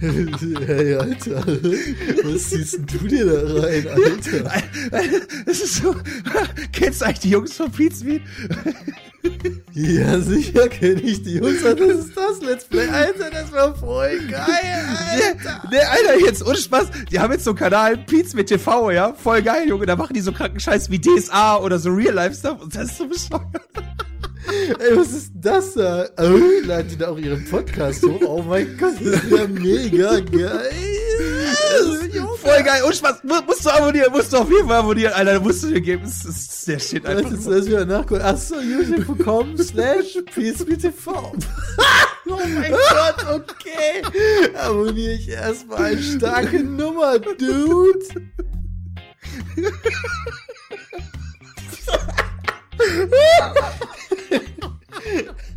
Hey, Alter, was ziehst du dir da rein, Alter? Das ist so. Kennst du eigentlich die Jungs von Pizmeet? Ja, sicher kenne ich die Jungs. Das ist das Let's Play. Alter, das war voll geil, Alter. Ne, Alter, jetzt ohne Spaß. Die haben jetzt so einen Kanal, Pizmeet TV, ja? Voll geil, Junge. Da machen die so kranken Scheiß wie DSA oder so Real-Life-Stuff. Und das ist so bescheuert. Ey, was ist das da? Oh, laden die da auch ihren Podcast hoch? Oh mein Gott, das ist ja mega geil. Voll geil. Ohne Spaß. Mu- Musst du abonnieren. Musst du auf jeden Fall abonnieren, Alter. Musst du dir geben. Das ist der Shit Das einfach. ist das wieder nachgucken. Achso, youtube.com slash peacebtv. Oh mein Gott, okay. Abonniere ich erstmal. Starke Nummer, Dude.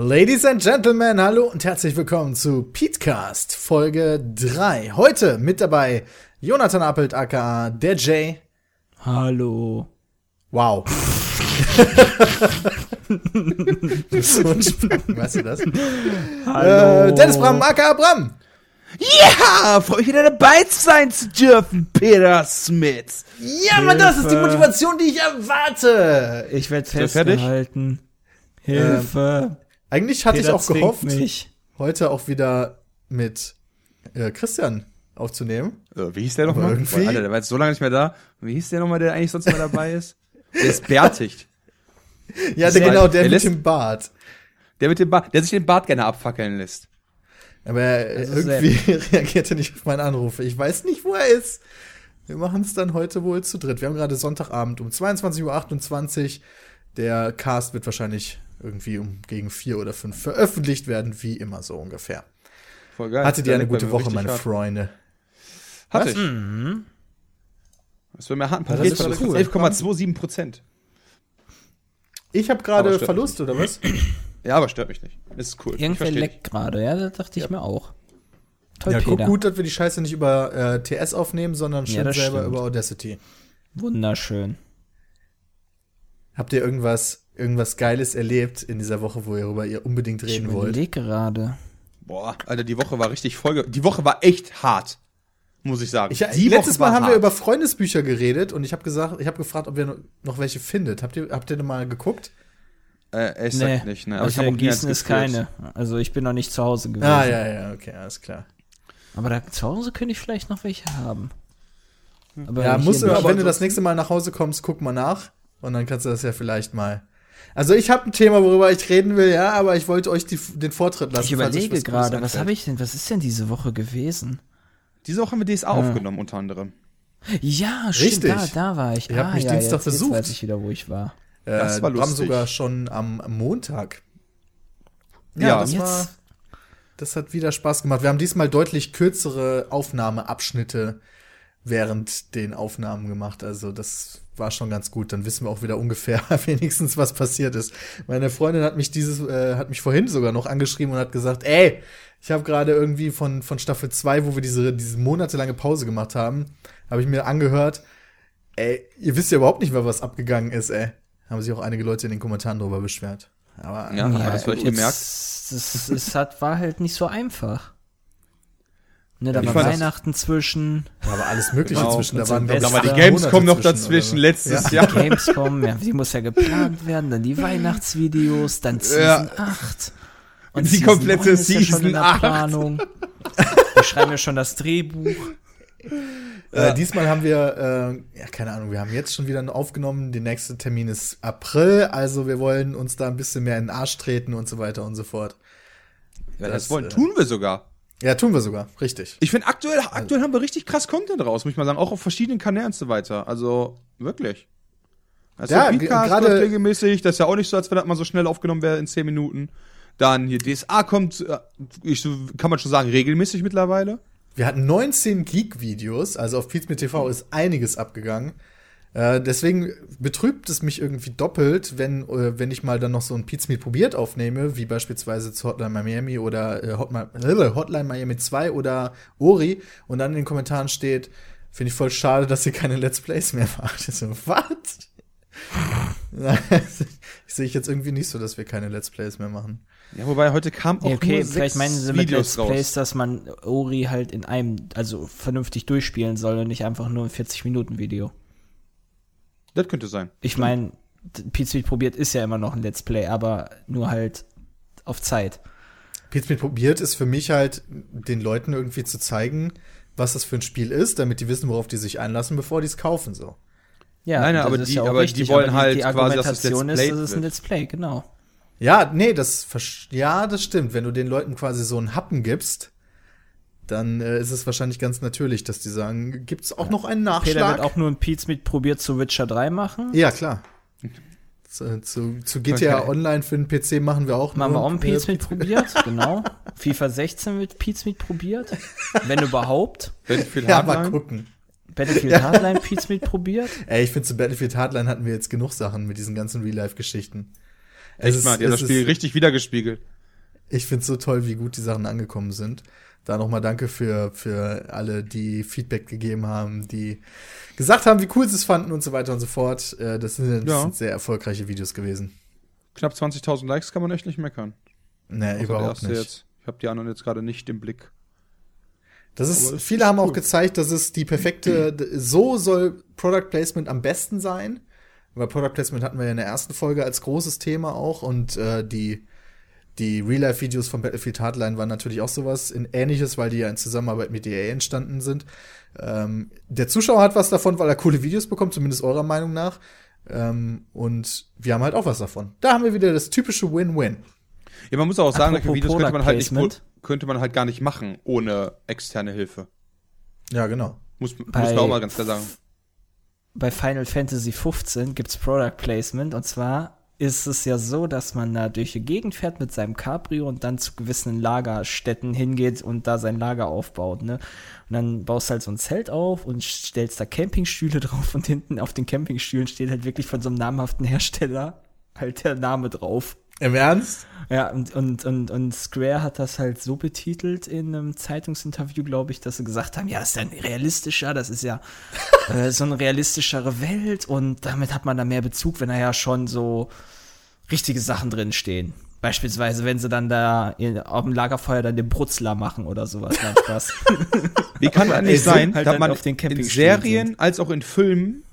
Ladies and Gentlemen, hallo und herzlich willkommen zu Petecast Folge 3. Heute mit dabei Jonathan Appelt aka der Jay. Hallo. Wow. so ein Spacken, weißt du das? Hallo. Äh, Dennis Bram aka Bram. Ja, freue mich wieder dabei sein zu dürfen, Peter Smith. Ja, Mann, das ist die Hilfe. Motivation, die ich erwarte. Ich werde fertig? festgehalten. Hilfe. Eigentlich hatte Peter ich auch gehofft, mich. heute auch wieder mit äh, Christian aufzunehmen. Wie hieß der nochmal? irgendwie- Alter, der war jetzt so lange nicht mehr da. Wie hieß der nochmal, der eigentlich sonst immer dabei ist? Der ist bärtig. Ja, der, halt- genau, der er mit dem Bart. Der mit dem Bart, der sich den Bart gerne abfackeln lässt. Aber ist irgendwie reagiert er nicht auf meinen Anruf. Ich weiß nicht, wo er ist. Wir machen es dann heute wohl zu dritt. Wir haben gerade Sonntagabend um 22.28 Uhr. Der Cast wird wahrscheinlich irgendwie um gegen vier oder fünf veröffentlicht werden, wie immer so ungefähr. Voll geil. Hattet ihr eine gute Woche, meine hart. Freunde? Hatte Was? ich. Mhm. Das wäre mir hart. Ja, das Paket ist doch von cool. 11,27 Prozent. Ich habe gerade Verlust, oder was? Ja, aber stört mich nicht. Das ist cool. Irgendwer leckt gerade, ja, das dachte ich mir auch. Toll, Ja, guck gut, dass wir die Scheiße nicht über äh, TS aufnehmen, sondern Ja, schön das selber stimmt. über Audacity. Wunderschön. Habt ihr irgendwas, irgendwas Geiles erlebt in dieser Woche, worüber ihr unbedingt Ich reden wollt? überlege gerade. Boah, Alter, die Woche war richtig voll. Die Woche war echt hart. Muss ich sagen. Ich, die letztes Woche Mal haben wir hart. über Freundesbücher geredet und ich habe gesagt, ich habe gefragt, ob ihr noch- welche findet. Habt ihr, habt ihr denn mal geguckt? Äh, ich Nee, sag nicht, ne? Aber also ich habe in Gießen ist keine. Also ich bin noch nicht zu Hause gewesen. Ah, ja, ja, okay, alles klar. Aber da, zu Hause könnte ich vielleicht noch welche haben. Aber Ja, musst du, aber wenn du das nächste Mal nach Hause kommst, guck mal nach und dann kannst du das ja vielleicht mal. Also ich habe ein Thema, worüber ich reden will, ja, aber ich wollte euch die, den Vortritt lassen. Ich überlege gerade, was habe ich denn, was ist denn diese Woche gewesen? Diese Woche haben wir DSA aufgenommen, unter anderem. Ja, Richtig. stimmt, da, da war ich. Ihr habt mich ja, Dienstag jetzt, jetzt besucht. weiß ich wieder, wo ich war. Äh, Das war lustig. sogar schon am, Montag. Ja, das jetzt- war. Das hat wieder Spaß gemacht. Wir haben diesmal deutlich kürzere Aufnahmeabschnitte während den Aufnahmen gemacht. Also das war schon ganz gut. Dann wissen wir auch wieder ungefähr wenigstens, was passiert ist. Meine Freundin hat mich dieses, äh, hat mich vorhin sogar noch angeschrieben und hat gesagt, ey, ich habe gerade irgendwie von, von Staffel 2, wo wir diese, diese monatelange Pause gemacht haben, habe ich mir angehört, ey, ihr wisst ja überhaupt nicht mehr, was abgegangen ist, ey. Haben sich auch einige Leute in den Kommentaren darüber beschwert. Aber Ja, man das vielleicht gut, gemerkt? Es, es, es hat, war halt nicht so einfach. Ne, da Ich war Weihnachten zwischen, Da war alles Mögliche Genau. zwischen. Da Und waren glaub. Da war die Ja, Gamescom noch dazwischen oder letztes Ja. Jahr. Gamescom, ja, die muss ja geplant werden, dann die Weihnachtsvideos, dann Season Ja. 8. Die komplette 9 ist ja schon Season in der 8. Planung. Wir schreiben ja schon das Drehbuch. Äh, diesmal haben wir, äh, ja, keine Ahnung, wir haben jetzt schon wieder aufgenommen. Der nächste Termin ist April, also wir wollen uns da ein bisschen mehr in den Arsch treten und so weiter und so fort. Ja, Das, das wollen, äh, tun wir sogar. Ja, tun wir sogar, richtig. Ich finde, aktuell, aktuell haben wir richtig krass Content raus, muss ich mal sagen. Auch auf verschiedenen Kanälen und so weiter. Also, wirklich. Also, Ja, gerade- regelmäßig. Das ist ja auch nicht so, als wenn das mal so schnell aufgenommen wäre in 10 Minuten. Dann hier DSA kommt, äh, ich, kann man schon sagen, regelmäßig mittlerweile. Wir hatten 19 Geek-Videos, also auf Pizza TV ist einiges abgegangen. Äh, deswegen betrübt es mich irgendwie doppelt, wenn, äh, wenn ich mal dann noch so ein Pizza probiert aufnehme, wie beispielsweise zu Hotline Miami oder äh, Hotline, äh, Hotline Miami 2 oder Ori und dann in den Kommentaren steht, Finde ich voll schade, dass ihr keine Let's Plays mehr macht. Ich so, was? ich sehe ich jetzt irgendwie nicht so, dass wir keine Let's Plays mehr machen. Ja, wobei heute kam auch Ja, okay, nur vielleicht sechs meinen sie mit Videos Let's Plays, raus. dass man Ori halt in einem, also vernünftig durchspielen soll und nicht einfach nur ein 40-Minuten-Video. Das könnte sein. Ich meine, Speed probiert ist ja immer noch ein Let's Play, aber nur halt auf Zeit. Pizmeet probiert ist für mich halt, den Leuten irgendwie zu zeigen, was das für ein Spiel ist, damit die wissen, worauf die sich einlassen, bevor die es kaufen, so. Ja, Nein, nein, aber ist die- auch aber die wollen halt die quasi, dass es Let's ist, Played das ist ein. Let's Play, genau. Ja, nee, das, ja, das stimmt. Wenn du den Leuten quasi so einen Happen gibst, dann äh, ist es wahrscheinlich ganz natürlich, dass die sagen, gibt's auch noch einen Peter Nachschlag? wird auch nur ein Pete Speed probiert zu Witcher 3 machen. ja, klar. Zu, zu, zu GTA Okay. Online für den PC machen wir auch Machen wir auch einen Pete äh, Speed probiert, genau. FIFA 16 wird Pete Speed probiert. Wenn überhaupt. Battlefield Ja, mal Hardline. gucken. Battlefield Hardline Pete Speed probiert. Ey, ich finde, zu Battlefield Hardline hatten wir jetzt genug Sachen mit diesen ganzen Real-Life-Geschichten. Es Echt mal, haben das es Spiel ist- richtig wiedergespiegelt. Ich find's so toll, wie gut die Sachen angekommen sind. Da nochmal danke für, für alle, die Feedback gegeben haben, die gesagt haben, wie cool sie es fanden und so weiter und so fort. Äh, Das sind, das Ja. sind sehr erfolgreiche Videos gewesen. Knapp 20.000 Likes kann man echt nicht meckern. Nee, Außer überhaupt nicht. Jetzt. Ich habe die anderen jetzt gerade nicht im Blick. Das ist, das viele ist haben auch gezeigt, dass es die perfekte, so soll Product Placement am besten sein. Weil Product Placement hatten wir ja in der ersten Folge als großes Thema auch und äh, die, die Real-Life-Videos von Battlefield Hardline waren natürlich auch sowas in ähnliches, weil die ja in Zusammenarbeit mit EA entstanden sind. Ähm, der Zuschauer hat was davon, weil er coole Videos bekommt, zumindest eurer Meinung nach. Ähm, und wir haben halt auch was davon. Da haben wir wieder das typische Win-Win. Ja, man muss auch sagen, solche Videos könnte man, halt nicht, könnte man halt gar nicht machen ohne externe Hilfe. Ja, genau. Muss, muss man auch mal ganz klar sagen. Bei Final Fantasy 15 gibt's Product Placement und zwar ist es ja so, dass man da durch die Gegend fährt mit seinem Cabrio und dann zu gewissen Lagerstätten hingeht und da sein Lager aufbaut, ne? Und dann baust du halt so ein Zelt auf und stellst da Campingstühle drauf und hinten auf den Campingstühlen steht halt wirklich von so einem namhaften Hersteller halt der Name drauf. Im Ernst? Ja, und, und, und, und Square hat das halt so betitelt in einem Zeitungsinterview, glaube ich, dass sie gesagt haben, ja, das ist ja realistischer, das ist ja äh, so eine realistischere Welt und damit hat man da mehr Bezug, wenn da ja schon so richtige Sachen drin stehen. Beispielsweise, wenn sie dann da in, auf dem Lagerfeuer dann den Brutzler machen oder sowas. Nein, Spaß. Wie kann das nicht sein, halt dass man auf den in Serien als auch in Filmen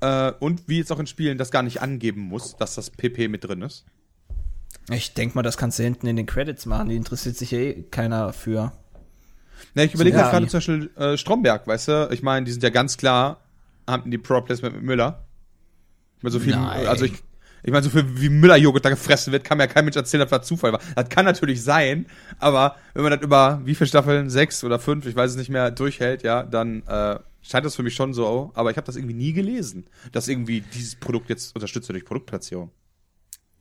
äh, und wie jetzt auch in Spielen das gar nicht angeben muss, dass das PP mit drin ist? Ich denke mal, das kannst du hinten in den Credits machen, die interessiert sich ja eh keiner für. Na, ich überlege Ja. gerade zum Beispiel äh, Stromberg, weißt du? Ich meine, die sind ja ganz klar, haben die Pro Placement mit Müller. Ich meine, so viel, Nein. also ich, ich meine, so viel wie Müller-Joghurt da gefressen wird, kann mir ja kein Mensch erzählen, dass das Zufall war. Das kann natürlich sein, aber wenn man das über wie viele Staffeln, sechs oder fünf, ich weiß es nicht mehr, durchhält, ja, dann äh, scheint das für mich schon so, aber ich habe das irgendwie nie gelesen, dass irgendwie dieses Produkt jetzt unterstützt wird durch Produktplatzierung.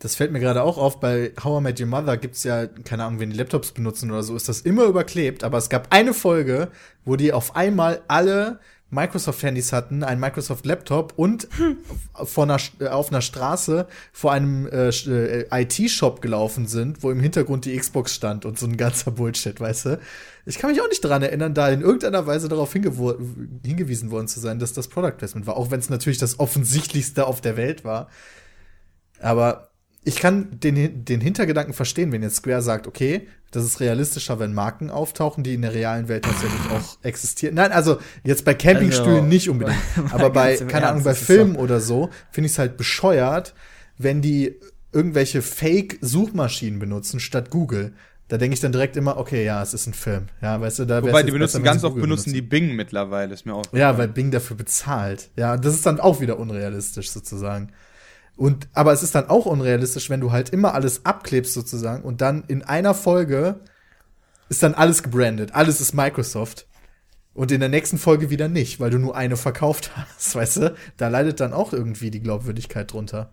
Das fällt mir gerade auch auf, bei How I Met Your Mother gibt's ja, keine Ahnung, wenn die Laptops benutzen oder so, ist das immer überklebt, aber es gab eine Folge, wo die auf einmal alle Microsoft-Handys hatten, einen Microsoft-Laptop und vor einer, auf einer Straße vor einem äh, äh, IT-Shop gelaufen sind, wo im Hintergrund die Xbox stand und so ein ganzer Bullshit, weißt du? Ich kann mich auch nicht dran erinnern, da in irgendeiner Weise darauf hingewiesen worden zu sein, dass das Product Placement war, auch wenn es natürlich das offensichtlichste auf der Welt war. Aber ich kann den, den Hintergedanken verstehen, wenn jetzt Square sagt, okay, das ist realistischer, wenn Marken auftauchen, die in der realen Welt tatsächlich auch existieren. Nein, also jetzt bei Campingstühlen Also, nicht unbedingt. Aber bei, keine Ahnung, Ernst, bei das ist Filmen oder so, finde ich es halt bescheuert, wenn die irgendwelche Fake-Suchmaschinen benutzen statt Google. Da denke ich dann direkt immer, okay, ja, es ist ein Film. Ja, weißt du, da Wobei, jetzt die benutzen besser, ganz oft benutzen die Bing mittlerweile, ist mir auch. ja, weil Bing dafür bezahlt. Ja, das ist dann auch wieder unrealistisch sozusagen. Und aber es ist dann auch unrealistisch, wenn du halt immer alles abklebst sozusagen und dann in einer Folge ist dann alles gebrandet, alles ist Microsoft und in der nächsten Folge wieder nicht, weil du nur eine verkauft hast, weißt du? Da leidet dann auch irgendwie die Glaubwürdigkeit drunter.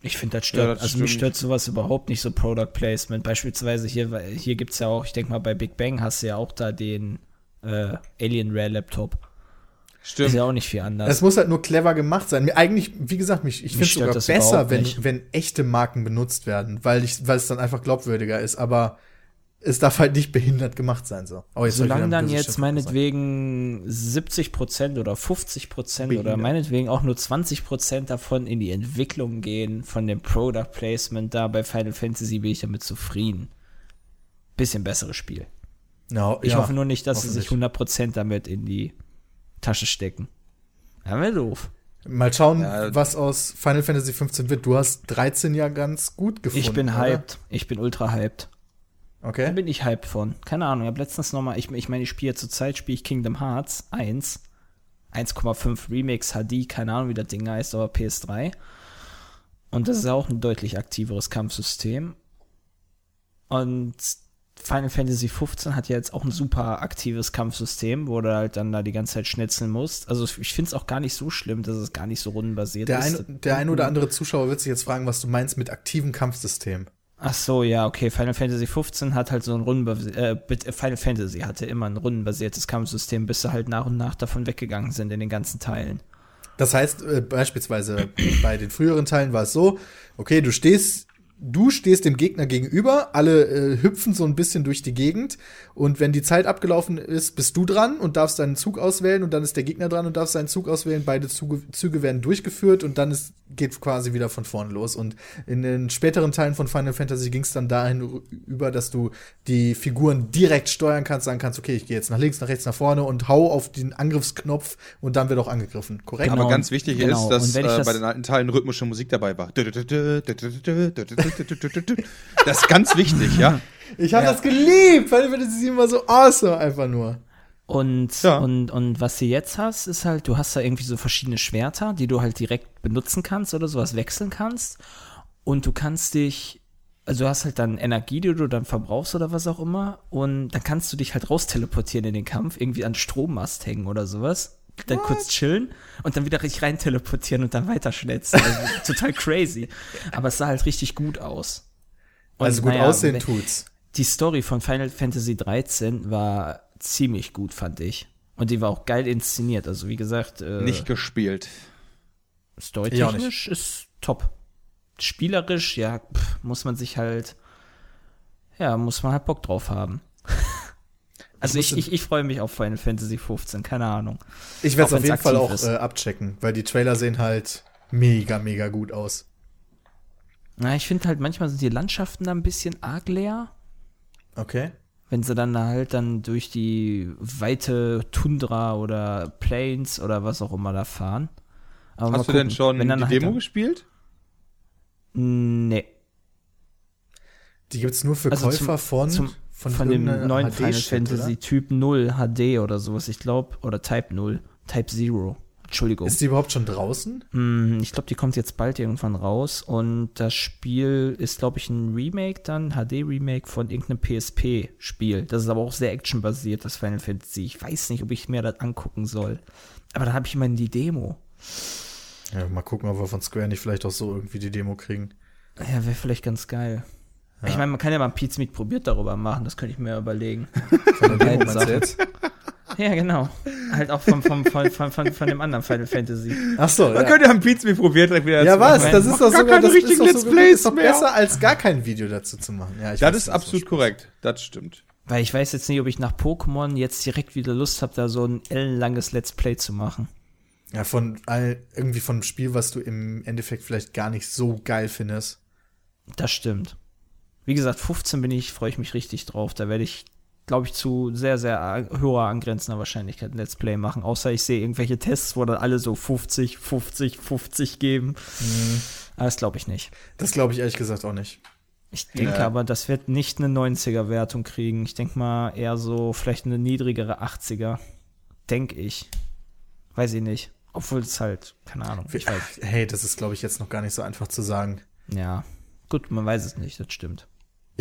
Ich finde, das stört, Ja, das also mich stimmt. stört sowas überhaupt nicht, so Product Placement. Beispielsweise hier, weil hier gibt's ja auch, ich denke mal, bei Big Bang hast du ja auch da den äh, Alien Rare Laptop. Ist Stimmt. ja auch nicht viel anders. Es muss halt nur clever gemacht sein. Mir eigentlich, wie gesagt, mich, ich finde es sogar besser, wenn, nicht. wenn echte Marken benutzt werden, weil ich, weil es dann einfach glaubwürdiger ist. Aber es darf halt nicht behindert gemacht sein, so. Oh, Solange dann jetzt meinetwegen 70 Prozent oder 50 Prozent oder meinetwegen auch nur 20 Prozent davon in die Entwicklung gehen von dem Product Placement da bei Final Fantasy bin ich damit zufrieden. Bisschen besseres Spiel. No, ich ja, hoffe nur nicht, dass sie sich 100 Prozent damit in die Tasche stecken. Ja, wäre doof. Mal schauen, ja. was aus Final Fantasy 15 wird. Du hast 13 ja ganz gut gefunden. Ich bin oder? hyped. Ich bin ultra hyped. Okay. Da bin ich hyped von. Keine Ahnung, ich habe letztens noch mal, ich, ich meine, ich spiele zur Zeit, spiele ich Kingdom Hearts 1. 1,5 Remix HD, keine Ahnung, wie das Ding heißt, aber PS3. Und das ist auch ein deutlich aktiveres Kampfsystem. Und Final Fantasy 15 hat ja jetzt auch ein super aktives Kampfsystem, wo du halt dann da die ganze Zeit schnitzeln musst. Also ich finde es auch gar nicht so schlimm, dass es gar nicht so rundenbasiert der ist. Ein, der ein oder andere Zuschauer wird sich jetzt fragen, was du meinst mit aktivem Kampfsystem. Ach so, ja, okay. Final Fantasy 15 hat halt so ein rundenbasiertes, äh, Final Fantasy hatte immer ein rundenbasiertes Kampfsystem, bis sie halt nach und nach davon weggegangen sind in den ganzen Teilen. Das heißt, äh, beispielsweise bei den früheren Teilen war es so, okay, du stehst du stehst dem Gegner gegenüber, alle äh, hüpfen so ein bisschen durch die Gegend und wenn die Zeit abgelaufen ist, bist du dran und darfst deinen Zug auswählen und dann ist der Gegner dran und darfst seinen Zug auswählen. Beide Züge, Züge werden durchgeführt und dann ist, geht quasi wieder von vorne los. Und in den späteren Teilen von Final Fantasy ging es dann dahin über, dass du die Figuren direkt steuern kannst, sagen kannst, okay, ich gehe jetzt nach links, nach rechts, nach vorne und hau auf den Angriffsknopf und dann wird auch angegriffen. Korrekt? Genau. Aber ganz wichtig genau. ist, dass äh, das bei den alten Teilen rhythmische Musik dabei war. Das ist ganz wichtig, ja. Ich habe ja. das geliebt, weil das ist immer so awesome, einfach nur. Und, ja. und, und was du jetzt hast, ist halt, du hast da irgendwie so verschiedene Schwerter, die du halt direkt benutzen kannst oder sowas wechseln kannst. Und du kannst dich, also du hast halt dann Energie, die du dann verbrauchst oder was auch immer. Und dann kannst du dich halt raus teleportieren in den Kampf, irgendwie an Strommast hängen oder sowas. Dann What? kurz chillen und dann wieder richtig rein teleportieren und dann weiter schnetzen. Also, total crazy. Aber es sah halt richtig gut aus. Und, also gut naja, aussehen tut's. Die Story von Final Fantasy 13 war ziemlich gut, fand ich. Und die war auch geil inszeniert. Also wie gesagt. Äh, nicht gespielt. Storytechnisch ist top. Spielerisch, ja, pff, muss man sich halt. Ja, muss man halt Bock drauf haben. also ich, ich, ich freue mich auf Final Fantasy 15, keine Ahnung. Ich werde es auf jeden Fall auch äh, abchecken, weil die Trailer sehen halt mega, mega gut aus. Na, ich finde halt, manchmal sind die Landschaften da ein bisschen arg leer. Okay. Wenn sie dann halt dann durch die weite Tundra oder Plains oder was auch immer da fahren. Aber Hast du denn schon die halt Demo gespielt? Nee. Die gibt's nur für also Käufer zum, von, zum, von, von dem neuen Final Fantasy oder? Typ 0 HD oder sowas, ich glaube, oder Type 0, Type 0. Entschuldigung. Ist die überhaupt schon draußen? Mm, ich glaube, die kommt jetzt bald irgendwann raus. Und das Spiel ist, glaube ich, ein Remake dann, HD-Remake von irgendeinem PSP-Spiel. Das ist aber auch sehr actionbasiert, das Final Fantasy. Ich weiß nicht, ob ich mir das angucken soll. Aber da habe ich immerhin die Demo. Ja, mal gucken, ob wir von Square nicht vielleicht auch so irgendwie die Demo kriegen. Ja, wäre vielleicht ganz geil. Ja. Ich meine, man kann ja mal ein Pizza Meet probiert darüber machen, das könnte ich mir überlegen. Von der Demo meinst du jetzt? Ja, genau. Halt auch vom, vom, von, von, von, von dem anderen Final Fantasy. Ach so, Man ja. könnte ja ein Pizza probiert direkt wieder Ja, was? Das ist doch sogar das ist doch, Let's Plays ist doch besser, als gar kein Video dazu zu machen. Ja, ich das weiß, ist absolut korrekt. Das stimmt. Weil ich weiß jetzt nicht, ob ich nach Pokémon jetzt direkt wieder Lust habe, da so ein ellenlanges Let's Play zu machen. Ja, von all, irgendwie von einem Spiel, was du im Endeffekt vielleicht gar nicht so geil findest. Das stimmt. Wie gesagt, 15 bin ich, freue ich mich richtig drauf. Da werde ich glaube ich, zu sehr, sehr hoher angrenzender Wahrscheinlichkeit ein Let's Play machen. Außer ich sehe irgendwelche Tests, wo dann alle so 50, 50, 50 geben. Mhm. Aber das glaube ich nicht. Das glaube ich ehrlich gesagt auch nicht. Ich denke ja. aber, das wird nicht eine 90er-Wertung kriegen. Ich denke mal eher so vielleicht eine niedrigere 80er. Denke ich. Weiß ich nicht. Obwohl es halt, keine Ahnung. Ich weiß. Hey, das ist, glaube ich, jetzt noch gar nicht so einfach zu sagen. Ja. Gut, man weiß es nicht, das stimmt.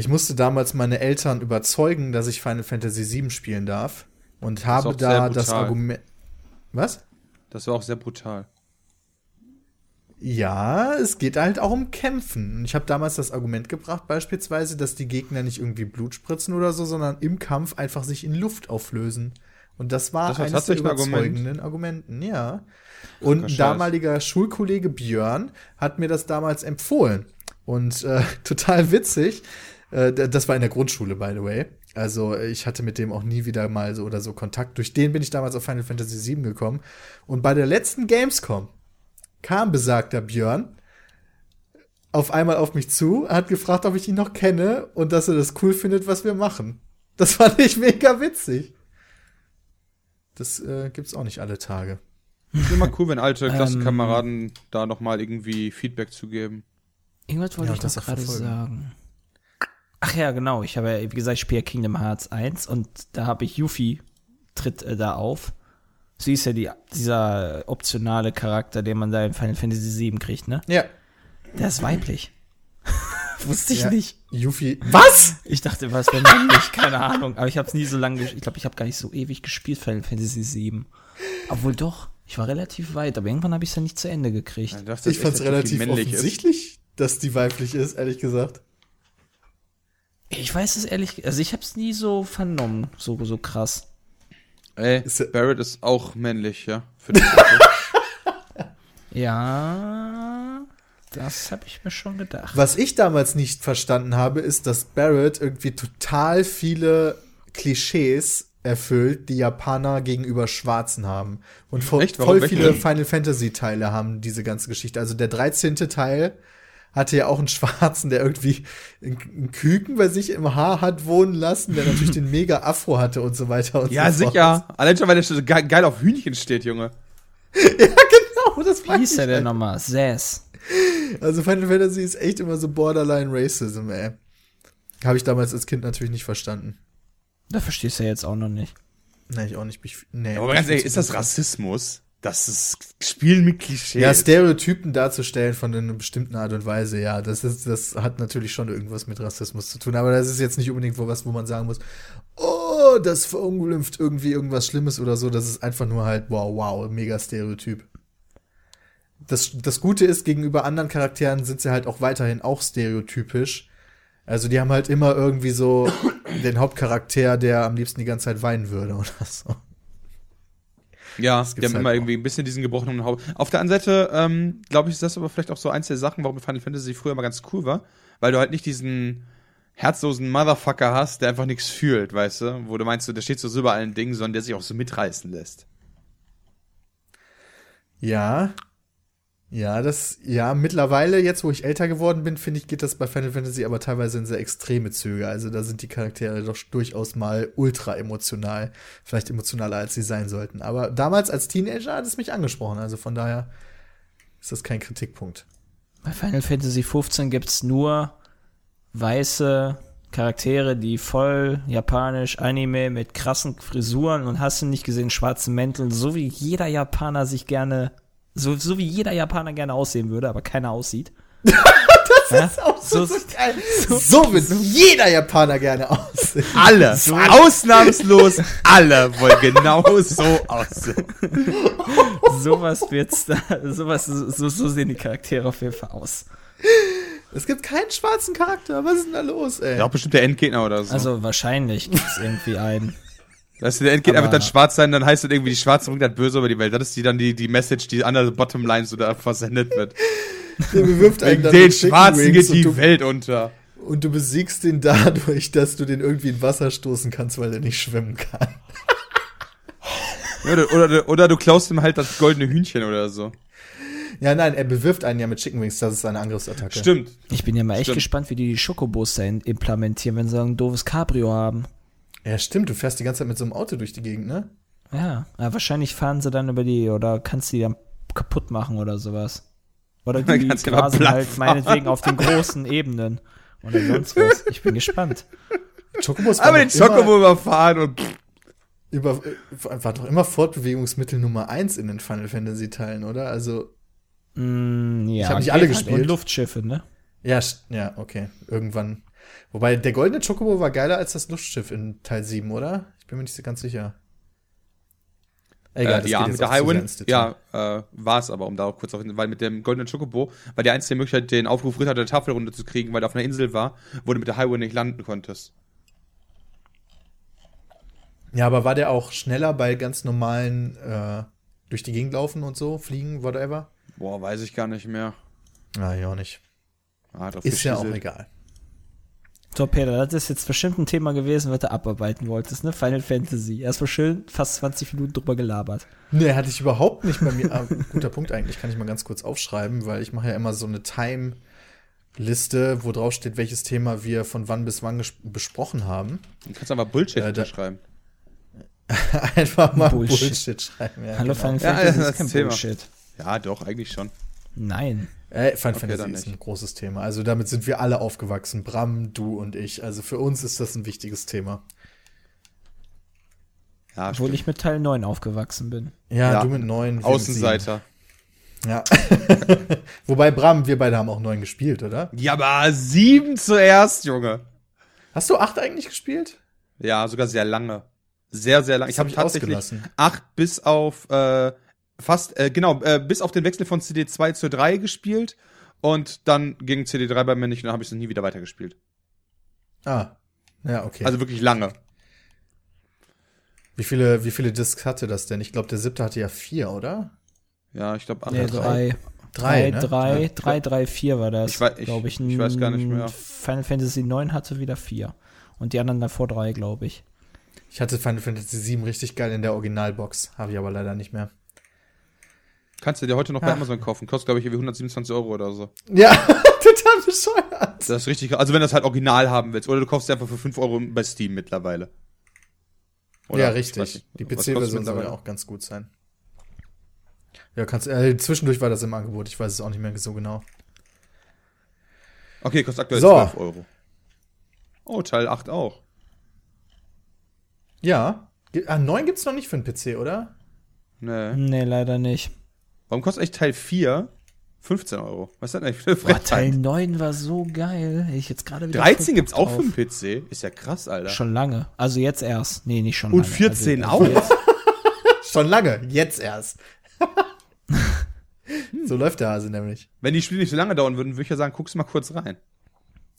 Ich musste damals meine Eltern überzeugen, dass ich Final Fantasy VII spielen darf und habe da das Argument. Was? Das war auch sehr brutal. Ja, es geht halt auch um Kämpfen. Ich habe damals das Argument gebracht, beispielsweise, dass die Gegner nicht irgendwie Blut spritzen oder so, sondern im Kampf einfach sich in Luft auflösen. Und das war das eines der überzeugenden Argument. Argumenten, ja. Und ein damaliger Schulkollege Björn hat mir das damals empfohlen. Und äh, total witzig das war in der Grundschule, by the way. Also ich hatte mit dem auch nie wieder mal so oder so Kontakt. Durch den bin ich damals auf Final Fantasy VII gekommen. Und bei der letzten Gamescom kam besagter Björn auf einmal auf mich zu, hat gefragt, ob ich ihn noch kenne und dass er das cool findet, was wir machen. Das fand ich mega witzig. Das äh, gibt's auch nicht alle Tage. Ist immer cool, wenn alte Klassenkameraden ähm, da noch mal irgendwie Feedback zu geben. Irgendwas wollte ja, ich doch gerade sagen. Ach ja, genau. Ich habe ja, wie gesagt, ich spiele Kingdom Hearts 1 und da habe ich Yuffie tritt äh, da auf. Sie ist ja die, dieser optionale Charakter, den man da in Final Fantasy VII kriegt, ne? Ja. Der ist weiblich. Wusste ich ja, nicht. Yuffie. Was? Ich dachte, was wäre männlich, keine Ahnung. Aber ich habe es nie so lange, ich glaube, ich habe gar nicht so ewig gespielt, Final Fantasy VII. Obwohl doch, ich war relativ weit, aber irgendwann habe ich es ja nicht zu Ende gekriegt. Ja, ich fand es relativ offensichtlich, ist. dass die weiblich ist, ehrlich gesagt. Ich weiß es ehrlich, also ich habe es nie so vernommen, so, so krass. Ey, Barrett ist auch männlich, ja. ja, das habe ich mir schon gedacht. Was ich damals nicht verstanden habe, ist, dass Barrett irgendwie total viele Klischees erfüllt, die Japaner gegenüber Schwarzen haben. Und voll, voll viele Final Fantasy Teile haben diese ganze Geschichte. Also der 13. Teil hatte ja auch einen Schwarzen, der irgendwie einen Küken bei sich im Haar hat wohnen lassen, der natürlich den mega Afro hatte und so weiter und ja, so fort. Ja, sicher. Allein schon, weil der so geil auf Hühnchen steht, Junge. ja, genau, das Wie hieß der denn nochmal? Sass. Also Final Fantasy ist echt immer so Borderline Racism, ey. Habe ich damals als Kind natürlich nicht verstanden. Da verstehst du ja jetzt auch noch nicht. Nee, ich auch nicht. Ich, nee, aber ganz ehrlich, ist das Rassismus? Das ist Spielen mit Klischees. Ja, Stereotypen darzustellen von einer bestimmten Art und Weise, ja, das ist, das hat natürlich schon irgendwas mit Rassismus zu tun, aber das ist jetzt nicht unbedingt was, wo man sagen muss, oh, das verunglimpft irgendwie irgendwas Schlimmes oder so, das ist einfach nur halt, wow, wow, mega Stereotyp. Das, das Gute ist, gegenüber anderen Charakteren sind sie halt auch weiterhin auch stereotypisch. Also die haben halt immer irgendwie so den Hauptcharakter, der am liebsten die ganze Zeit weinen würde oder so. Ja, die haben halt immer irgendwie ein bisschen diesen gebrochenen Haupt. Auf der anderen Seite, ähm, glaube ich, ist das aber vielleicht auch so eins der Sachen, warum Final Fantasy früher immer ganz cool war, weil du halt nicht diesen herzlosen Motherfucker hast, der einfach nichts fühlt, weißt du? Wo du meinst, der steht so über allen Dingen, sondern der sich auch so mitreißen lässt. Ja, ja, das, ja, mittlerweile, jetzt wo ich älter geworden bin, finde ich, geht das bei Final Fantasy aber teilweise in sehr extreme Züge. Also da sind die Charaktere doch durchaus mal ultra emotional. Vielleicht emotionaler, als sie sein sollten. Aber damals als Teenager hat es mich angesprochen. Also von daher ist das kein Kritikpunkt. Bei Final Fantasy 15 gibt's nur weiße Charaktere, die voll japanisch Anime mit krassen Frisuren und hast du nicht gesehen, schwarzen Mänteln, so wie jeder Japaner sich gerne so, so wie jeder Japaner gerne aussehen würde, aber keiner aussieht. das ja? ist auch so, so, so geil. So, so wird jeder Japaner gerne aussehen. Alle. So. Ausnahmslos alle wollen genau so aussehen. sowas wird's da, sowas, so, so sehen die Charaktere auf jeden Fall aus. Es gibt keinen schwarzen Charakter. Was ist denn da los, ey? Ja, auch bestimmt der Endgegner oder so. Also wahrscheinlich gibt's irgendwie einen. Weißt du, der Endgegner einfach dann schwarz sein, dann heißt es irgendwie, die Schwarze bringt halt böse über die Welt. Das ist die dann die, die Message, die an der Bottomline so da versendet wird. Der bewirft einen dann den Schwarzen geht die du, Welt unter. Und du besiegst ihn dadurch, dass du den irgendwie in Wasser stoßen kannst, weil er nicht schwimmen kann. oder, oder, oder du klaust ihm halt das goldene Hühnchen oder so. Ja, nein, er bewirft einen ja mit Chicken Wings, das ist seine Angriffsattacke. Stimmt. Ich bin ja mal echt Stimmt. gespannt, wie die die Schokobos da implementieren, wenn sie ein doofes Cabrio haben. Ja, stimmt, du fährst die ganze Zeit mit so einem Auto durch die Gegend, ne? Ja, ja wahrscheinlich fahren sie dann über die, oder kannst du die dann kaputt machen oder sowas. Oder die grasen halt meinetwegen auf den großen Ebenen. Oder sonst was. Ich bin gespannt. Chocobos Aber den Chocobo überfahren und über, war doch immer Fortbewegungsmittel Nummer eins in den Final Fantasy Teilen, oder? Also mm, ja, ich habe nicht alle gespielt. Und Luftschiffe, ne? Ja, ja, okay. Irgendwann Wobei der goldene Chocobo war geiler als das Luftschiff in Teil 7, oder? Ich bin mir nicht so ganz sicher. Egal, äh, ja, mit der Highwind, ja, äh, war es aber, um darauf kurz auf, weil mit dem goldenen Chocobo war die einzige Möglichkeit, den Aufruf Ritter der Tafelrunde zu kriegen, weil du auf einer Insel war, wo du mit der Highwind nicht landen konntest. Ja, aber war der auch schneller bei ganz normalen äh, durch die Gegend laufen und so, fliegen, whatever? Boah, weiß ich gar nicht mehr. Ah, ja, auch nicht. Ah, Ist ja auch egal. So, Peter, das ist jetzt bestimmt ein Thema gewesen, was du abarbeiten wolltest, ne? Final Fantasy. Erstmal schön fast 20 Minuten drüber gelabert. Nee, hatte ich überhaupt nicht bei mir. Ah, guter Punkt eigentlich, kann ich mal ganz kurz aufschreiben, weil ich mache ja immer so eine Time-Liste, wo drauf steht, welches Thema wir von wann bis wann besprochen haben. Du kannst einfach Bullshit Ja, da- schreiben. Einfach mal Bullshit. Bullshit, schreiben. Ja, Hallo, genau. Final Ja, Fantasy das ist kein Thema. Bullshit. Ja, doch, eigentlich schon. Nein. Äh, Final Okay, Fantasy ist nicht. ein großes Thema. Also damit sind wir alle aufgewachsen. Bram, du und ich. Also für uns ist das ein wichtiges Thema. Ja, Obwohl stimmt. ich mit Teil 9 aufgewachsen bin. Ja, Ja. du mit neun. wir mit Außenseiter. sieben. Ja. Wobei, Bram, wir beide haben auch neun gespielt, oder? Ja, aber sieben zuerst, Junge. Hast du acht eigentlich gespielt? Ja, sogar sehr lange. Sehr, sehr lange. Das Ich habe hab ich tatsächlich ausgelassen. acht bis auf äh, fast, äh, genau, äh, bis auf den Wechsel von CD2 zur 3 gespielt. Und dann ging CD3 bei mir nicht und dann habe ich es nie wieder weitergespielt. Ah. Ja, okay. Also wirklich lange. wie viele, wie viele Discs hatte das denn? Ich glaube, der siebte hatte ja vier, oder? Ja, ich glaube Nee, drei. Drei, Drei, ne? drei, Ja. drei, drei, vier war das. Ich wei- ich- glaube ich. ich weiß gar nicht mehr. Final Fantasy 9 hatte wieder vier. Und die anderen davor drei, glaube ich. Ich hatte Final Fantasy VII richtig geil in der Originalbox. Habe ich aber leider nicht mehr. Kannst du dir heute noch bei Ja. Amazon kaufen. Kostet, glaube ich, irgendwie 127 Euro oder so. Ja, total bescheuert. Das ist richtig. Also wenn du das halt original haben willst. Oder du kaufst dir einfach für 5 Euro bei Steam mittlerweile. Oder ja, richtig. nicht, Die PC-Version soll ja auch ganz gut sein. Ja, kannst, äh, zwischendurch war das im Angebot. Ich weiß es auch nicht mehr so genau. Okay, kostet aktuell So. 12 Euro. Oh, Teil 8 auch. Ja. Ah, 9 gibt's noch nicht für den PC, oder? Nee. Nee, leider nicht. Warum kostet eigentlich Teil 4 15 Euro? Was ist das eigentlich für eine Boah, Teil Frechheit? 9 war so geil. Ich jetzt gerade wieder 13 voll gibt's Bock auch für drauf. den PC. Ist ja krass, Alter. Schon lange. Also jetzt erst. Nee, nicht schon Und lange. 14 also, auch? Schon lange. Jetzt erst. so läuft der Hase nämlich. Wenn die Spiele nicht so lange dauern würden, würde ich ja sagen, guck's mal kurz rein.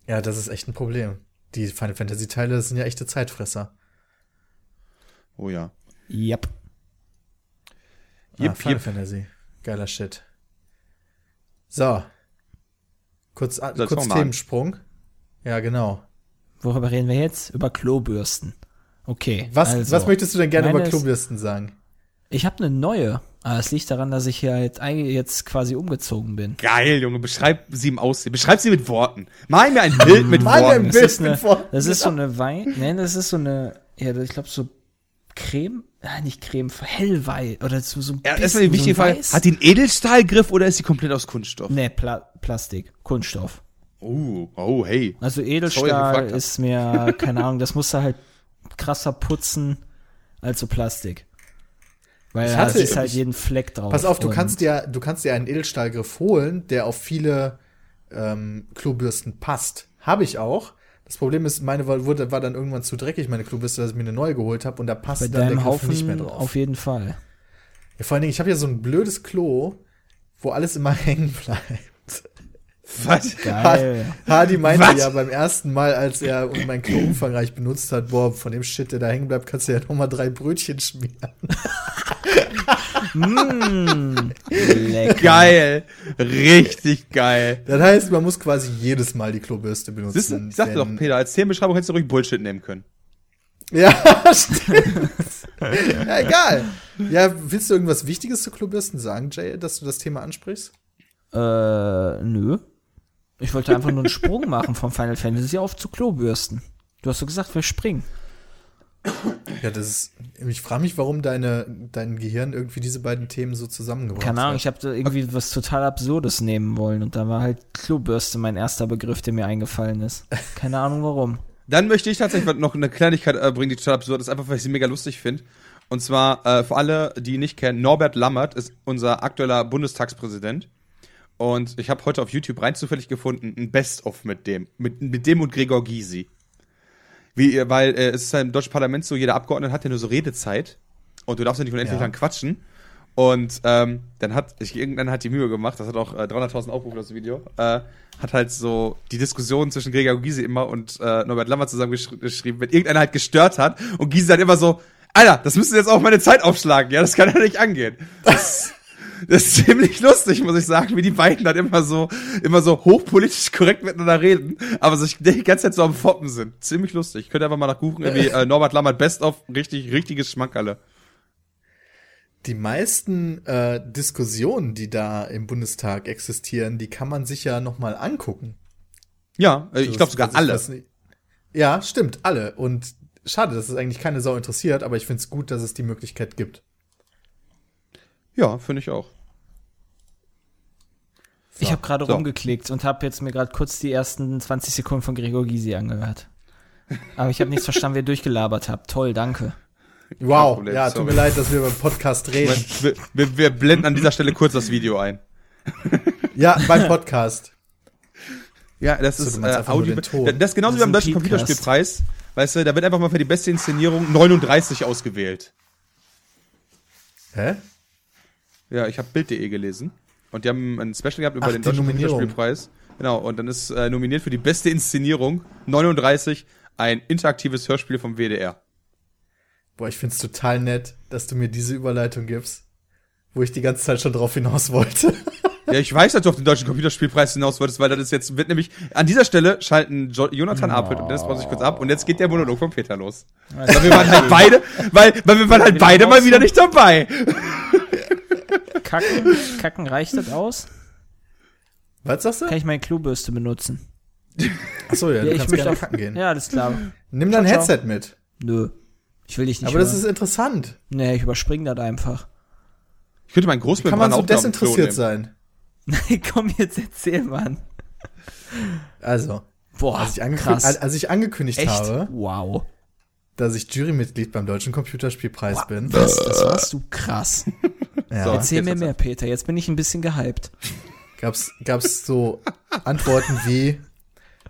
Ja, das ist echt ein Problem. Die Final Fantasy-Teile sind ja echte Zeitfresser. Oh ja. Yep. ah, Jip, Final jip. Fantasy. Geiler Shit. So. Kurz, Soll's kurz. Themensprung. Ja, genau. Worüber reden wir jetzt? Über Klobürsten. Okay. Was, also, was möchtest du denn gerne über meine ist- Klobürsten sagen? Ich habe eine neue. Aber es liegt daran, dass ich hier halt jetzt quasi umgezogen bin. Geil, Junge. Beschreib sie im Aussehen. Beschreib sie mit Worten. Mal mir ein Bild mit Mal mir ein Worten. Bild. Das ist, eine, mit Worten. das ist so eine Wein. Nein, das ist so eine. Ja, ich glaube so Creme. Ah, nicht Creme, hellweiß. Oder so, so ein Ja, bisschen die wichtige so ein Frage. Weiß. Hat die einen Edelstahlgriff oder ist die komplett aus Kunststoff? Nee, Pla Plastik. Kunststoff. Oh, oh, hey. Also Sorry, Edelstahl hab. ist mir, keine Ahnung, das musst du halt krasser putzen als so Plastik. Weil Ich da hatte- ist halt jeden Fleck drauf. Pass auf, du kannst dir, du kannst dir einen Edelstahlgriff holen, der auf viele ähm, Klobürsten passt. Habe ich auch. Das Problem ist, meine war, wurde, war dann irgendwann zu dreckig, meine Klobürste, dass ich mir eine neue geholt habe und da passt bei dann der Griff nicht mehr Haufen drauf. auf jeden Fall. Ja, vor allen Dingen, ich habe ja so ein blödes Klo, wo alles immer hängen bleibt. Was? Geil. Hardy meinte Was? ja beim ersten Mal, als er mein Klo umfangreich benutzt hat, boah, von dem Shit, der da hängen bleibt, kannst du ja noch mal drei Brötchen schmieren. mm, lecker. Geil. Richtig geil. Das heißt, man muss quasi jedes Mal die Klobürste benutzen. Siehst du, ich sagte doch, Peter, als Themenbeschreibung hättest du ruhig Bullshit nehmen können. Ja, stimmt. ja, egal. Ja, willst du irgendwas Wichtiges zu Klobürsten sagen, Jay, dass du das Thema ansprichst? Äh, nö. Ich wollte einfach nur einen Sprung machen von Final Fantasy auf zu Klobürsten. Du hast so gesagt, wir springen. Ja, das ist. Ich frage mich, warum deine, dein Gehirn irgendwie diese beiden Themen so zusammengebracht Keine Ahnung, hat. ich habe da irgendwie was total Absurdes nehmen wollen und da war halt Klobürste mein erster Begriff, der mir eingefallen ist. Keine Ahnung warum. Dann möchte ich tatsächlich noch eine Kleinigkeit äh, bringen, die total absurd ist, einfach weil ich sie mega lustig finde. Und zwar, äh, für alle, die ihn nicht kennen, Norbert Lammert ist unser aktueller Bundestagspräsident. Und ich habe heute auf YouTube rein zufällig gefunden, ein Best-of mit dem. Mit, mit dem und Gregor Gysi. Wie, äh, weil äh, es ist ja im deutschen Parlament so, jeder Abgeordnete hat ja nur so Redezeit. Und du darfst ja nicht unendlich Ja. lang quatschen. Und ähm, dann hat, ich, irgendwann hat die Mühe gemacht, das hat auch äh, 300.000 Aufrufe, das Video, äh, hat halt so die Diskussion zwischen Gregor Gysi immer und äh, Norbert Lammert zusammen geschri geschrieben, wenn irgendeiner halt gestört hat und Gysi dann immer so, Alter, das müsste jetzt auch meine Zeit aufschlagen, ja, das kann ja nicht angehen. Das, Das ist ziemlich lustig, muss ich sagen, wie die beiden dann immer so, immer so hochpolitisch korrekt miteinander reden, aber sich die ganze Zeit so am Foppen sind. Ziemlich lustig. Könnt ihr einfach mal nachgucken, irgendwie äh, Norbert Lammert Best of, richtig, richtiges Schmankerle. Die meisten äh, Diskussionen, die da im Bundestag existieren, die kann man sich ja noch mal angucken. Ja, äh, ich glaube sogar alle. Ja, stimmt, alle. Und schade, dass es eigentlich keine Sau interessiert, aber ich finde es gut, dass es die Möglichkeit gibt. Ja, finde ich auch. Ich habe gerade so. rumgeklickt und habe jetzt mir gerade kurz die ersten 20 Sekunden von Gregor Gysi angehört. Aber ich habe nichts verstanden, wie ihr durchgelabert habt. Toll, danke. Wow, Problem, ja, sorry. tut mir leid, dass wir beim Podcast reden. Wir, wir, wir blenden an dieser Stelle kurz das Video ein. ja, beim Podcast. Ja, das So, ist äh, Audio. den. Das ist genauso Das wie beim deutschen. Computerspielpreis. Weißt du, da wird einfach mal für die beste Inszenierung 39 ausgewählt. Hä? Ja, ich habe Bild.de gelesen. Und die haben ein Special gehabt über Ach, den deutschen. Computerspielpreis. Genau, und dann ist äh, nominiert für die beste Inszenierung 39 ein interaktives Hörspiel vom WDR. Boah, ich find's total nett, dass du mir diese Überleitung gibst, wo ich die ganze Zeit schon drauf hinaus wollte. Ja, ich weiß, dass du auf den deutschen Computerspielpreis hinaus wolltest, weil das ist jetzt, wird nämlich, an dieser Stelle schalten jo Jonathan Apelt und Dennis Braun sich kurz ab und jetzt geht der Monolog von Peter los. Weil wir waren halt beide, weil, weil wir waren halt beide mal wieder nicht dabei. Kacken, Kacken reicht das aus? Was sagst du? Kann ich meine Klobürste benutzen? Achso, ja, Ja, du ich kannst möchte gerne auf- kacken gehen. Ja, alles klar. Nimm dein Ciao, ciao. Headset mit. Nö. Ich will dich nicht Aber das hören. ist interessant. Nee, ich überspring das einfach. Ich könnte meinen Kann man Großmembran so desinteressiert sein? Komm, jetzt erzähl, Mann. Also, Boah, als ich, angekündigt, krass. als ich angekündigt Echt? habe, Wow. dass ich Jurymitglied beim Deutschen Computerspielpreis bin, Das, das warst du krass. Ja, So. Erzähl mir mehr, Peter. Jetzt bin ich ein bisschen gehypt. gab's, gab's so Antworten wie,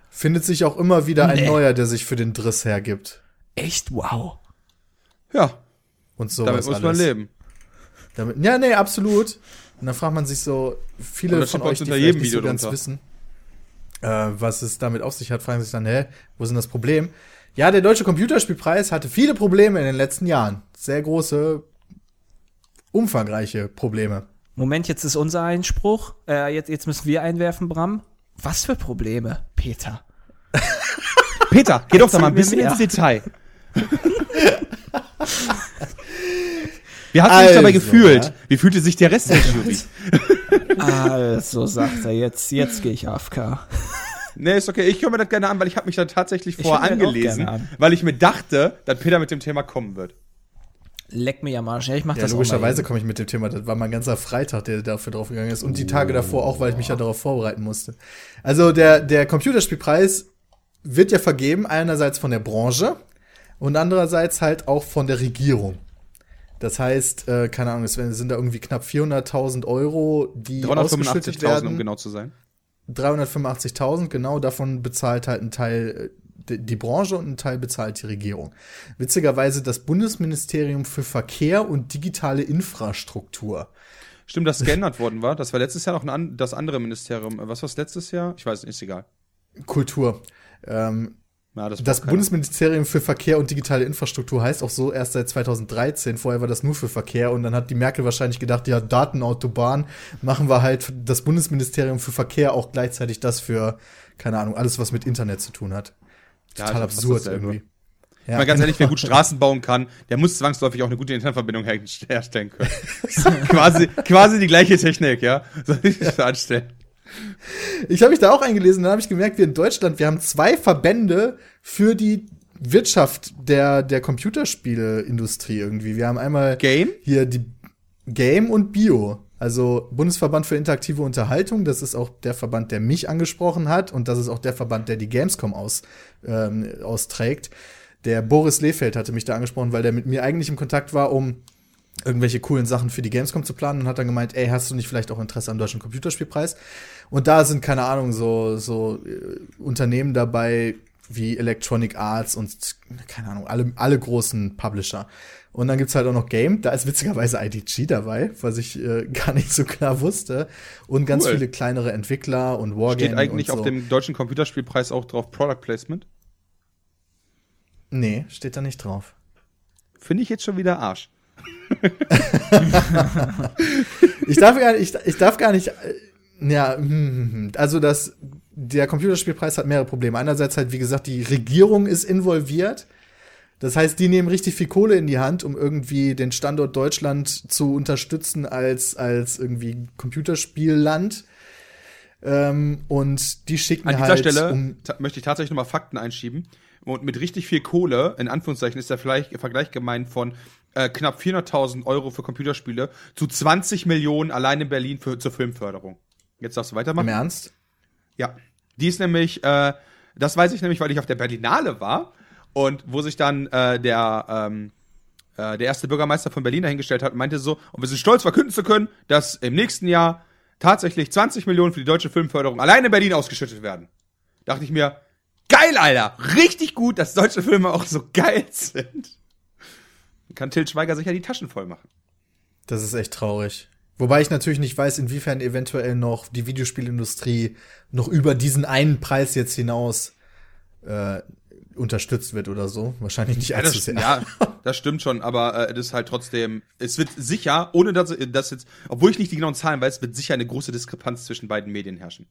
findet sich auch immer wieder ein Nee. neuer, der sich für den Driss hergibt. Echt? Wow. Ja, Und sowas damit muss man alles. leben. Damit, ja, nee, absolut. Und dann fragt man sich so, viele von euch, die vielleicht jedem nicht so ganz drunter. wissen, äh, was es damit auf sich hat, fragen sich dann, hä, wo ist denn das Problem? Ja, der Deutsche Computerspielpreis hatte viele Probleme in den letzten Jahren. Sehr große, umfangreiche Probleme. Moment, jetzt ist unser Einspruch. Äh, jetzt, jetzt müssen wir einwerfen, Bram. Was für Probleme, Peter? Peter, geh doch da mal ein bisschen mehr. ins Detail. Wie hast du dich dabei Also, gefühlt? ja. Wie fühlte sich der Rest der Jury? Also, sagt er, jetzt, jetzt gehe ich AFK. Nee, ist okay. Ich höre mir das gerne an, weil ich habe mich da tatsächlich Ich vorher angelesen, an. weil ich mir dachte, dass Peter mit dem Thema kommen wird. Leck mir am Arsch. Ja, ich mach Ja, das logischerweise komme ich mit dem Thema. Das war mein ganzer Freitag, der dafür draufgegangen ist. Und die Tage davor auch, weil ich mich ja darauf vorbereiten musste. Also der, der Computerspielpreis wird ja vergeben, einerseits von der Branche und andererseits halt auch von der Regierung. Das heißt, äh, keine Ahnung, es sind da irgendwie knapp 400.000 Euro, die ausgeschüttet 385.000, werden. um genau zu sein. 385.000, genau, davon bezahlt halt ein Teil äh, die Branche und ein Teil bezahlt die Regierung. Witzigerweise das Bundesministerium für Verkehr und digitale Infrastruktur. Stimmt, dass es geändert worden war. Das war letztes Jahr noch ein das andere Ministerium. Äh, Was war es letztes Jahr? Ich weiß nicht, ist egal. Kultur. Ähm, Ja, das das. Bundesministerium für Verkehr und digitale Infrastruktur heißt auch so erst seit 2013. Vorher war das nur für Verkehr und dann hat die Merkel wahrscheinlich gedacht, ja, Datenautobahn machen wir halt das Bundesministerium für Verkehr auch gleichzeitig das für, keine Ahnung, alles, was mit Internet zu tun hat. Ja, Total fast absurd irgendwie. Ich meine, ganz ehrlich, wer gut Straßen bauen kann, der muss zwangsläufig auch eine gute Internetverbindung her herstellen können. quasi, quasi die gleiche Technik, ja. Soll ich das anstellen? Ich habe mich da auch eingelesen, dann habe ich gemerkt, wir in Deutschland, wir haben zwei Verbände für die Wirtschaft der, der Computerspieleindustrie irgendwie. Wir haben einmal Game? hier die Game und Bio. Also Bundesverband für interaktive Unterhaltung, das ist auch der Verband, der mich angesprochen hat und das ist auch der Verband, der die Gamescom aus, ähm, austrägt. Der Boris Lehfeld hatte mich da angesprochen, weil der mit mir eigentlich im Kontakt war, um irgendwelche coolen Sachen für die Gamescom zu planen und hat dann gemeint, ey, hast du nicht vielleicht auch Interesse am deutschen Computerspielpreis? Und da sind, keine Ahnung, so, so äh, Unternehmen dabei wie Electronic Arts und, keine Ahnung, alle, alle großen Publisher. Und dann gibt's halt auch noch Game, da ist witzigerweise IDG dabei, was ich äh, gar nicht so klar wusste. Und ganz Cool. viele kleinere Entwickler und Wargaming Steht eigentlich so. auf dem deutschen Computerspielpreis auch drauf Product Placement? Nee, steht da nicht drauf. Finde ich jetzt schon wieder Arsch. ich darf gar nicht, ich, ich darf gar nicht, äh, ja, hm, hm, hm. also das, der Computerspielpreis hat mehrere Probleme. Einerseits halt, wie gesagt, die Regierung ist involviert. Das heißt, die nehmen richtig viel Kohle in die Hand, um irgendwie den Standort Deutschland zu unterstützen als, als irgendwie Computerspielland. Ähm, und die schicken An dieser halt. Stelle um, möchte ich tatsächlich nochmal Fakten einschieben. Und mit richtig viel Kohle, in Anführungszeichen, ist der Vergleich, Vergleich gemeint von äh, knapp 400.000 Euro für Computerspiele zu 20 Millionen allein in Berlin für, zur Filmförderung. Jetzt darfst du Im weitermachen. Ernst? Ja. Die ist nämlich, äh, das weiß ich nämlich, weil ich auf der Berlinale war und wo sich dann äh, der, ähm, äh, der erste Bürgermeister von Berlin dahingestellt hat und meinte so, und wir sind stolz verkünden zu können, dass im nächsten Jahr tatsächlich 20 Millionen für die deutsche Filmförderung allein in Berlin ausgeschüttet werden. Dachte ich mir, geil, Alter! Richtig gut, dass deutsche Filme auch so geil sind. Kann Til Schweiger sicher die Taschen voll machen. Das ist echt traurig. Wobei ich natürlich nicht weiß, inwiefern eventuell noch die Videospielindustrie noch über diesen einen Preis jetzt hinaus äh, unterstützt wird oder so. Wahrscheinlich nicht Ja, allzu das, sehr. ja, das stimmt schon, aber äh, das ist halt trotzdem, es wird sicher, ohne dass das jetzt, obwohl ich nicht die genauen Zahlen weiß, wird sicher eine große Diskrepanz zwischen beiden Medien herrschen.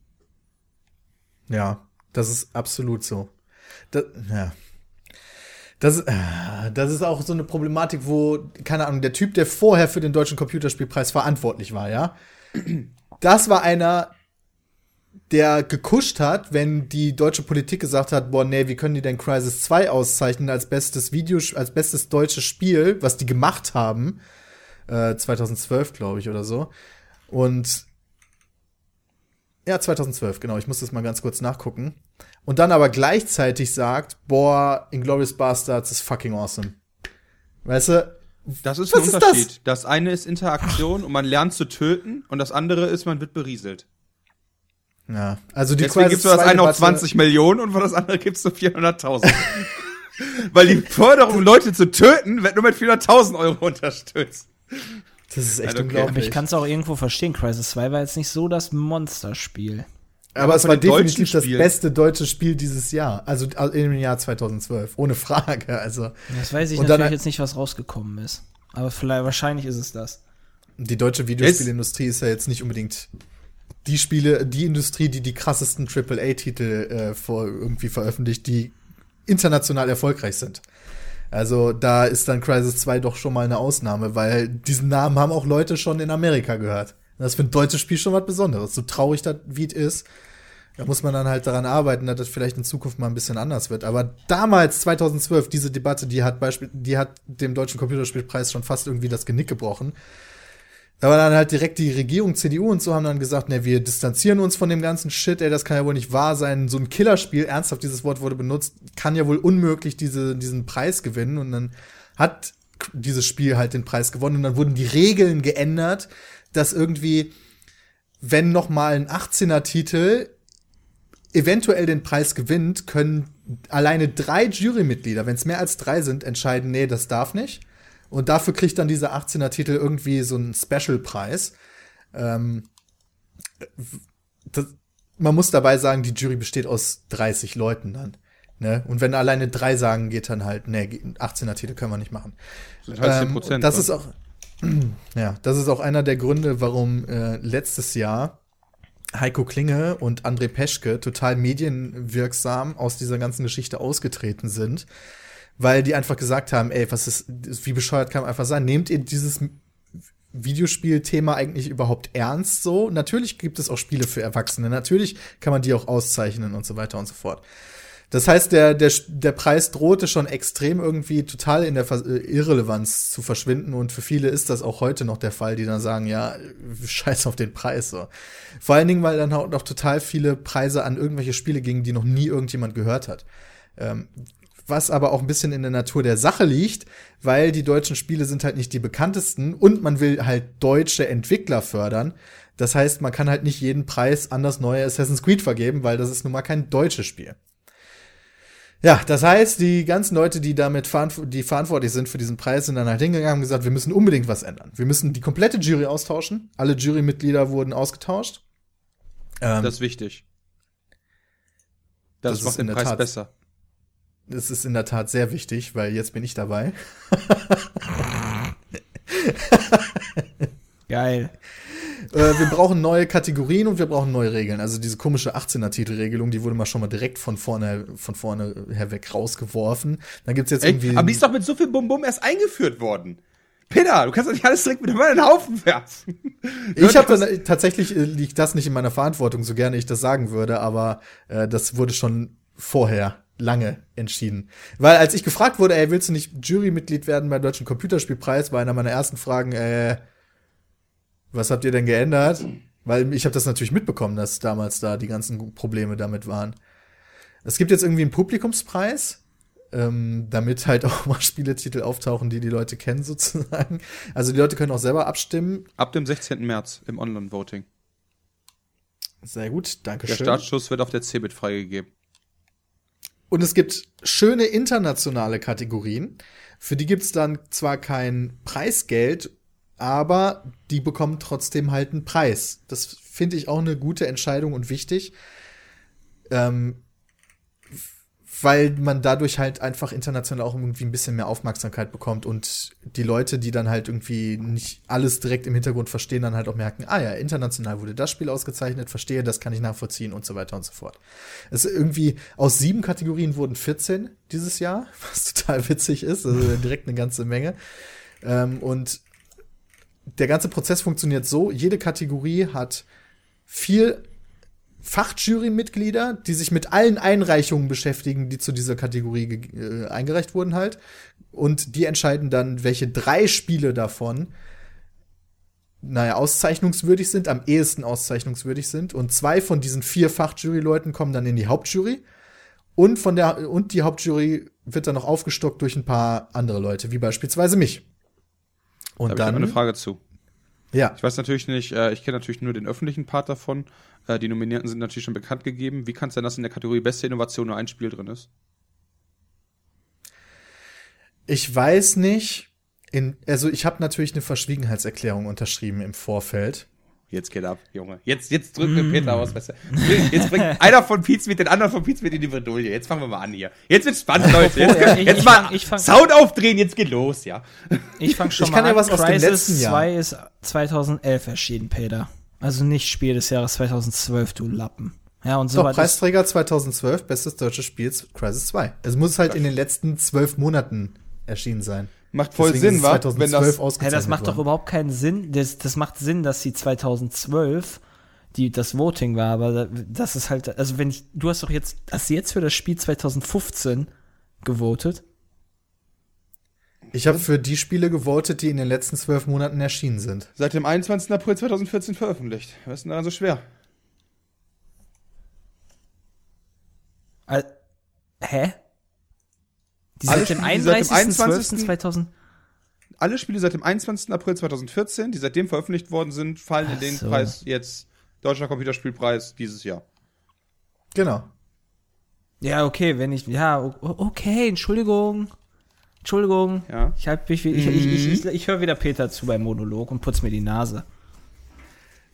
Ja, das ist absolut so. Das, ja. Das, äh, das ist auch so eine Problematik, wo, keine Ahnung, der Typ, der vorher für den Deutschen Computerspielpreis verantwortlich war, ja. Das war einer, der gekuscht hat, wenn die deutsche Politik gesagt hat, boah, nee, wie können die denn Crisis 2 auszeichnen als bestes Video, als bestes deutsches Spiel, was die gemacht haben, äh, 2012, glaube ich, oder so. Und ja, 2012, genau. Ich muss das mal ganz kurz nachgucken. Und dann aber gleichzeitig sagt, boah, Inglourious Bastards ist fucking awesome. Weißt du? Das ist Was ein ist Unterschied. Das? eine ist Interaktion und man lernt zu töten und das andere ist, man wird berieselt. Ja, also die Deswegen gibt's für das 2 eine Debatte- 20 Millionen und für das andere gibt's nur 400.000. Weil die Förderung, Leute zu töten, wird nur mit 400.000 Euro unterstützt. Das ist echt Also okay. unglaublich. Aber ich kann es auch irgendwo verstehen. Crisis 2 war jetzt nicht so das Monsterspiel. Aber es von war definitiv das beste deutsche Spiel dieses Jahr. Also im Jahr 2012. Ohne Frage. Also Das weiß ich Und natürlich jetzt nicht, was rausgekommen ist. Aber vielleicht, wahrscheinlich ist es das. die deutsche Videospielindustrie ist ja jetzt nicht unbedingt die Spiele, die Industrie, die die krassesten AAA-Titel äh, vor irgendwie veröffentlicht, die international erfolgreich sind. Also da ist dann Crisis 2 doch schon mal eine Ausnahme, weil diesen Namen haben auch Leute schon in Amerika gehört. Das ist für ein deutsches Spiel schon was Besonderes. So traurig das wie es ist, da muss man dann halt daran arbeiten, dass das vielleicht in Zukunft mal ein bisschen anders wird. Aber damals, 2012, diese Debatte, die hat Beispiel, die hat dem Deutschen Computerspielpreis schon fast irgendwie das Genick gebrochen. Da war dann halt direkt die Regierung, CDU und so haben dann gesagt, ne, wir distanzieren uns von dem ganzen Shit, ey, das kann ja wohl nicht wahr sein. So ein Killerspiel, ernsthaft, dieses Wort wurde benutzt, kann ja wohl unmöglich diese, diesen Preis gewinnen. Und dann hat dieses Spiel halt den Preis gewonnen und dann wurden die Regeln geändert, dass irgendwie, wenn noch mal ein 18er-Titel eventuell den Preis gewinnt, können alleine drei Jurymitglieder, wenn es mehr als drei sind, entscheiden, nee, das darf nicht. Und dafür kriegt dann dieser 18er-Titel irgendwie so einen Special-Preis. Ähm, das, man muss dabei sagen, die Jury besteht aus 30 Leuten dann. Ne? Und wenn alleine drei sagen, geht dann halt, nee, 18er-Titel können wir nicht machen. Das heißt Ähm, 10%. das ist auch, ja, das ist auch einer der Gründe, warum äh, letztes Jahr Heiko Klinge und André Peschke total medienwirksam aus dieser ganzen Geschichte ausgetreten sind, weil die einfach gesagt haben, ey, was ist, wie bescheuert kann man einfach sein? Nehmt ihr dieses Videospielthema eigentlich überhaupt ernst so? Natürlich gibt es auch Spiele für Erwachsene, natürlich kann man die auch auszeichnen und so weiter und so fort. Das heißt, der, der, der Preis drohte schon extrem irgendwie total in der äh, Irrelevanz zu verschwinden und für viele ist das auch heute noch der Fall, die dann sagen, ja, scheiß auf den Preis so. Vor allen Dingen, weil dann auch noch total viele Preise an irgendwelche Spiele gingen, die noch nie irgendjemand gehört hat. Ähm, was aber auch ein bisschen in der Natur der Sache liegt, weil die deutschen Spiele sind halt nicht die bekanntesten und man will halt deutsche Entwickler fördern. Das heißt, man kann halt nicht jeden Preis an das neue Assassin's Creed vergeben, weil das ist nun mal kein deutsches Spiel. Ja, das heißt, die ganzen Leute, die damit verantw die verantwortlich sind für diesen Preis, sind dann halt hingegangen und gesagt, wir müssen unbedingt was ändern. Wir müssen die komplette Jury austauschen. Alle Jurymitglieder wurden ausgetauscht. Ähm, Das ist wichtig. Das, Das ist macht den Preis Tat- besser. Das ist in der Tat sehr wichtig, weil jetzt bin ich dabei. Geil. Äh, wir brauchen neue Kategorien und wir brauchen neue Regeln. Also diese komische 18er-Titelregelung, die wurde mal schon mal direkt von vorne, von vorne her weg rausgeworfen. Dann gibt's jetzt Ey, irgendwie. aber die ist doch mit so viel Bum-Bum erst eingeführt worden. Peter, du kannst doch nicht alles direkt mit über den Haufen werfen. ich habe dann tatsächlich äh, liegt das nicht in meiner Verantwortung, so gerne ich das sagen würde, aber äh, das wurde schon vorher lange entschieden. Weil als ich gefragt wurde, ey, willst du nicht Jurymitglied werden beim Deutschen Computerspielpreis, war einer meiner ersten Fragen, äh, was habt ihr denn geändert? Weil ich habe das natürlich mitbekommen, dass damals da die ganzen Probleme damit waren. Es gibt jetzt irgendwie einen Publikumspreis, ähm, damit halt auch mal Spieletitel auftauchen, die die Leute kennen sozusagen. Also die Leute können auch selber abstimmen. Ab dem 16. März im Online-Voting. Sehr gut, danke Der schön. Startschuss wird auf der Cebit freigegeben. Und es gibt schöne internationale Kategorien. Für die gibt's dann zwar kein Preisgeld, aber die bekommen trotzdem halt einen Preis. Das finde ich auch eine gute Entscheidung und wichtig. Ähm, weil man dadurch halt einfach international auch irgendwie ein bisschen mehr Aufmerksamkeit bekommt und die Leute, die dann halt irgendwie nicht alles direkt im Hintergrund verstehen, dann halt auch merken, ah ja, international wurde das Spiel ausgezeichnet, verstehe, das kann ich nachvollziehen und so weiter und so fort. Es ist irgendwie aus sieben Kategorien wurden 14 dieses Jahr, was total witzig ist, also direkt eine ganze Menge. Ähm, und der ganze Prozess funktioniert so, jede Kategorie hat vier Fachjury-Mitglieder, die sich mit allen Einreichungen beschäftigen, die zu dieser Kategorie äh, eingereicht wurden halt. Und die entscheiden dann, welche drei Spiele davon, naja, auszeichnungswürdig sind, am ehesten auszeichnungswürdig sind. Und zwei von diesen vier Fachjury-Leuten kommen dann in die Hauptjury. Und von der, und die Hauptjury wird dann noch aufgestockt durch ein paar andere Leute, wie beispielsweise mich. Da Und ich dann, aber eine Frage zu. Ja, Ich weiß natürlich nicht, äh, ich kenne natürlich nur den öffentlichen Part davon. Äh, die Nominierten sind natürlich schon bekannt gegeben. Wie kann es sein, dass in der Kategorie Beste Innovation nur ein Spiel drin ist? Ich weiß nicht. In, also ich habe natürlich eine Verschwiegenheitserklärung unterschrieben im Vorfeld. Jetzt geht ab, Junge. Jetzt, jetzt drückt mir Peter aus, weißt du. Jetzt bringt einer von Pietz mit den anderen von Pietz mit in die Bredouille. Jetzt fangen wir mal an hier. Jetzt wird's spannend, Leute. Jetzt, ja, ich- jetzt ich mal fang- ich fang- Sound aufdrehen, jetzt geht los, ja. Ich fange schon Ich mal kann ja an. was aus dem letzten Jahr. 2 ist 2011 erschienen, Peter. Also nicht Spiel des Jahres 2012, du Lappen. Ja, und so Doch. Preisträger 2012, bestes deutsches Spiel, Crisis 2. Es muss halt in den letzten zwölf Monaten erschienen sein. Macht voll Deswegen Sinn, wa? 2012 Wenn das, Hä, ausgezeichnet das macht doch worden. überhaupt keinen Sinn. Das, das macht Sinn, dass sie 2012 die das Voting war, aber das ist halt, also wenn ich, du hast doch jetzt, hast du jetzt für das Spiel 2015 gewotet? Ich habe für die Spiele gewotet, die in den letzten zwölf Monaten erschienen sind. seit dem 21. April 2014 veröffentlicht. Was ist denn daran so schwer? Al hä? Die Alle seit dem Spiele, die seit dem 31.12.2000 Alle Spiele seit dem 21. April 2014, die seitdem veröffentlicht worden sind, fallen in Ach den so. Preis jetzt Deutscher Computerspielpreis dieses Jahr. Genau. Ja, okay, wenn ich, ja, okay, Entschuldigung. Entschuldigung. Ja. Ich, hab, ich, ich, ich, ich, ich, ich höre wieder Peter zu beim Monolog und putz mir die Nase.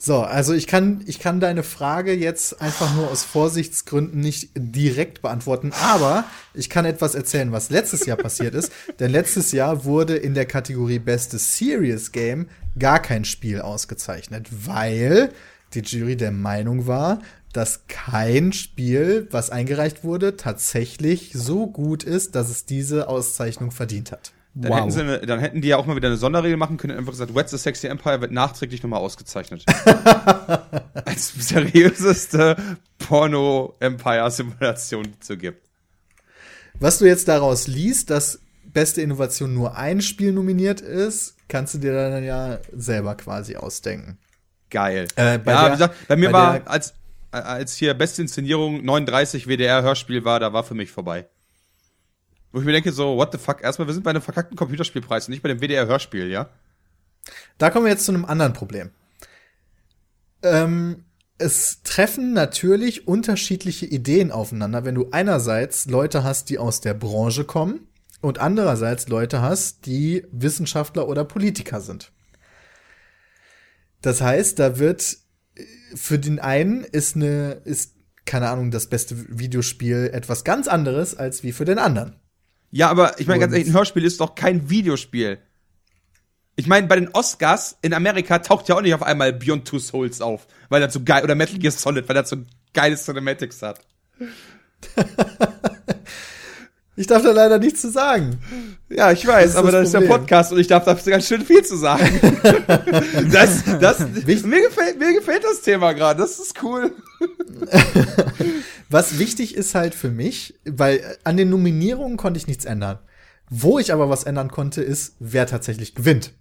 So, also ich kann, ich kann deine Frage jetzt einfach nur aus Vorsichtsgründen nicht direkt beantworten, aber ich kann etwas erzählen, was letztes Jahr passiert ist. Denn letztes Jahr wurde in der Kategorie Bestes Serious Game gar kein Spiel ausgezeichnet, weil die Jury der Meinung war, dass kein Spiel, was eingereicht wurde, tatsächlich so gut ist, dass es diese Auszeichnung verdient hat. Dann, hätten sie eine, dann hätten die ja auch mal wieder eine Sonderregel machen können und einfach gesagt, What's the Sexy Empire wird nachträglich nochmal ausgezeichnet. Als seriöseste Porno-Empire-Simulation, die es so gibt. Was du jetzt daraus liest, dass beste Innovation nur ein Spiel nominiert ist, kannst du dir dann ja selber quasi ausdenken. Geil. Äh, bei ja, der- wie gesagt, bei mir bei war, als, als hier beste Inszenierung 39 WDR-Hörspiel war, da war für mich vorbei. Wo ich mir denke, so, what the fuck? Erstmal, wir sind bei einem verkackten Computerspielpreis, nicht bei dem WDR-Hörspiel, ja? Da kommen wir jetzt zu einem anderen Problem. Ähm, es treffen natürlich unterschiedliche Ideen aufeinander, wenn du einerseits Leute hast, die aus der Branche kommen und andererseits Leute hast, die Wissenschaftler oder Politiker sind. Das heißt, da wird äh, für den einen ist eine ist keine Ahnung das beste Videospiel etwas ganz anderes als wie für den anderen. Ja, aber ich meine ganz ehrlich, ein Hörspiel ist doch kein Videospiel. Ich meine, bei den Oscars in Amerika taucht ja auch nicht auf einmal Beyond Two Souls auf, weil das so geil, oder Metal Gear Solid, weil das so geile Cinematics hat. Ich darf da leider nichts zu sagen. Ja, ich weiß, Das aber das das ist der. Podcast und ich darf da ganz schön viel zu sagen. das, das, mir gefällt, mir gefällt das Thema gerade, das ist cool. Was wichtig ist halt für mich, weil an den Nominierungen konnte ich nichts ändern. Wo ich aber was ändern konnte, ist, wer tatsächlich gewinnt.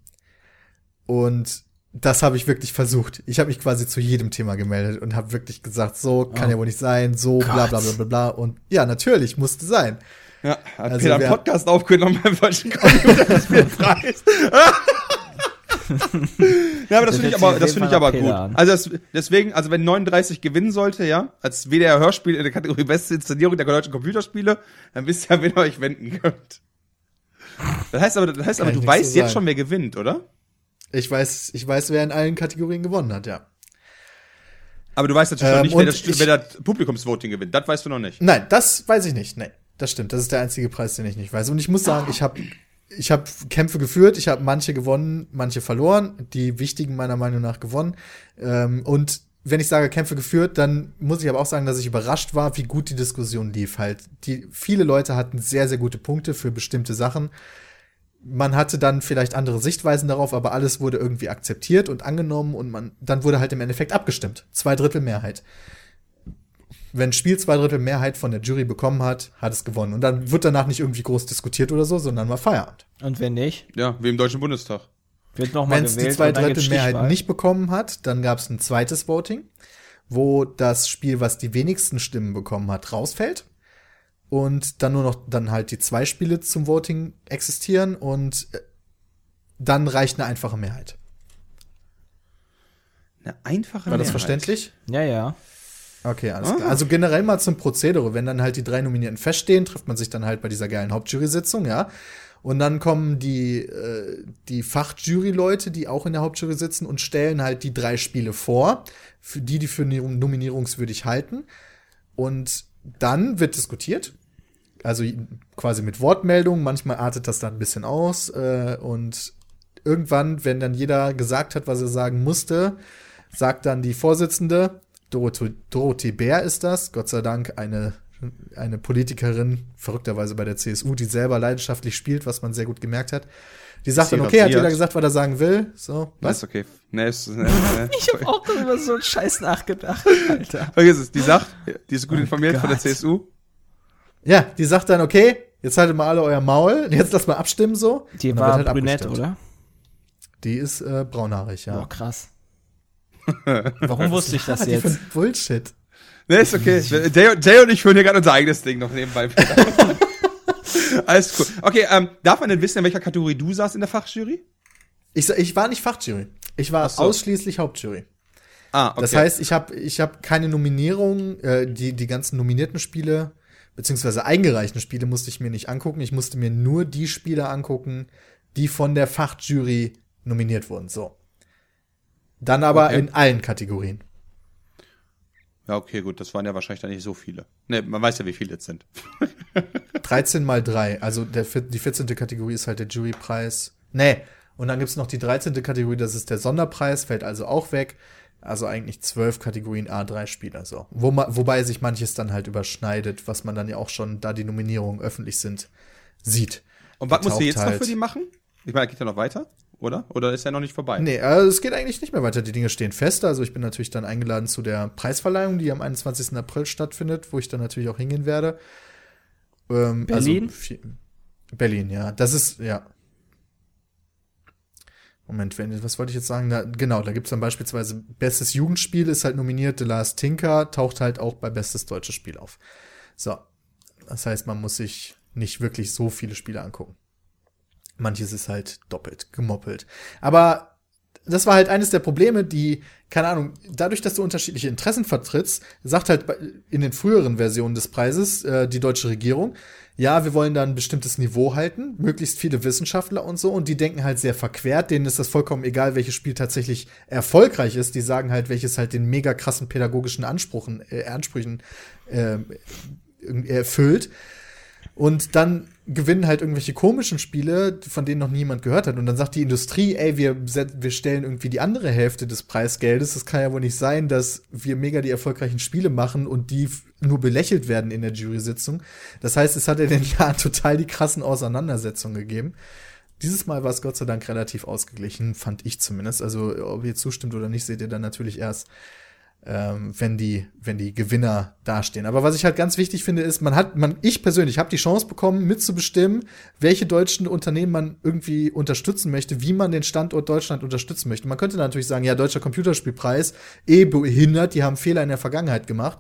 Und das habe ich wirklich versucht. Ich habe mich quasi zu jedem Thema gemeldet und habe wirklich gesagt, so kann Oh. ja wohl nicht sein, so bla bla bla bla bla. Und ja, natürlich, musste sein. Ja, hat Also Peter Podcast aufgenommen beim falschen Computerspielpreis. Ja, aber das Das finde ich aber, das finde ich aber gut. An. Also das, deswegen, also wenn 39 gewinnen sollte, ja, als WDR Hörspiel in der Kategorie Beste Inszenierung der deutschen Computerspiele, dann wisst ihr, wen ihr euch wenden könnt. Das heißt aber, das heißt aber du weißt jetzt schon, wer gewinnt, oder? Ich weiß, ich weiß, wer in allen Kategorien gewonnen hat, ja. Aber du weißt natürlich noch Ähm, nicht, wer das, ich- wer das Publikumsvoting gewinnt. Das weißt du noch nicht. Nein, das weiß ich nicht. Nee, das stimmt. Das ist der einzige Preis, den ich nicht weiß. Und ich muss sagen, ich habe ich hab Kämpfe geführt, ich habe manche gewonnen, manche verloren, die wichtigen meiner Meinung nach gewonnen. Ähm, und wenn ich sage Kämpfe geführt, dann muss ich aber auch sagen, dass ich überrascht war, wie gut die Diskussion lief. Halt, die viele Leute hatten sehr, sehr gute Punkte für bestimmte Sachen. Man hatte dann vielleicht andere Sichtweisen darauf, aber alles wurde irgendwie akzeptiert und angenommen und man, dann wurde halt im Endeffekt abgestimmt. Zwei Drittel Mehrheit wenn ein Spiel zwei Drittel Mehrheit von der Jury bekommen hat, hat es gewonnen. Und dann wird danach nicht irgendwie groß diskutiert oder so, sondern war Feierabend. Und wenn nicht, Ja, wie im Deutschen Bundestag. wird nochmal Wenn es die zwei Drittel Mehrheit nicht bekommen hat, dann gab es ein zweites Voting, wo das Spiel, was die wenigsten Stimmen bekommen hat, rausfällt. Und dann nur noch dann halt die zwei Spiele zum Voting existieren und äh, dann reicht eine einfache Mehrheit. Eine einfache War das Mehrheit. verständlich? Ja, ja. Okay, alles Ah. klar. Also generell mal zum Prozedere. Wenn dann halt die drei Nominierten feststehen, trifft man sich dann halt bei dieser geilen Hauptjury-Sitzung, ja. Und dann kommen die, äh, die Fachjury-Leute, die auch in der Hauptjury sitzen und stellen halt die drei Spiele vor, für die, die für nominierungswürdig halten. Und dann wird diskutiert. Also quasi mit Wortmeldungen. Manchmal artet das dann ein bisschen aus. Äh, und irgendwann, wenn dann jeder gesagt hat, was er sagen musste, sagt dann die Vorsitzende, Dorothee, Dorothee Bär ist das, Gott sei Dank eine, eine Politikerin, verrückterweise bei der CSU, die selber leidenschaftlich spielt, was man sehr gut gemerkt hat. Die sagt dann, okay, hat jeder gesagt, was er sagen will. So, Was? was? okay. Nee, ist, nee, nee. Ich habe auch darüber so einen Scheiß nachgedacht, Alter. Vergiss es, die sagt, die ist gut Oh informiert von der Gott. CSU. Ja, die sagt dann, okay, jetzt haltet mal alle euer Maul, jetzt lasst mal abstimmen so. Die war halt brünett, oder? Die ist äh, braunhaarig, ja. Boah, krass. Warum wusste ich das die für jetzt? ein Bullshit. Nee, ist okay. Jay, und- Jay und ich führen hier gerade unser eigenes Ding noch nebenbei. Alles cool. Okay, ähm, darf man denn wissen, in welcher Kategorie du saßt in der Fachjury? Ich, ich war nicht Fachjury. Ich war so. ausschließlich Hauptjury. Ah, okay. Das heißt, ich habe ich hab keine Nominierung, äh, die, die ganzen nominierten Spiele, beziehungsweise eingereichten Spiele musste ich mir nicht angucken. Ich musste mir nur die Spiele angucken, die von der Fachjury nominiert wurden. So. Dann aber Okay. in allen Kategorien. ja, okay, gut, das waren ja wahrscheinlich dann nicht so viele. Nee, man weiß ja, wie viele es sind. 13 mal 3. Also der, die 14. Kategorie ist halt der Jurypreis. Nee. Und dann gibt's noch die 13. Kategorie, das ist der Sonderpreis, fällt also auch weg. Also eigentlich 12 Kategorien A3 Spieler. So. Wo wobei sich manches dann halt überschneidet, was man dann ja auch schon, da die Nominierungen öffentlich sind, sieht. Und was musst du jetzt noch halt- für die machen? Ich meine, geht ja noch weiter, oder? Oder ist ja noch nicht vorbei? Nee, also es geht eigentlich nicht mehr weiter. Die Dinge stehen fest. Also ich bin natürlich dann eingeladen zu der Preisverleihung, die am 21. April stattfindet, wo ich dann natürlich auch hingehen werde. Ähm, Berlin? Also, Berlin, ja. Das ist, ja. Moment, wenn, was wollte ich jetzt sagen? Da, genau, da gibt's dann beispielsweise Bestes Jugendspiel ist halt nominiert, The Last Tinker taucht halt auch bei Bestes deutsches Spiel auf. So. Das heißt, man muss sich nicht wirklich so viele Spiele angucken. Manches ist halt doppelt gemoppelt. Aber das war halt eines der Probleme, die, keine Ahnung, dadurch, dass du unterschiedliche Interessen vertrittst, sagt halt in den früheren Versionen des Preises äh, die deutsche Regierung, ja, wir wollen da ein bestimmtes Niveau halten, möglichst viele Wissenschaftler und so, und die denken halt sehr verquert, denen ist das vollkommen egal, welches Spiel tatsächlich erfolgreich ist, die sagen halt, welches halt den mega krassen pädagogischen Anspruchen, äh, Ansprüchen äh, erfüllt. Und dann gewinnen halt irgendwelche komischen Spiele, von denen noch niemand gehört hat. Und dann sagt die Industrie, ey, wir, wir stellen irgendwie die andere Hälfte des Preisgeldes. Das kann ja wohl nicht sein, dass wir mega die erfolgreichen Spiele machen und die nur belächelt werden in der Jury-Sitzung. Das heißt, es hat in den Jahren total die krassen Auseinandersetzungen gegeben. Dieses Mal war es Gott sei Dank relativ ausgeglichen, fand ich zumindest. Also, ob ihr zustimmt oder nicht, seht ihr dann natürlich erst ähm, wenn die, wenn die Gewinner dastehen. Aber was ich halt ganz wichtig finde, ist, man hat, man, ich persönlich habe die Chance bekommen, mitzubestimmen, welche deutschen Unternehmen man irgendwie unterstützen möchte, wie man den Standort Deutschland unterstützen möchte. Man könnte natürlich sagen, ja, deutscher Computerspielpreis, eh behindert, die haben Fehler in der Vergangenheit gemacht.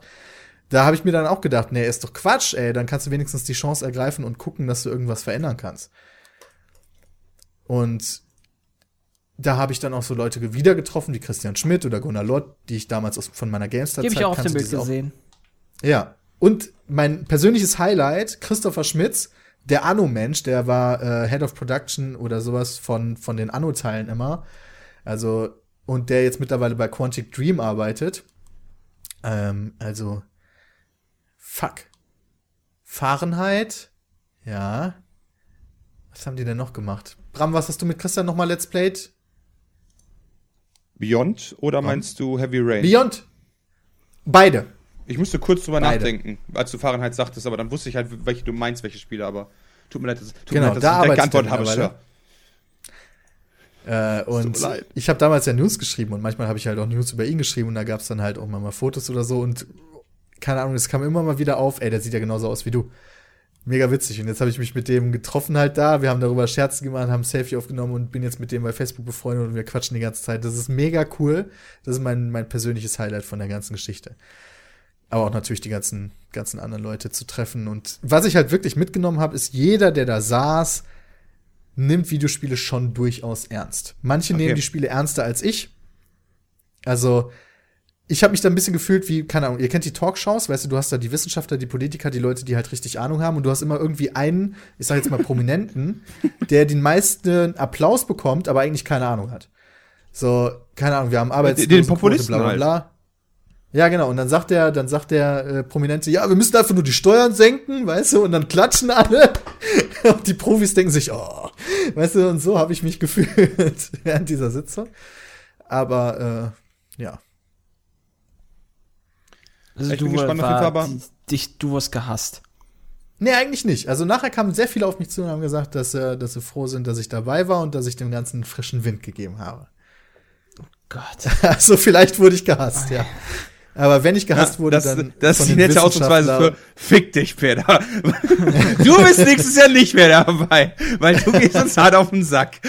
Da habe ich mir dann auch gedacht, nee, ist doch Quatsch, ey, dann kannst du wenigstens die Chance ergreifen und gucken, dass du irgendwas verändern kannst. Und da habe ich dann auch so Leute wieder getroffen, wie Christian Schmidt oder Gunnar Lott, die ich damals aus, von meiner GameStar-Zeit Die habe ich auch auf dem Bild gesehen. Ja. Und mein persönliches Highlight, Christopher Schmitz, der Anno-Mensch, der war äh, Head of Production oder sowas von, von den Anno-Teilen immer. Also, und der jetzt mittlerweile bei Quantic Dream arbeitet. Ähm, also, fuck. Fahrenheit, ja. Was haben die denn noch gemacht? Bram, was hast du mit Christian nochmal Let's Played? Beyond oder meinst du Heavy Rain? Beyond. Beide. Ich musste kurz drüber Beide. nachdenken, als du Fahrenheit sagtest, aber dann wusste ich halt, welche du meinst, welche Spiele, aber tut mir leid, dass, tut genau, mir leid, dass da ich geantwortet habe, Sir. Äh, und ich habe damals ja News geschrieben und manchmal habe ich halt auch News über ihn geschrieben und da gab es dann halt auch mal, mal Fotos oder so und keine Ahnung, es kam immer mal wieder auf, ey, der sieht ja genauso aus wie du mega witzig. Und jetzt habe ich mich mit dem getroffen halt da. Wir haben darüber Scherze gemacht, haben ein Selfie aufgenommen und bin jetzt mit dem bei Facebook befreundet und wir quatschen die ganze Zeit. Das ist mega cool. Das ist mein, mein persönliches Highlight von der ganzen Geschichte. Aber auch natürlich die ganzen, ganzen anderen Leute zu treffen. Und was ich halt wirklich mitgenommen habe, ist jeder, der da saß, nimmt Videospiele schon durchaus ernst. Manche okay. nehmen die Spiele ernster als ich. Also, ich habe mich da ein bisschen gefühlt wie, keine Ahnung, ihr kennt die Talkshows, weißt du, du hast da die Wissenschaftler, die Politiker, die Leute, die halt richtig Ahnung haben und du hast immer irgendwie einen, ich sag jetzt mal Prominenten, der den meisten Applaus bekommt, aber eigentlich keine Ahnung hat. So, keine Ahnung, wir haben Arbeits den Populisten bla bla bla. Halt. Ja, genau. Und dann sagt der, dann sagt der äh, Prominente, ja, wir müssen einfach nur die Steuern senken, weißt du, und dann klatschen alle. und die Profis denken sich, oh, weißt du, und so habe ich mich gefühlt während dieser Sitzung. Aber äh, ja. Also ich du bin gespannt war, auf jeden Fall, aber dich, du wirst gehasst. Nee, eigentlich nicht. Also nachher kamen sehr viele auf mich zu und haben gesagt, dass, äh, dass sie froh sind, dass ich dabei war und dass ich dem ganzen frischen Wind gegeben habe. Oh Gott. also vielleicht wurde ich gehasst, oh, ja. Aber wenn ich gehasst ja, wurde, das, dann. Das ist die nette Ausdrucksweise für Fick dich, Peter. du bist nächstes Jahr nicht mehr dabei, weil du gehst uns hart auf den Sack.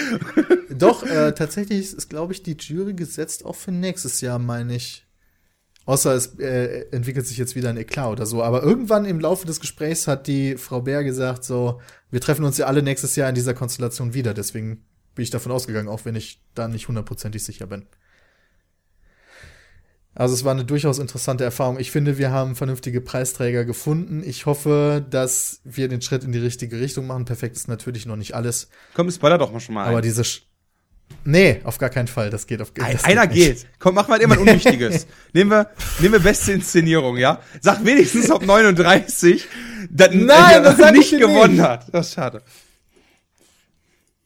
Doch, äh, tatsächlich ist, glaube ich, die Jury gesetzt auch für nächstes Jahr, meine ich. Außer es äh, entwickelt sich jetzt wieder ein Eklat oder so. Aber irgendwann im Laufe des Gesprächs hat die Frau Bär gesagt, so, wir treffen uns ja alle nächstes Jahr in dieser Konstellation wieder. Deswegen bin ich davon ausgegangen, auch wenn ich da nicht hundertprozentig sicher bin. Also es war eine durchaus interessante Erfahrung. Ich finde, wir haben vernünftige Preisträger gefunden. Ich hoffe, dass wir den Schritt in die richtige Richtung machen. Perfekt ist natürlich noch nicht alles. Komm, spoiler doch mal schon mal ein. Aber diese, Nee, auf gar keinen Fall. Das geht auf gar keinen Fall. Einer geht, geht. Komm, mach mal immer ein Unwichtiges. nehmen, wir, nehmen wir beste Inszenierung, ja? Sag wenigstens, ob 39 dann Nein, das äh, nicht gewonnen nicht. hat. Das ist schade.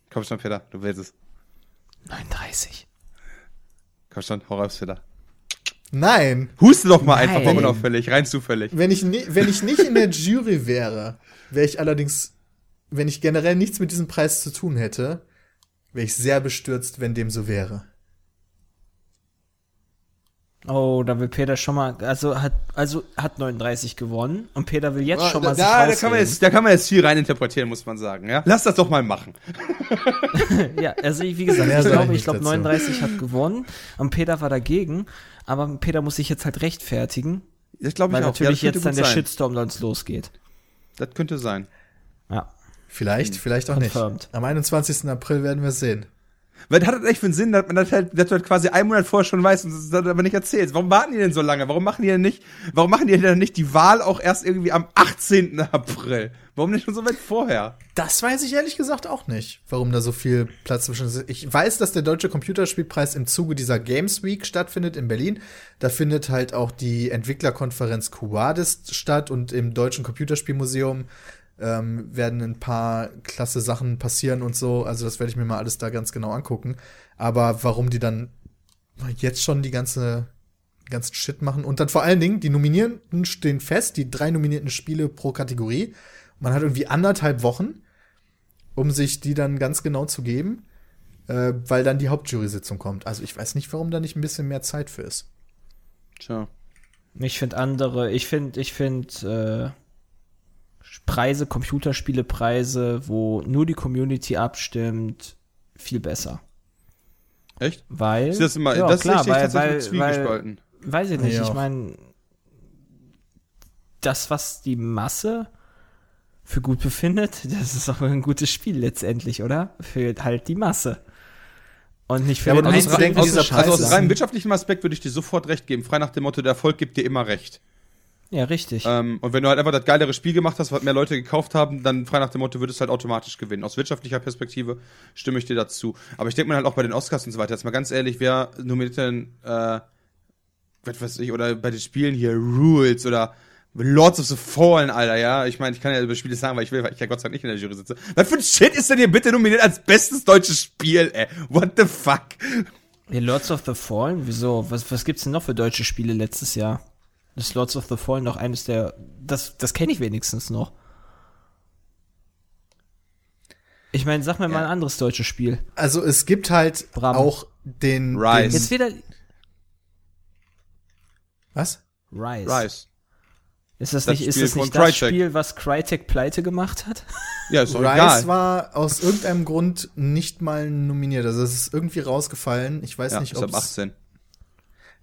Komm schon, Peter, du willst es. 39. Komm schon, hau raus, Peter. Nein. Huste doch mal Nein. einfach mal unauffällig, rein zufällig. Wenn ich, wenn ich nicht in der Jury wäre, wäre ich allerdings, wenn ich generell nichts mit diesem Preis zu tun hätte, wäre ich sehr bestürzt, wenn dem so wäre. Oh, da will Peter schon mal, also hat, also hat 39 gewonnen und Peter will jetzt oh, schon mal da, da kann man jetzt, Da kann man jetzt viel reininterpretieren, muss man sagen, ja. Lass das doch mal machen. ja, also wie gesagt, ich glaube, ich glaube 39 hat gewonnen und Peter war dagegen, aber Peter muss sich jetzt halt rechtfertigen. Das glaube ich weil auch. natürlich ja, jetzt dann der sein. Shitstorm sonst losgeht. Das könnte sein. Ja. Vielleicht, hm. vielleicht auch Confirmed. nicht. Am 21. April werden wir es sehen. Was hat das echt für einen Sinn, dass man das halt, dass du halt quasi einen Monat vorher schon weißt und das aber nicht erzählst? Warum warten die denn so lange? Warum machen die denn nicht, warum machen die denn nicht die Wahl auch erst irgendwie am 18. April? Warum nicht schon so weit vorher? Das weiß ich ehrlich gesagt auch nicht, warum da so viel Platz zwischen ist. Ich weiß, dass der Deutsche Computerspielpreis im Zuge dieser Games Week stattfindet in Berlin. Da findet halt auch die Entwicklerkonferenz Cuadis statt und im Deutschen Computerspielmuseum ähm, werden ein paar klasse Sachen passieren und so. Also das werde ich mir mal alles da ganz genau angucken. Aber warum die dann jetzt schon die ganze ganzen Shit machen und dann vor allen Dingen die Nominierten stehen fest, die drei nominierten Spiele pro Kategorie. Man hat irgendwie anderthalb Wochen, um sich die dann ganz genau zu geben, äh, weil dann die Hauptjury-Sitzung kommt. Also ich weiß nicht, warum da nicht ein bisschen mehr Zeit für ist. Tja. Ich finde andere, ich finde, ich finde äh, Preise, Computerspielepreise, wo nur die Community abstimmt, viel besser. Echt? Weil. Ist das immer, ja, das klar, weil, tatsächlich weil, zwiegespalten. Weiß ich nicht. Ja, ich meine, das, was die Masse für gut befindet, das ist auch ein gutes Spiel letztendlich, oder? Für halt die Masse. Und nicht für Ja, aber den du musst einzelnen bedenken, aus, also aus ist- Scheißer. rein wirtschaftlichem Aspekt würde ich dir sofort recht geben. Frei nach dem Motto, der Erfolg gibt dir immer recht. Ja, richtig. Ähm, und wenn du halt einfach das geilere Spiel gemacht hast, was mehr Leute gekauft haben, dann frei nach dem Motto würdest du halt automatisch gewinnen. Aus wirtschaftlicher Perspektive stimme ich dir dazu. Aber ich denke mal halt auch bei den Oscars und so weiter. Jetzt mal ganz ehrlich, wer nominiert denn, äh, was weiß ich, oder bei den Spielen hier Rules oder Lords of the Fallen, Alter, ja. Ich meine, ich kann ja über Spiele sagen, weil ich will, weil ich ja Gott sei Dank nicht in der Jury sitze. Was für ein Shit ist denn hier bitte nominiert als bestes deutsches Spiel, ey? What the fuck? Ja, Lords of the Fallen? Wieso? Was, was gibt's denn noch für deutsche Spiele letztes Jahr? Das Lords of the Fallen doch eines der. Das, das kenne ich wenigstens noch. Ich meine, sag mir mal ein anderes deutsches Spiel. Also es gibt halt Bravo. auch den, Rise. den Jetzt wieder. was? Rise. Rise. Ist das, Das nicht, ist Spiel das nicht das Crytek. Spiel, was Crytek pleite gemacht hat? Ja, ist doch Rise egal. war aus irgendeinem Grund nicht mal nominiert. Also es ist irgendwie rausgefallen. Ich weiß ja, nicht, ob 18.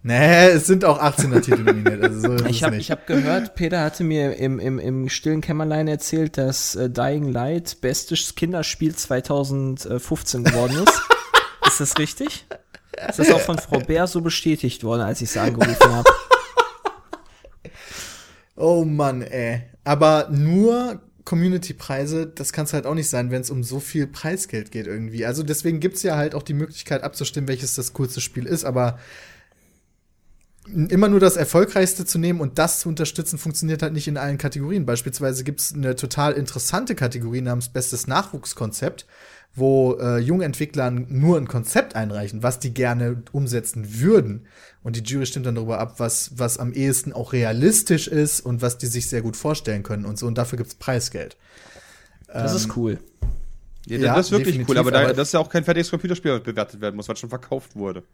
Nee, es sind auch 18er Titel nominiert. Also so Ich es habe hab gehört, Peter hatte mir im, im, im stillen Kämmerlein erzählt, dass äh, Dying Light bestes Kinderspiel 2015 geworden ist. ist das richtig? Ist das auch von Frau Bär so bestätigt worden, als ich sie angerufen habe? Oh Mann, ey. Aber nur Community-Preise, das kann es halt auch nicht sein, wenn es um so viel Preisgeld geht irgendwie. Also deswegen gibt's ja halt auch die Möglichkeit abzustimmen, welches das coolste Spiel ist, aber immer nur das erfolgreichste zu nehmen und das zu unterstützen, funktioniert halt nicht in allen Kategorien. Beispielsweise gibt's eine total interessante Kategorie namens Bestes Nachwuchskonzept, wo äh, junge Entwickler nur ein Konzept einreichen, was die gerne umsetzen würden. Und die Jury stimmt dann darüber ab, was, was am ehesten auch realistisch ist und was die sich sehr gut vorstellen können und so. Und dafür gibt's Preisgeld. Das ist cool. Ja, Ja, das ist wirklich cool, aber, da, aber- das ist ja auch kein fertiges Computerspiel, was bewertet werden muss, was schon verkauft wurde.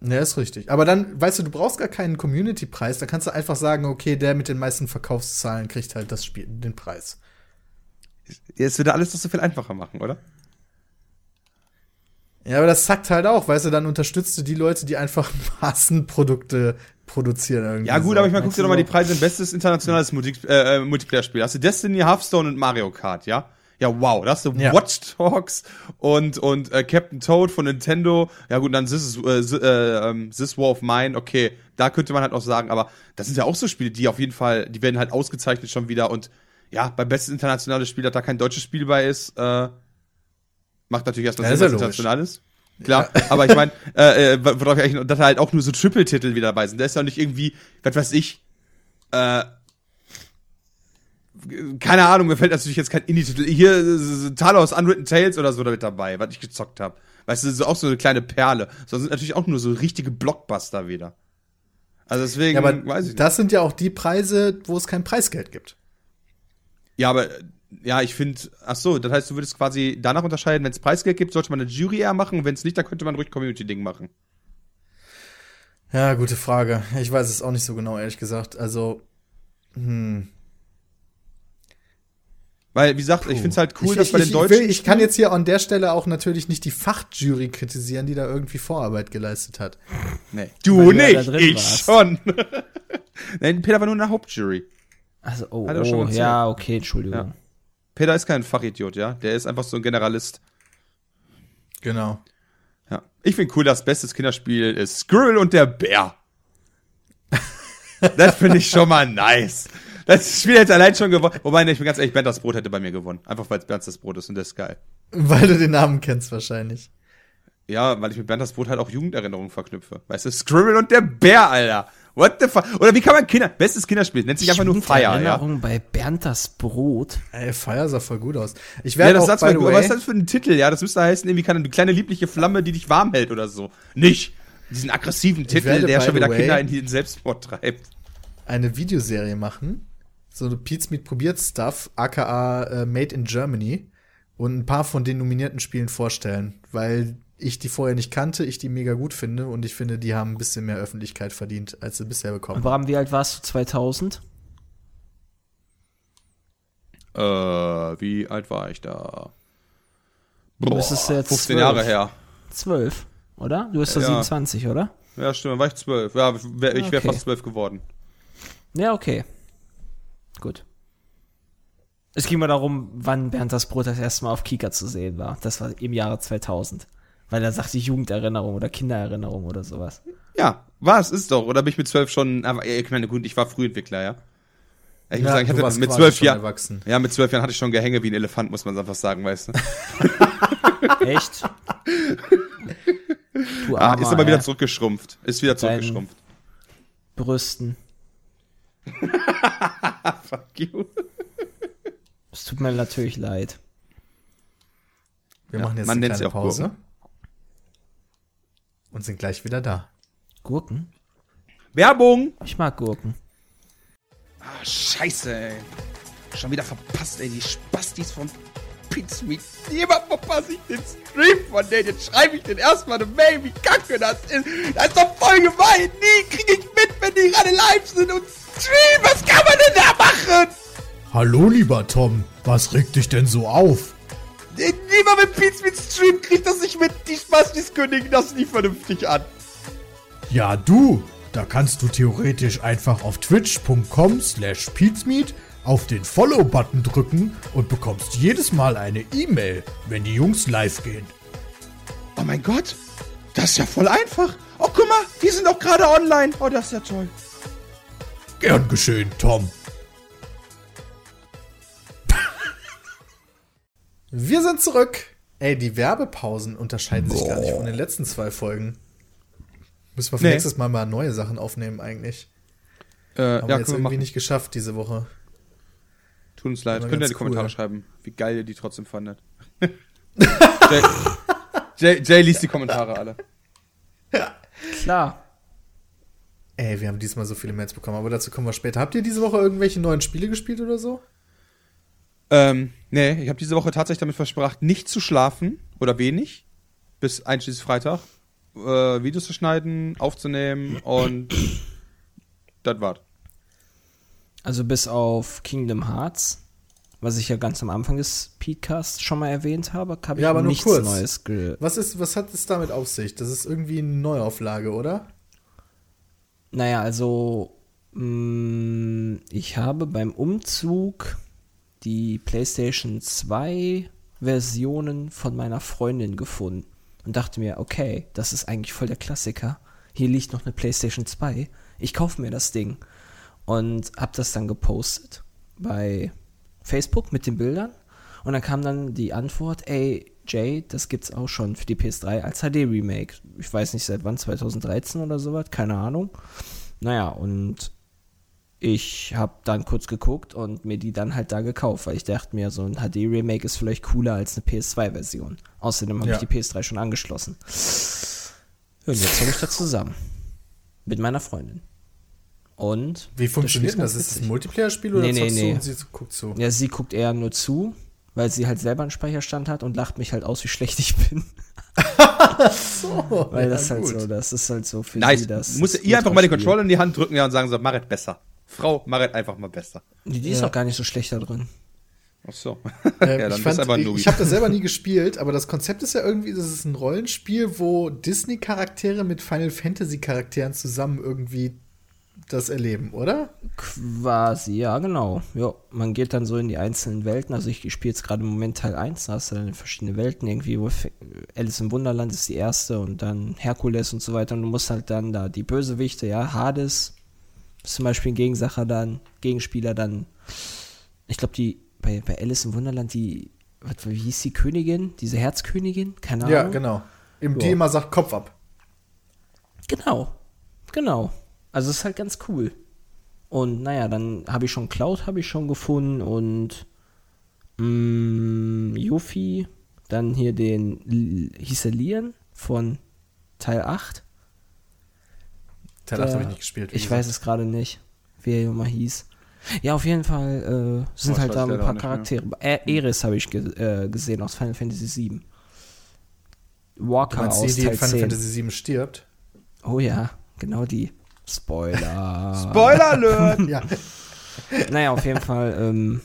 Ja, ist richtig. Aber dann, weißt du, du brauchst gar keinen Community-Preis. Da kannst du einfach sagen, okay, der mit den meisten Verkaufszahlen kriegt halt das Spiel, den Preis. Jetzt würde alles doch so viel einfacher machen, oder? Ja, aber das zackt halt auch, weißt du, dann unterstützt du die Leute, die einfach Massenprodukte produzieren irgendwie. Ja, gut, so. aber ich meine, guck dir doch mal die? Preise bestes internationales Multi äh, äh, Multiplayer-Spiel. Hast du Destiny, Hearthstone und Mario Kart, ja? Ja, wow, da hast du Ja. Watch Dogs und, und äh, Captain Toad von Nintendo. Ja gut, dann This, is, äh, This, äh, ähm, This War of Mine, okay, da könnte man halt auch sagen, aber das sind ja auch so Spiele, die auf jeden Fall, die werden halt ausgezeichnet schon wieder und ja, beim besten internationales Spiel, dass da kein deutsches Spiel bei ist, äh, macht natürlich erstmal Ja, Sinn, dass ja es international ist. Klar, aber ich meine, äh, äh, worauf ich eigentlich, dass da halt auch nur so Triple-Titel wieder dabei sind. Da ist ja nicht irgendwie, was weiß ich, äh, keine Ahnung, mir fällt natürlich jetzt kein Indie-Titel. Hier, äh, Talos Unwritten Tales oder so damit dabei, was ich gezockt habe. Weißt du, so auch so eine kleine Perle. Sondern sind natürlich auch nur so richtige Blockbuster wieder. Also deswegen, Ja, aber weiß ich nicht. das sind ja auch die Preise, wo es kein Preisgeld gibt. Ja, aber ja, ich finde, ach so, das heißt, du würdest quasi danach unterscheiden, wenn es Preisgeld gibt, sollte man eine Jury eher machen, wenn es nicht, dann könnte man ruhig Community-Ding machen. Ja, gute Frage. Ich weiß es auch nicht so genau, ehrlich gesagt. Also, hm. Weil, wie gesagt, ich finde es halt cool, ich, dass ich, bei den ich, Deutschen. will, ich kann jetzt hier an der Stelle auch natürlich nicht die Fachjury kritisieren, die da irgendwie Vorarbeit geleistet hat. Nee. Du nicht, ich warst. schon. Nein, Peter war nur in der Hauptjury. Also, oh, Hat er schon oh ja, okay, Entschuldigung. Ja. Peter ist kein Fachidiot, ja. Der ist einfach so ein Generalist. Genau. Ja. Ich finde cool, das bestes Kinderspiel ist Squirrel und der Bär. das finde ich schon mal nice. Das Spiel hätte allein schon gewonnen. Wobei, ne, ich bin ganz ehrlich, Bernd das Brot hätte bei mir gewonnen. Einfach weil es Bernd das Brot ist und der ist geil. Weil du den Namen kennst Ja, Ja, weil ich mit Bernd das Brot halt auch Jugenderinnerungen verknüpfe. Weißt du, Squirrel und der Bär, Alter. What the fuck? Oder wie kann man Kinder, bestes Kinderspiel, nennt sich einfach nur Fire, ja? Erinnerung bei Bernd das Brot. Ey, Fire sah voll gut aus. Ich Ja, werde das auch, Satz by the was way, ist das für ein Titel? Ja, das müsste heißen, irgendwie kann eine kleine liebliche Flamme, die dich warm hält oder so. Nicht diesen aggressiven Titel, werde, der schon wieder way- Kinder in den Selbstmord treibt. eine Videoserie machen. So Pete's Meat probiert Stuff, aka äh, Made in Germany. Und ein paar von den nominierten Spielen vorstellen, weil ich die vorher nicht kannte, ich die mega gut finde und ich finde, die haben ein bisschen mehr Öffentlichkeit verdient, als sie bisher bekommen. Bram, wie alt warst du 2000? Äh, wie alt war ich da? Du müsstest jetzt 15 zwölf. Jahre her. 12, oder? Du bist doch Ja. 27, oder? Ja, stimmt, dann war ich 12. Ja, ich wäre Okay. fast 12 geworden. Ja, okay. Gut. Es ging mal darum, wann Bernd das Brot das erste Mal auf Kika zu sehen war. Das war im Jahre 2000. Weil er sagte Jugenderinnerung oder Kindererinnerung oder sowas. Ja, war es, ist doch. Oder bin ich mit 12 schon, aber ich meine, gut, ich war Frühentwickler, ja. Ich muss Ja, sagen, ich hatte mit quasi 12 schon Jahren, erwachsen. ja, mit 12 Jahren hatte ich schon Gehänge wie ein Elefant, muss man einfach sagen, weißt du. Echt? du Ah, Armer, ist aber wieder ey. zurückgeschrumpft. Ist wieder zurückgeschrumpft. Brüsten. Fuck you. Es tut mir natürlich leid. Wir Ja, machen jetzt man eine kleine Pause Gurken. und sind gleich wieder da. Gurken? Werbung! Ich mag Gurken. Ah, scheiße, ey. Schon wieder verpasst, ey, die Spastis von Pizmeet. Niemand verpasse ich den Stream von denen. Jetzt schreibe ich den erstmal eine Mail, wie kacke das ist. Das ist doch voll gemein. Nie kriege ich mit, wenn die gerade live sind und streamen. Was kann man denn da machen? Hallo, lieber Tom. Was regt dich denn so auf? Niemand mit Pizmeet streamt, kriegt das nicht mit. Die Spastis kündigen das nie vernünftig an. Ja, du. Da kannst du theoretisch einfach auf twitch.com slash peatsmeet auf den Follow-Button drücken und bekommst jedes Mal eine E-Mail, wenn die Jungs live gehen. Oh mein Gott, das ist ja voll einfach. Oh, guck mal, die sind doch gerade online. Oh, das ist ja toll. Gern geschehen, Tom. Wir sind zurück. Ey, die Werbepausen unterscheiden sich gar nicht von den letzten zwei Folgen. Müssen wir für Nee. nächstes Mal mal neue Sachen aufnehmen eigentlich. Äh, Haben ja, wir jetzt wir irgendwie machen. nicht geschafft diese Woche. Tut uns leid. Könnt ihr in die Kommentare cool. schreiben, wie geil ihr die trotzdem fandet. Jay, Jay, Jay liest die Kommentare alle. Klar. Ey, wir haben diesmal so viele Mails bekommen, aber dazu kommen wir später. Habt ihr diese Woche irgendwelche neuen Spiele gespielt oder so? Ähm, nee, ich habe diese Woche tatsächlich damit versprochen, nicht zu schlafen oder wenig, bis einschließlich Freitag, äh, Videos zu schneiden, aufzunehmen und das war's. Also bis auf Kingdom Hearts, was ich ja ganz am Anfang des Podcast schon mal erwähnt habe, habe ich Ja, aber nur nichts kurz. Neues ge Was ist, was hat es damit auf sich? Das ist irgendwie eine Neuauflage, oder? Naja, also mh, ich habe beim Umzug die PlayStation 2 Versionen von meiner Freundin gefunden und dachte mir, okay, das ist eigentlich voll der Klassiker. Hier liegt noch eine PlayStation 2. Ich kaufe mir das Ding und habe das dann gepostet bei Facebook mit den Bildern und dann kam dann die Antwort, ey Jay, das gibt's auch schon für die PS3 als HD Remake. Ich weiß nicht seit wann, 2013 oder sowas, keine Ahnung. Naja, und ich habe dann kurz geguckt und mir die dann halt da gekauft, weil ich dachte mir, so ein HD-Remake ist vielleicht cooler als eine PS2-Version. Außerdem habe Ja. ich die PS3 schon angeschlossen. Und jetzt habe ich das zusammen. Mit meiner Freundin. Und Wie funktioniert das? ist das ein Multiplayer-Spiel oder Nee, nee, nee. und sie guckt zu? ja, sie guckt eher nur zu, weil sie halt selber einen Speicherstand hat und lacht mich halt aus, wie schlecht ich bin. Oh, Weil ja, das halt gut. so, das ist halt so für Nice. sie das. Muss ihr einfach mal den. Controller in die Hand drücken ja, und sagen so, mach es besser. Frau, mach es einfach mal besser. Die, die ist Ja. auch gar nicht so schlecht da drin. Ach so. Ähm, ja, dann ich fand, ich habe das selber nie gespielt, aber das Konzept ist ja irgendwie, das ist ein Rollenspiel, wo Disney-Charaktere mit Final Fantasy-Charakteren zusammen irgendwie das erleben, oder? Quasi, ja, genau. Ja, man geht dann so in die einzelnen Welten. Also ich spiele jetzt gerade im Moment Teil 1, da hast du dann verschiedene Welten. Irgendwie Alice im Wunderland ist die erste und dann Herkules und so weiter. Und du musst halt dann da die Bösewichte, ja, Hades ist zum Beispiel ein Gegensacher dann, Gegenspieler dann. Ich glaube, die, bei, bei Alice im Wunderland, die, was, wie hieß die Königin? Diese Herzkönigin? Keine Ahnung. Ja, genau. Im, Die Ja. immer sagt Kopf ab. Genau. Genau. Also es ist halt ganz cool. Und naja, dann habe ich schon Cloud habe ich schon gefunden und mh, Yuffie, dann hier den hieß er Lian von Teil 8. Teil 8 habe ich nicht gespielt. Ich gesagt. weiß es gerade nicht, wie er mal hieß. Ja, auf jeden Fall äh, sind Oh, halt ich da ein paar Charaktere. Ä Eris habe ich ge äh, gesehen aus Final Fantasy VII. Walker Du meinst die, aus die in Teil Final 10. Fantasy 7 stirbt? Oh ja, genau die. Spoiler. Spoiler Alert! Ja. naja, auf jeden Fall, ähm,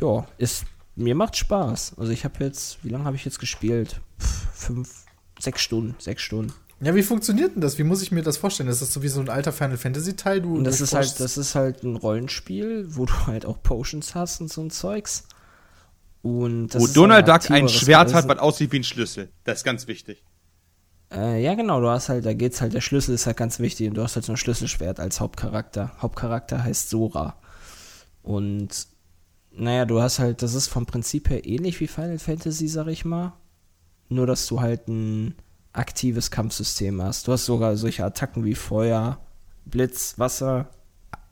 ja, ist, mir macht Spaß. Also ich habe jetzt, wie lange habe ich jetzt gespielt? Pff, fünf, sechs Stunden, sechs Stunden. Ja, wie funktioniert denn das? Wie muss ich mir das vorstellen? Ist das so wie so ein alter Final Fantasy Teil? Du Und das ist halt, das ist halt ein Rollenspiel, wo du halt auch Potions hast und so ein Zeugs. Und das Wo ist Donald Duck ein Schwert hat, was aussieht wie ein Schlüssel. Das ist ganz wichtig. Äh, ja, genau, du hast halt, da geht's halt, der Schlüssel ist halt ganz wichtig und du hast halt so ein Schlüsselschwert als Hauptcharakter. Hauptcharakter heißt Sora. Und naja, du hast halt, das ist vom Prinzip her ähnlich wie Final Fantasy, sag ich mal. Nur, dass du halt ein aktives Kampfsystem hast. Du hast sogar solche Attacken wie Feuer, Blitz, Wasser,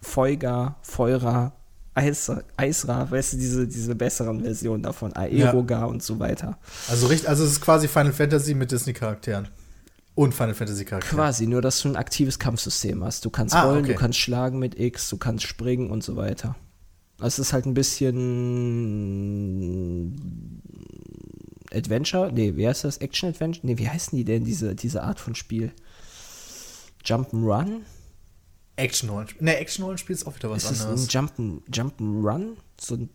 Feuger, Feurer, Eis, Eisra, weißt du, diese, diese besseren Versionen davon, Aeroga und so weiter. Also, richtig, also es ist quasi Final Fantasy mit Disney-Charakteren. Und Final Fantasy-Charakteren. Quasi, nur dass du ein aktives Kampfsystem hast. Du kannst Ah, rollen, okay. du kannst schlagen mit X, du kannst springen und so weiter. Es ist halt ein bisschen Adventure, nee, wie heißt das? Action Adventure? Nee, wie heißen die denn, diese, diese Art von Spiel? Jump'n'Run? Action-Rollenspiel. Ne, Action-Rollenspiel ist auch wieder was Ist es ein anderes. Jump'n, Jump'n'Run? So ein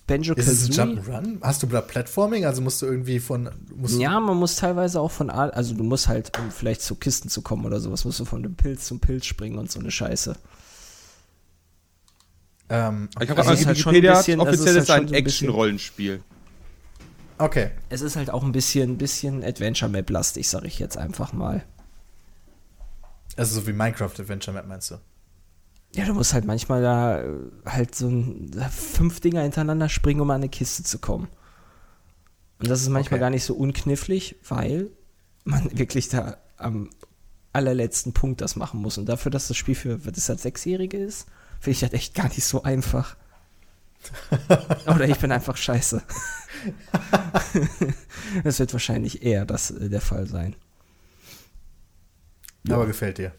Banjo Ist es ein Kazooie? Jump'n'Run? Hast du da Platforming? Also musst du irgendwie von. Musst Ja, man muss teilweise auch von, also du musst halt, um vielleicht zu Kisten zu kommen oder sowas, musst du von dem Pilz zum Pilz springen und so eine Scheiße. Ähm, Ich habe Also ist mal halt schon Wikipedia, ein bisschen- also offiziell ist ist halt ein so ein Action-Rollenspiel. okay. Es ist halt auch ein bisschen, bisschen Adventure-Map-lastig, sag ich jetzt einfach mal. Also so wie Minecraft Adventure Map meinst du? Ja, du musst halt manchmal da äh, halt so ein, da fünf Dinger hintereinander springen, um an eine Kiste zu kommen. Und das ist manchmal Okay. gar nicht so unknifflig, weil man wirklich da am allerletzten Punkt das machen muss. Und dafür, dass das Spiel für, was ist das, Sechsjährige ist, finde ich das echt gar nicht so einfach. Oder ich bin einfach scheiße. das wird wahrscheinlich eher das äh, der Fall sein. Ja. Aber gefällt dir.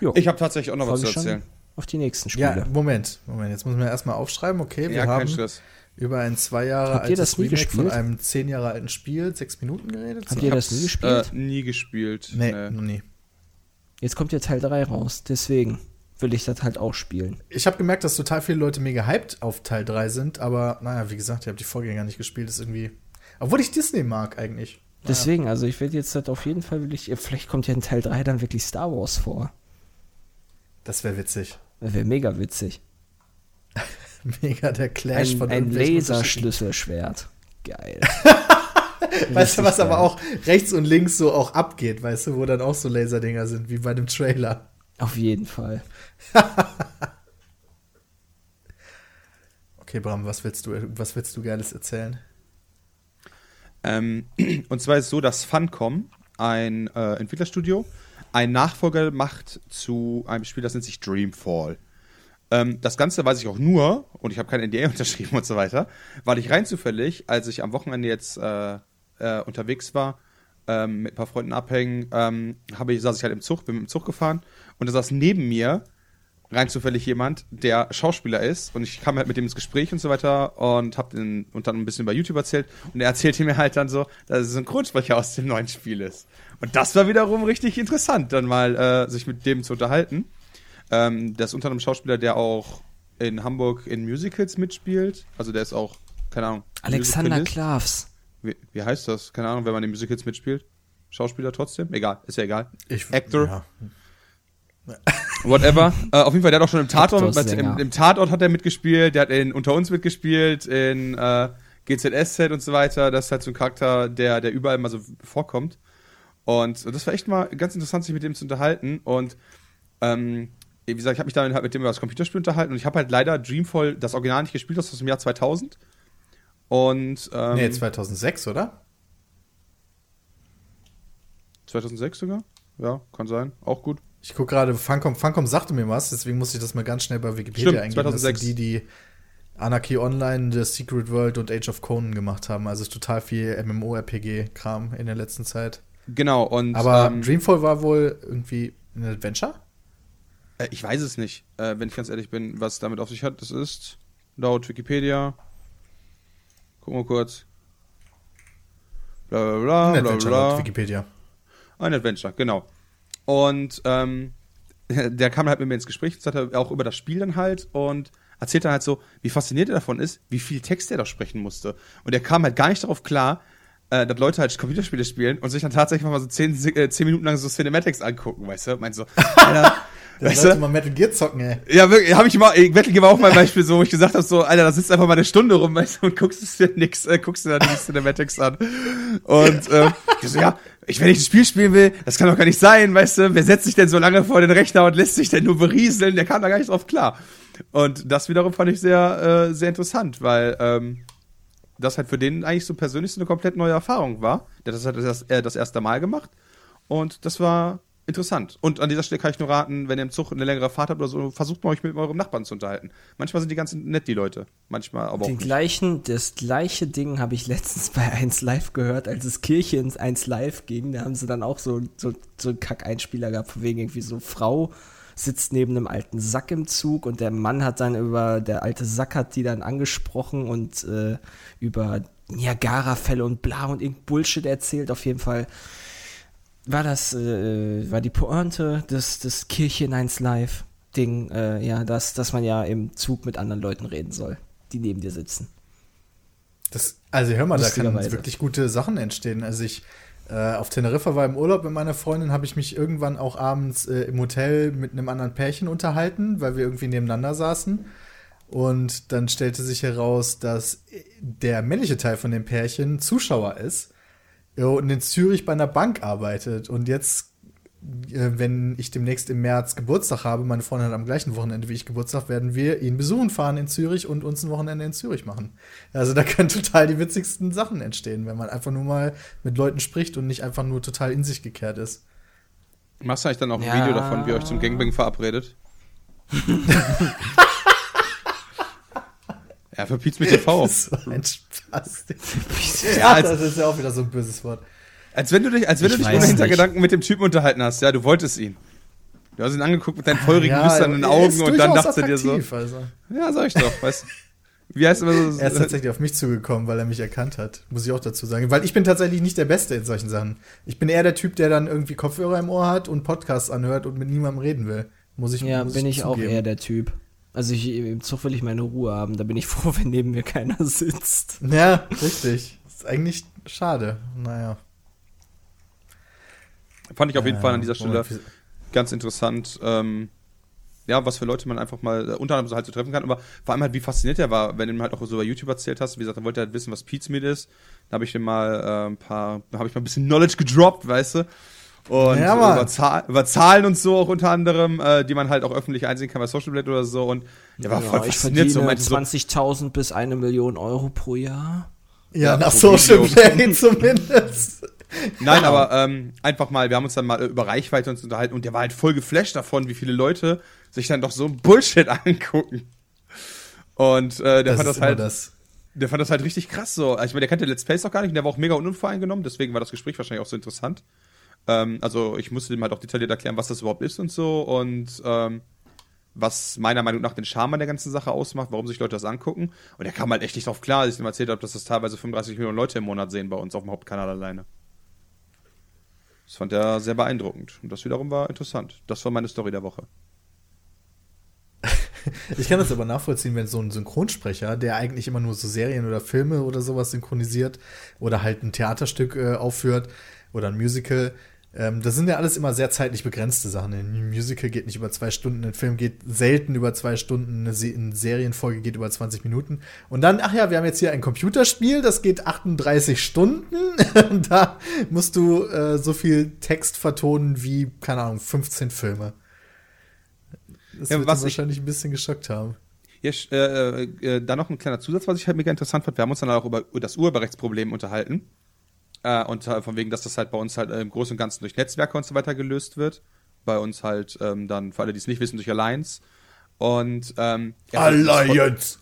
Jo. Ich habe tatsächlich auch noch Freu was zu mich schon erzählen. Auf die nächsten Spiele. Ja, Moment, Moment. Jetzt müssen wir erstmal aufschreiben. Okay, wir Ja, haben Stress. über ein zwei Jahre Habt ihr altes das nie Remake von gespielt? einem zehn Jahre alten Spiel, sechs Minuten geredet. Habt So. ihr das nie Äh, gespielt? nie gespielt. Nee, Nee. noch nie. Jetzt kommt ja Teil 3 raus, deswegen will ich das halt auch spielen. Ich habe gemerkt, dass total viele Leute mega hyped auf Teil 3 sind, aber naja, wie gesagt, ich habe die Vorgänger nicht gespielt, ist irgendwie. Obwohl ich Disney mag eigentlich. Deswegen, also ich werde jetzt halt auf jeden Fall wirklich, vielleicht kommt ja in Teil 3 dann wirklich Star Wars vor. Das wäre witzig. Das wäre mega witzig. Mega der Clash Ein, von ein Laserschlüsselschwert. Geil. Weißt du, was Richtig aber geil. auch rechts und links so auch abgeht, weißt du, wo dann auch so Laserdinger sind, wie bei dem Trailer. Auf jeden Fall. Okay, Bram, was willst du, was willst du Geiles erzählen? Ähm, und zwar ist es so, dass Funcom, ein äh, Entwicklerstudio, einen Nachfolger macht zu einem Spiel, das nennt sich Dreamfall. Ähm, das Ganze weiß ich auch nur, und ich habe kein NDA unterschrieben und so weiter, weil ich rein zufällig, als ich am Wochenende jetzt äh, äh, unterwegs war, ähm, mit ein paar Freunden abhängen, ähm, ich, saß ich halt im Zug, bin mit dem Zug gefahren und da saß neben mir rein zufällig jemand, der Schauspieler ist und ich kam halt mit dem ins Gespräch und so weiter und hab den und dann ein bisschen über YouTube erzählt und er erzählte mir halt dann so, dass er Synchronsprecher aus dem neuen Spiel ist. Und das war wiederum richtig interessant, dann mal äh, sich mit dem zu unterhalten. Ähm, der ist unter einem Schauspieler, der auch in Hamburg in Musicals mitspielt. Also der ist auch, keine Ahnung. Alexander. Klavs. Wie, wie heißt das? Keine Ahnung, wenn man in Musicals mitspielt. Schauspieler trotzdem? Egal, ist ja egal. Ich, Actor. Ja. Whatever. äh, auf jeden Fall, der hat auch schon im Tatort, im, im Tatort hat er mitgespielt, der hat in Unter uns mitgespielt, in äh, GZSZ und so weiter. Das ist halt so ein Charakter, der, der überall mal so vorkommt. Und das war echt mal ganz interessant, sich mit dem zu unterhalten. Und ähm, wie gesagt, ich habe mich dann halt mit dem über das Computerspiel unterhalten und ich habe halt leider Dreamfall, das Original nicht gespielt, das ist aus dem Jahr 2000. Und ähm, Nee, 2006, oder? 2006 sogar? Ja, kann sein. Auch gut. Ich gucke gerade, Funcom, Funcom sagte mir was, deswegen muss ich das mal ganz schnell bei Wikipedia Stimmt, eingeben. 2006. Das sind die, die Anarchy Online, The Secret World und Age of Conan gemacht haben. Also total viel MMORPG-Kram in der letzten Zeit. Genau, und Aber ähm, Dreamfall war wohl irgendwie ein Adventure? äh, ich weiß es nicht, äh, wenn ich ganz ehrlich bin, was damit auf sich hat. Das ist laut Wikipedia. Gucken wir kurz. Bla bla bla Ein bla Adventure bla. laut Wikipedia. Ein Adventure, genau. Und ähm, der kam halt mit mir ins Gespräch, er auch über das Spiel dann halt und erzählt dann halt so, wie fasziniert er davon ist, wie viel Text er da sprechen musste. Und er kam halt gar nicht darauf klar, äh, dass Leute halt Computerspiele spielen und sich dann tatsächlich mal so zehn, äh, zehn Minuten lang so Cinematics angucken, weißt du? Meint so, Alter, Da weißt sollte du? man Metal Gear zocken, ey. Ja, wirklich, habe ich mal, äh, Metal Gear war auch mal ein Beispiel so, wo ich gesagt habe, so, Alter, da sitzt einfach mal eine Stunde rum, weißt du, und guckst es dir nix, äh, guckst dir dann die Cinematics an. Und äh, ich so, ja, ich, wenn ich ein Spiel spielen will, das kann doch gar nicht sein, weißt du, wer setzt sich denn so lange vor den Rechner und lässt sich denn nur berieseln, der kam da gar nicht drauf klar. Und das wiederum fand ich sehr, äh, sehr interessant, weil ähm, das halt für den eigentlich so persönlich so eine komplett neue Erfahrung war. Der hat das, das, äh, das erste Mal gemacht und das war interessant. Und an dieser Stelle kann ich nur raten, wenn ihr im Zug eine längere Fahrt habt oder so, versucht mal euch mit eurem Nachbarn zu unterhalten. Manchmal sind die ganz nett, die Leute. Manchmal aber auch Den nicht. gleichen, das gleiche Ding habe ich letztens bei 1 Live gehört, als es Kirche ins 1 Live ging. Da haben sie dann auch so, so, so einen Kack-Einspieler gehabt, von wegen irgendwie so Frau sitzt neben einem alten Sack im Zug und der Mann hat dann über, der alte Sack hat die dann angesprochen und äh, über Niagara-Fälle und bla und irgend Bullshit erzählt. Auf jeden Fall war das, äh, war die Pointe des, des Kirche in 1 Live Ding, äh, ja, dass, dass man ja im Zug mit anderen Leuten reden soll, die neben dir sitzen. Das, also hör mal, da können wirklich gute Sachen entstehen. Also ich äh, auf Teneriffa war im Urlaub mit meiner Freundin, habe ich mich irgendwann auch abends äh, im Hotel mit einem anderen Pärchen unterhalten, weil wir irgendwie nebeneinander saßen. Und dann stellte sich heraus, dass der männliche Teil von dem Pärchen Zuschauer ist und in Zürich bei einer Bank arbeitet. Und jetzt, äh, wenn ich demnächst im März Geburtstag habe, meine Freundin hat am gleichen Wochenende wie ich Geburtstag, werden wir ihn besuchen fahren in Zürich und uns ein Wochenende in Zürich machen. Also da können total die witzigsten Sachen entstehen, wenn man einfach nur mal mit Leuten spricht und nicht einfach nur total in sich gekehrt ist. Machst du eigentlich dann auch ein Ja. Video davon, wie ihr euch zum Gangbang verabredet? ja, für Pizza mit TV. Das ist so ein Spaß. Ja, ja, als- das ist ja auch wieder so ein böses Wort. Als wenn du dich, als wenn Ich du dich ohne Hintergedanken mit dem Typen unterhalten hast. Ja, du wolltest ihn. Du hast ihn angeguckt mit deinen feurigen, lüsternen er Augen ist und dann dachte dir so, Also. ja, sag ich doch, weißt du. Wie heißt immer so? Er ist tatsächlich auf mich zugekommen, weil er mich erkannt hat. Muss ich auch dazu sagen. Weil ich bin tatsächlich nicht der Beste in solchen Sachen. Ich bin eher der Typ, der dann irgendwie Kopfhörer im Ohr hat und Podcasts anhört und mit niemandem reden will. Muss ich Ja, muss bin ich auch zugeben. eher der Typ. Also ich, im Zug will ich meine Ruhe haben. Da bin ich froh, wenn neben mir keiner sitzt. Ja, richtig. ist eigentlich schade. Naja. Fand ich auf jeden Äh, Fall an dieser Stelle Moment, ganz interessant, ähm, ja, was für Leute man einfach mal äh, unter anderem so halt so treffen kann, aber vor allem halt, wie fasziniert er war, wenn du ihm halt auch so bei YouTube erzählt hast, wie gesagt, dann wollte er halt wissen, was Pizmeat ist, da habe ich ihm mal äh, ein paar, da habe ich mal ein bisschen Knowledge gedroppt, weißt du, und Ja, über, Zahl, über Zahlen und so auch unter anderem, äh, die man halt auch öffentlich einsehen kann bei Social Blade oder so und der war voll ich fasziniert, so verdiene meinte so, 20.000 bis eine Million Euro pro Jahr. Ja, Ja, nach Social. Play zumindest. Nein, aber ähm, einfach mal, wir haben uns dann mal über Reichweite uns unterhalten und der war halt voll geflasht davon, wie viele Leute sich dann doch so Bullshit angucken. Und äh, der Das fand das halt, das. der fand das halt richtig krass so. Also, Ich meine, der kannte Let's Plays noch gar nicht und der war auch mega unvoreingenommen, deswegen war das Gespräch wahrscheinlich auch so interessant. Ähm, also ich musste dem halt auch detailliert erklären, was das überhaupt ist und so und ähm, was meiner Meinung nach den Charme an der ganzen Sache ausmacht, warum sich Leute das angucken. Und er kam halt echt nicht drauf klar, als ich ihm erzählt habe, dass das teilweise 35 Millionen Leute im Monat sehen bei uns auf dem Hauptkanal alleine. Das fand er sehr beeindruckend. Und das wiederum war interessant. Das war meine Story der Woche. Ich kann das aber nachvollziehen, wenn so ein Synchronsprecher, der eigentlich immer nur so Serien oder Filme oder sowas synchronisiert oder halt ein Theaterstück äh, aufführt oder ein Musical, ähm, das sind ja alles immer sehr zeitlich begrenzte Sachen. Ein Musical geht nicht über zwei Stunden, ein Film geht selten über zwei Stunden, eine, Se eine Serienfolge geht über 20 Minuten. Und dann, ach ja, wir haben jetzt hier ein Computerspiel, das geht 38 Stunden. Und da musst du äh, so viel Text vertonen wie, keine Ahnung, 15 Filme. Das Ja, wird was wahrscheinlich ein bisschen geschockt haben. Ja, sch- äh, äh, dann noch ein kleiner Zusatz, was ich halt mega interessant fand. Wir haben uns dann auch über das Urheberrechtsproblem unterhalten. Äh, und äh, von wegen, dass das halt bei uns halt äh, im Großen und Ganzen durch Netzwerke und so weiter gelöst wird. bei uns halt ähm, dann, für alle, die es nicht wissen, durch Alliance. Und ähm, Alliance!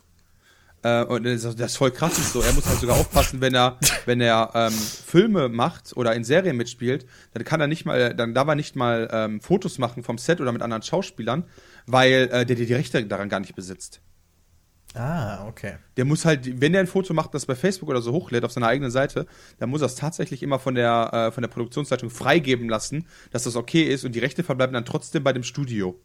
Äh, und das ist, das ist voll krass ist so. Er muss halt sogar aufpassen, wenn er, wenn er ähm, Filme macht oder in Serien mitspielt, dann kann er nicht mal, dann darf er nicht mal ähm, Fotos machen vom Set oder mit anderen Schauspielern, weil äh, der die Rechte daran gar nicht besitzt. Ah, okay. Der muss halt, wenn er ein Foto macht, das bei Facebook oder so hochlädt auf seiner eigenen Seite, dann muss er es tatsächlich immer von der, äh, von der Produktionsleitung freigeben lassen, dass das okay ist und die Rechte verbleiben dann trotzdem bei dem Studio.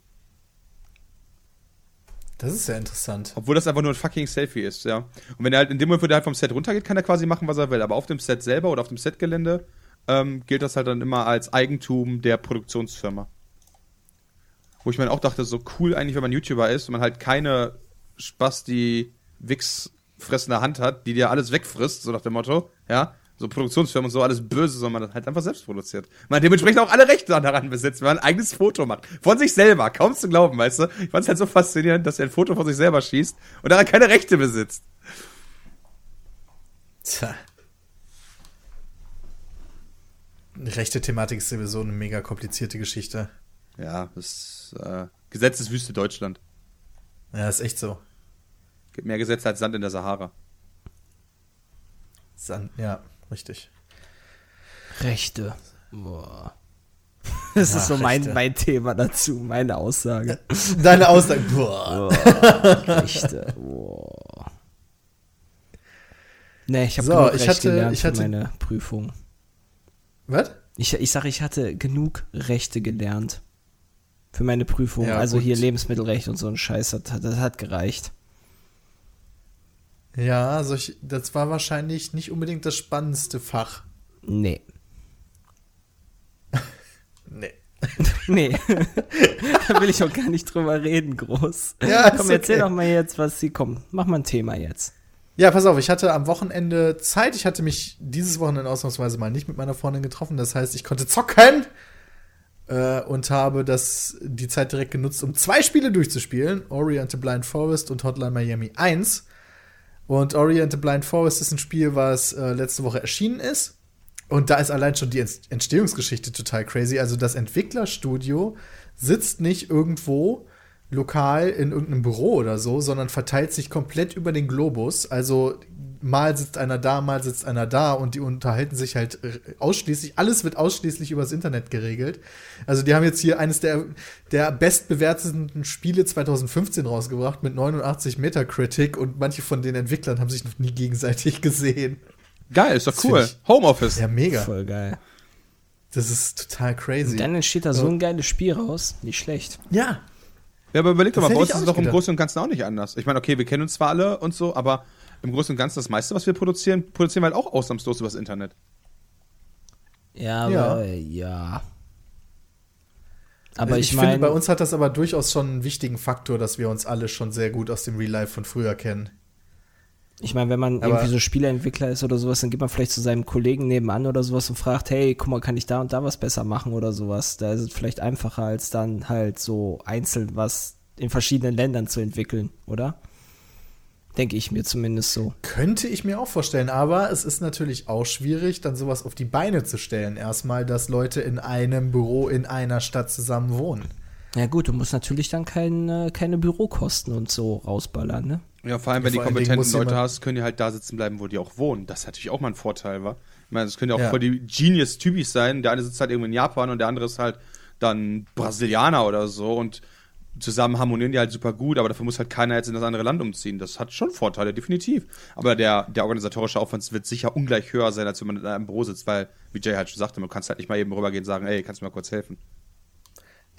Das ist ja interessant. Obwohl das einfach nur ein fucking Selfie ist, ja. Und wenn er halt in dem Moment, wo der halt vom Set runtergeht, kann er quasi machen, was er will. Aber auf dem Set selber oder auf dem Setgelände ähm, gilt das halt dann immer als Eigentum der Produktionsfirma. Wo ich mir auch dachte, so cool eigentlich, wenn man YouTuber ist und man halt keine Spasti Wix fressende Hand hat, die dir alles wegfrisst, so nach dem Motto, ja. So Produktionsfirmen und so, alles böse, sondern man halt einfach selbst produziert. Man dementsprechend auch alle Rechte daran besitzt, wenn man ein eigenes Foto macht. Von sich selber, kaum zu glauben, weißt du. Ich fand es halt so faszinierend, dass er ein Foto von sich selber schießt und daran keine Rechte besitzt. Tja. Rechte Thematik ist sowieso eine mega komplizierte Geschichte. Ja, das äh, Gesetz ist Wüste Deutschland. Ja, ist echt so. Gibt mehr Gesetze als Sand in der Sahara. Sand, ja, richtig. Rechte. Boah. Das Ja, ist so mein, Rechte. mein Thema dazu, meine Aussage. Deine Aussage. Boah. Boah, Rechte. Boah. Nee, ich habe So, genug ich Recht hatte- gelernt ich für hatte- meine Prüfung. Was? Ich, ich sage, ich hatte genug Rechte gelernt. Für meine Prüfung. Ja, also gut. hier Lebensmittelrecht und so ein Scheiß, das, hat- das hat gereicht. Ja, solch, das war wahrscheinlich nicht unbedingt das spannendste Fach. Nee. Nee. Nee. da will ich auch gar nicht drüber reden, groß. Ja, Komm, erzähl okay. doch mal jetzt, was sie kommen. Mach mal ein Thema jetzt. Ja, pass auf, ich hatte am Wochenende Zeit. Ich hatte mich dieses Wochenende ausnahmsweise mal nicht mit meiner Freundin getroffen. Das heißt, ich konnte zocken äh, und habe das, die Zeit direkt genutzt, um zwei Spiele durchzuspielen. Ori and the Blind Forest und Hotline Miami 1. Und Ori the Blind Forest ist ein Spiel, was äh, letzte Woche erschienen ist. Und da ist allein schon die Ent- Entstehungsgeschichte total crazy. Also das Entwicklerstudio sitzt nicht irgendwo lokal in irgendeinem Büro oder so, sondern verteilt sich komplett über den Globus. Also mal sitzt einer da, mal sitzt einer da und die unterhalten sich halt äh, ausschließlich, alles wird ausschließlich übers Internet geregelt. Also die haben jetzt hier eines der, der bestbewerteten Spiele 2015 rausgebracht mit 89 Metacritic und manche von den Entwicklern haben sich noch nie gegenseitig gesehen. Geil, ist doch Das cool. Homeoffice. Ja, mega. Voll geil. Das ist total crazy. Und dann entsteht da so ein geiles Spiel raus. Nicht schlecht. ja, Ja, aber überleg doch mal, bei uns ist es doch im. Großen und Ganzen auch nicht anders. Ich meine, okay, wir kennen uns zwar alle und so, aber im Großen und Ganzen das meiste, was wir produzieren, produzieren wir halt auch ausnahmslos übers Internet. Ja, Ja. aber ja. Aber Also ich, ich finde, bei uns hat das aber durchaus schon einen wichtigen Faktor, dass wir uns alle schon sehr gut aus dem Real Life von früher kennen. ich meine, wenn man Aber- irgendwie so Spieleentwickler ist oder sowas, dann geht man vielleicht zu seinem Kollegen nebenan oder sowas und fragt, hey, guck mal, kann ich da und da was besser machen oder sowas. Da ist es vielleicht einfacher, als dann halt so einzeln was in verschiedenen Ländern zu entwickeln, oder? Denke ich mir zumindest so. Könnte ich mir auch vorstellen, aber es ist natürlich auch schwierig, dann sowas auf die Beine zu stellen. Erstmal, dass Leute in einem Büro in einer Stadt zusammen wohnen. Ja gut, du musst natürlich dann kein, keine Bürokosten und so rausballern, ne? Ja, vor allem, wenn Vor die allen Dingen kompetenten Leute hast, können die halt da sitzen bleiben, wo die auch wohnen. Das ist natürlich auch mal ein Vorteil, wa? Ich meine, das können ja auch Ja. voll die Genius-Typis sein. Der eine sitzt halt irgendwo in Japan und der andere ist halt dann Brasilianer oder so und zusammen harmonieren die halt super gut, aber dafür muss halt keiner jetzt in das andere Land umziehen. Das hat schon Vorteile, definitiv. Aber der, der organisatorische Aufwand wird sicher ungleich höher sein, als wenn man in einem Büro sitzt, weil, wie Jay halt schon sagte, man kann halt nicht mal eben rübergehen und sagen, ey, kannst du mir mal kurz helfen?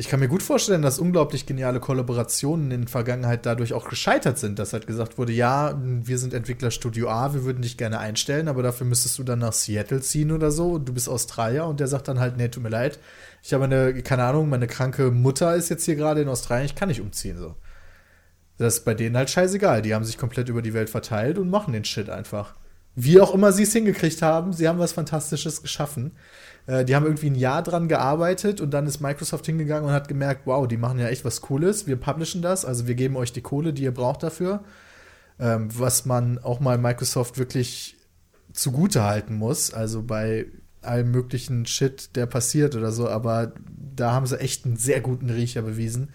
Ich kann mir gut vorstellen, dass unglaublich geniale Kollaborationen in der Vergangenheit dadurch auch gescheitert sind, dass halt gesagt wurde, ja, wir sind Entwicklerstudio A, wir würden dich gerne einstellen, aber dafür müsstest du dann nach Seattle ziehen oder so. und Du bist Australier und der sagt dann halt, nee, tut mir leid, ich habe eine, keine Ahnung, meine kranke Mutter ist jetzt hier gerade in Australien, ich kann nicht umziehen so. Das ist bei denen halt scheißegal. Die haben sich komplett über die Welt verteilt und machen den Shit einfach. Wie auch immer sie es hingekriegt haben, sie haben was Fantastisches geschaffen. Äh, die haben irgendwie ein Jahr dran gearbeitet und dann ist Microsoft hingegangen und hat gemerkt, wow, die machen ja echt was Cooles. Wir publishen das, also wir geben euch die Kohle, die ihr braucht dafür. Ähm, was man auch mal Microsoft wirklich zugute halten muss. Also bei allem möglichen Shit, der passiert oder so, aber da haben sie echt einen sehr guten Riecher bewiesen.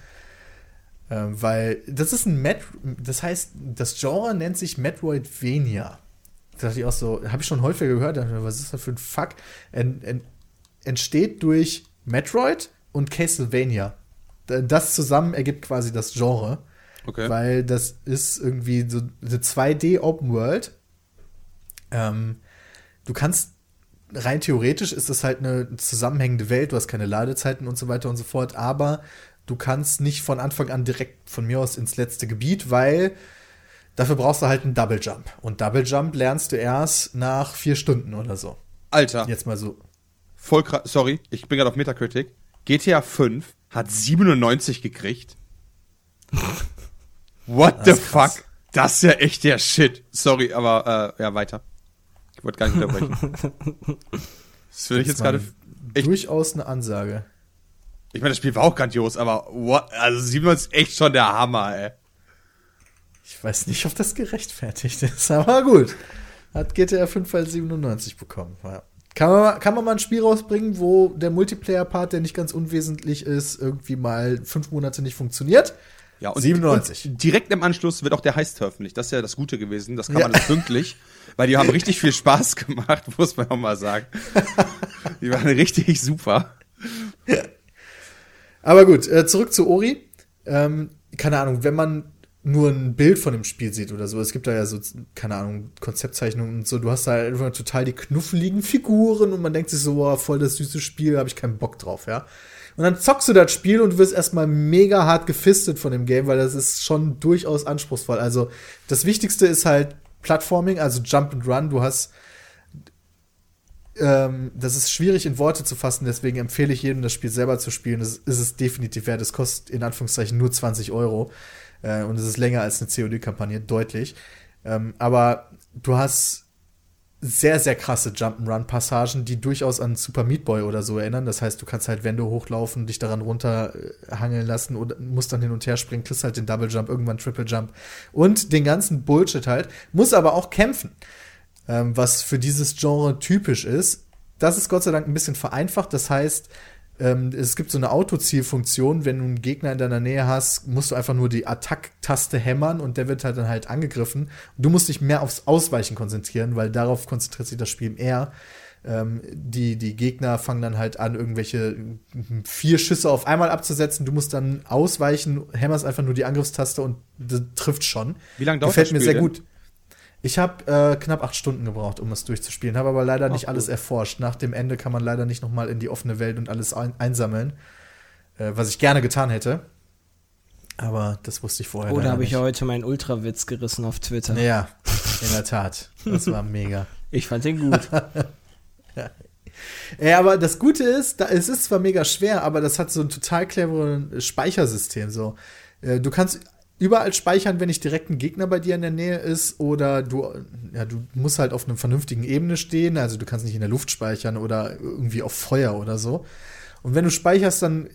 Ähm, weil das ist ein Met das heißt, das Genre nennt sich Metroidvania. Da dachte ich auch so, habe ich schon häufiger gehört, dachte was ist das für ein Fuck? En, en, entsteht durch Metroid und Castlevania. Das zusammen ergibt quasi das Genre. Okay. Weil das ist irgendwie so eine 2D Open World. Ähm, du kannst rein theoretisch ist das halt eine zusammenhängende Welt, du hast keine Ladezeiten und so weiter und so fort, aber du kannst nicht von Anfang an direkt von mir aus ins letzte Gebiet, weil dafür brauchst du halt einen Double Jump. Und Double Jump lernst du erst nach vier Stunden oder so. Alter, Jetzt mal so. voll krass. Sorry, ich bin gerade auf Metacritic. GTA 5 hat 97 gekriegt. What the Das krass. fuck? Das ist ja echt der Shit. Sorry, aber äh, ja, weiter. Ich wollte gar nicht unterbrechen. Das will ich jetzt gerade. echt- Durchaus eine Ansage. Ich meine, das Spiel war auch grandios, aber what? Also 97 ist echt schon der Hammer, ey. Ich weiß nicht, ob das gerechtfertigt ist, aber gut. Hat GTA 5 halt 97 bekommen. Ja. Kann man, mal- kann man mal ein Spiel rausbringen, wo der Multiplayer-Part, der nicht ganz unwesentlich ist, irgendwie mal fünf Monate nicht funktioniert? Ja, und, 97. Und direkt im Anschluss wird auch der Heist veröffentlicht. Das ist ja das Gute gewesen. Das kann man alles pünktlich, weil die haben richtig viel Spaß gemacht, muss man auch mal sagen. Die waren richtig super. Aber gut, äh, zurück zu Ori. Ähm, keine Ahnung, wenn man nur ein Bild von dem Spiel sieht oder so, es gibt da ja so, keine Ahnung, Konzeptzeichnungen und so, du hast da einfach total die knuffeligen Figuren und man denkt sich so, boah, voll das süße Spiel, habe ich keinen Bock drauf, ja. Und dann zockst du das Spiel und du wirst erstmal mega hart gefistet von dem Game, weil das ist schon durchaus anspruchsvoll. Also das Wichtigste ist halt Plattforming, also Jump and Run. Du hast ähm, das ist schwierig in Worte zu fassen, deswegen empfehle ich jedem, das Spiel selber zu spielen. Das ist es definitiv wert. Es kostet in Anführungszeichen nur 20 Euro äh, und es ist länger als eine COD-Kampagne, deutlich. Ähm, aber du hast sehr, sehr krasse Jump'n'Run-Passagen, die durchaus an Super Meat Boy oder so erinnern. Das heißt, du kannst halt Wände hochlaufen, dich daran runterhangeln lassen oder musst dann hin und her springen, kriegst halt den Double Jump, irgendwann Triple Jump und den ganzen Bullshit halt. Muss aber auch kämpfen ähm, was für dieses Genre typisch ist. Das ist Gott sei Dank ein bisschen vereinfacht. Das heißt, ähm, es gibt so eine Autozielfunktion. Wenn du einen Gegner in deiner Nähe hast, musst du einfach nur die Attack-Taste hämmern und der wird halt dann halt angegriffen. Du musst dich mehr aufs Ausweichen konzentrieren, weil darauf konzentriert sich das Spiel eher. Ähm, die, die Gegner fangen dann halt an, irgendwelche vier Schüsse auf einmal abzusetzen. Du musst dann ausweichen, hämmerst einfach nur die Angriffstaste und das trifft schon. Wie lange dauert Gefällt das mir Spiel sehr denn? gut. Ich habe äh, knapp acht Stunden gebraucht, um es durchzuspielen, habe aber leider nicht Ach, alles gut. erforscht. Nach dem Ende kann man leider nicht noch mal in die offene Welt und alles ein einsammeln, äh, was ich gerne getan hätte. Aber das wusste ich vorher. Oder leider habe ich nicht. ja heute meinen Ultrawitz gerissen auf Twitter. Ja, in der Tat. Das war mega. Ich fand den gut. Ja, aber das Gute ist, da, es ist zwar mega schwer, aber das hat so ein total cleveres Speichersystem. So, Äh, du kannst überall speichern, wenn nicht direkt ein Gegner bei dir in der Nähe ist, oder du, ja, du musst halt auf einer vernünftigen Ebene stehen. Also du kannst nicht in der Luft speichern oder irgendwie auf Feuer oder so. Und wenn du speicherst, dann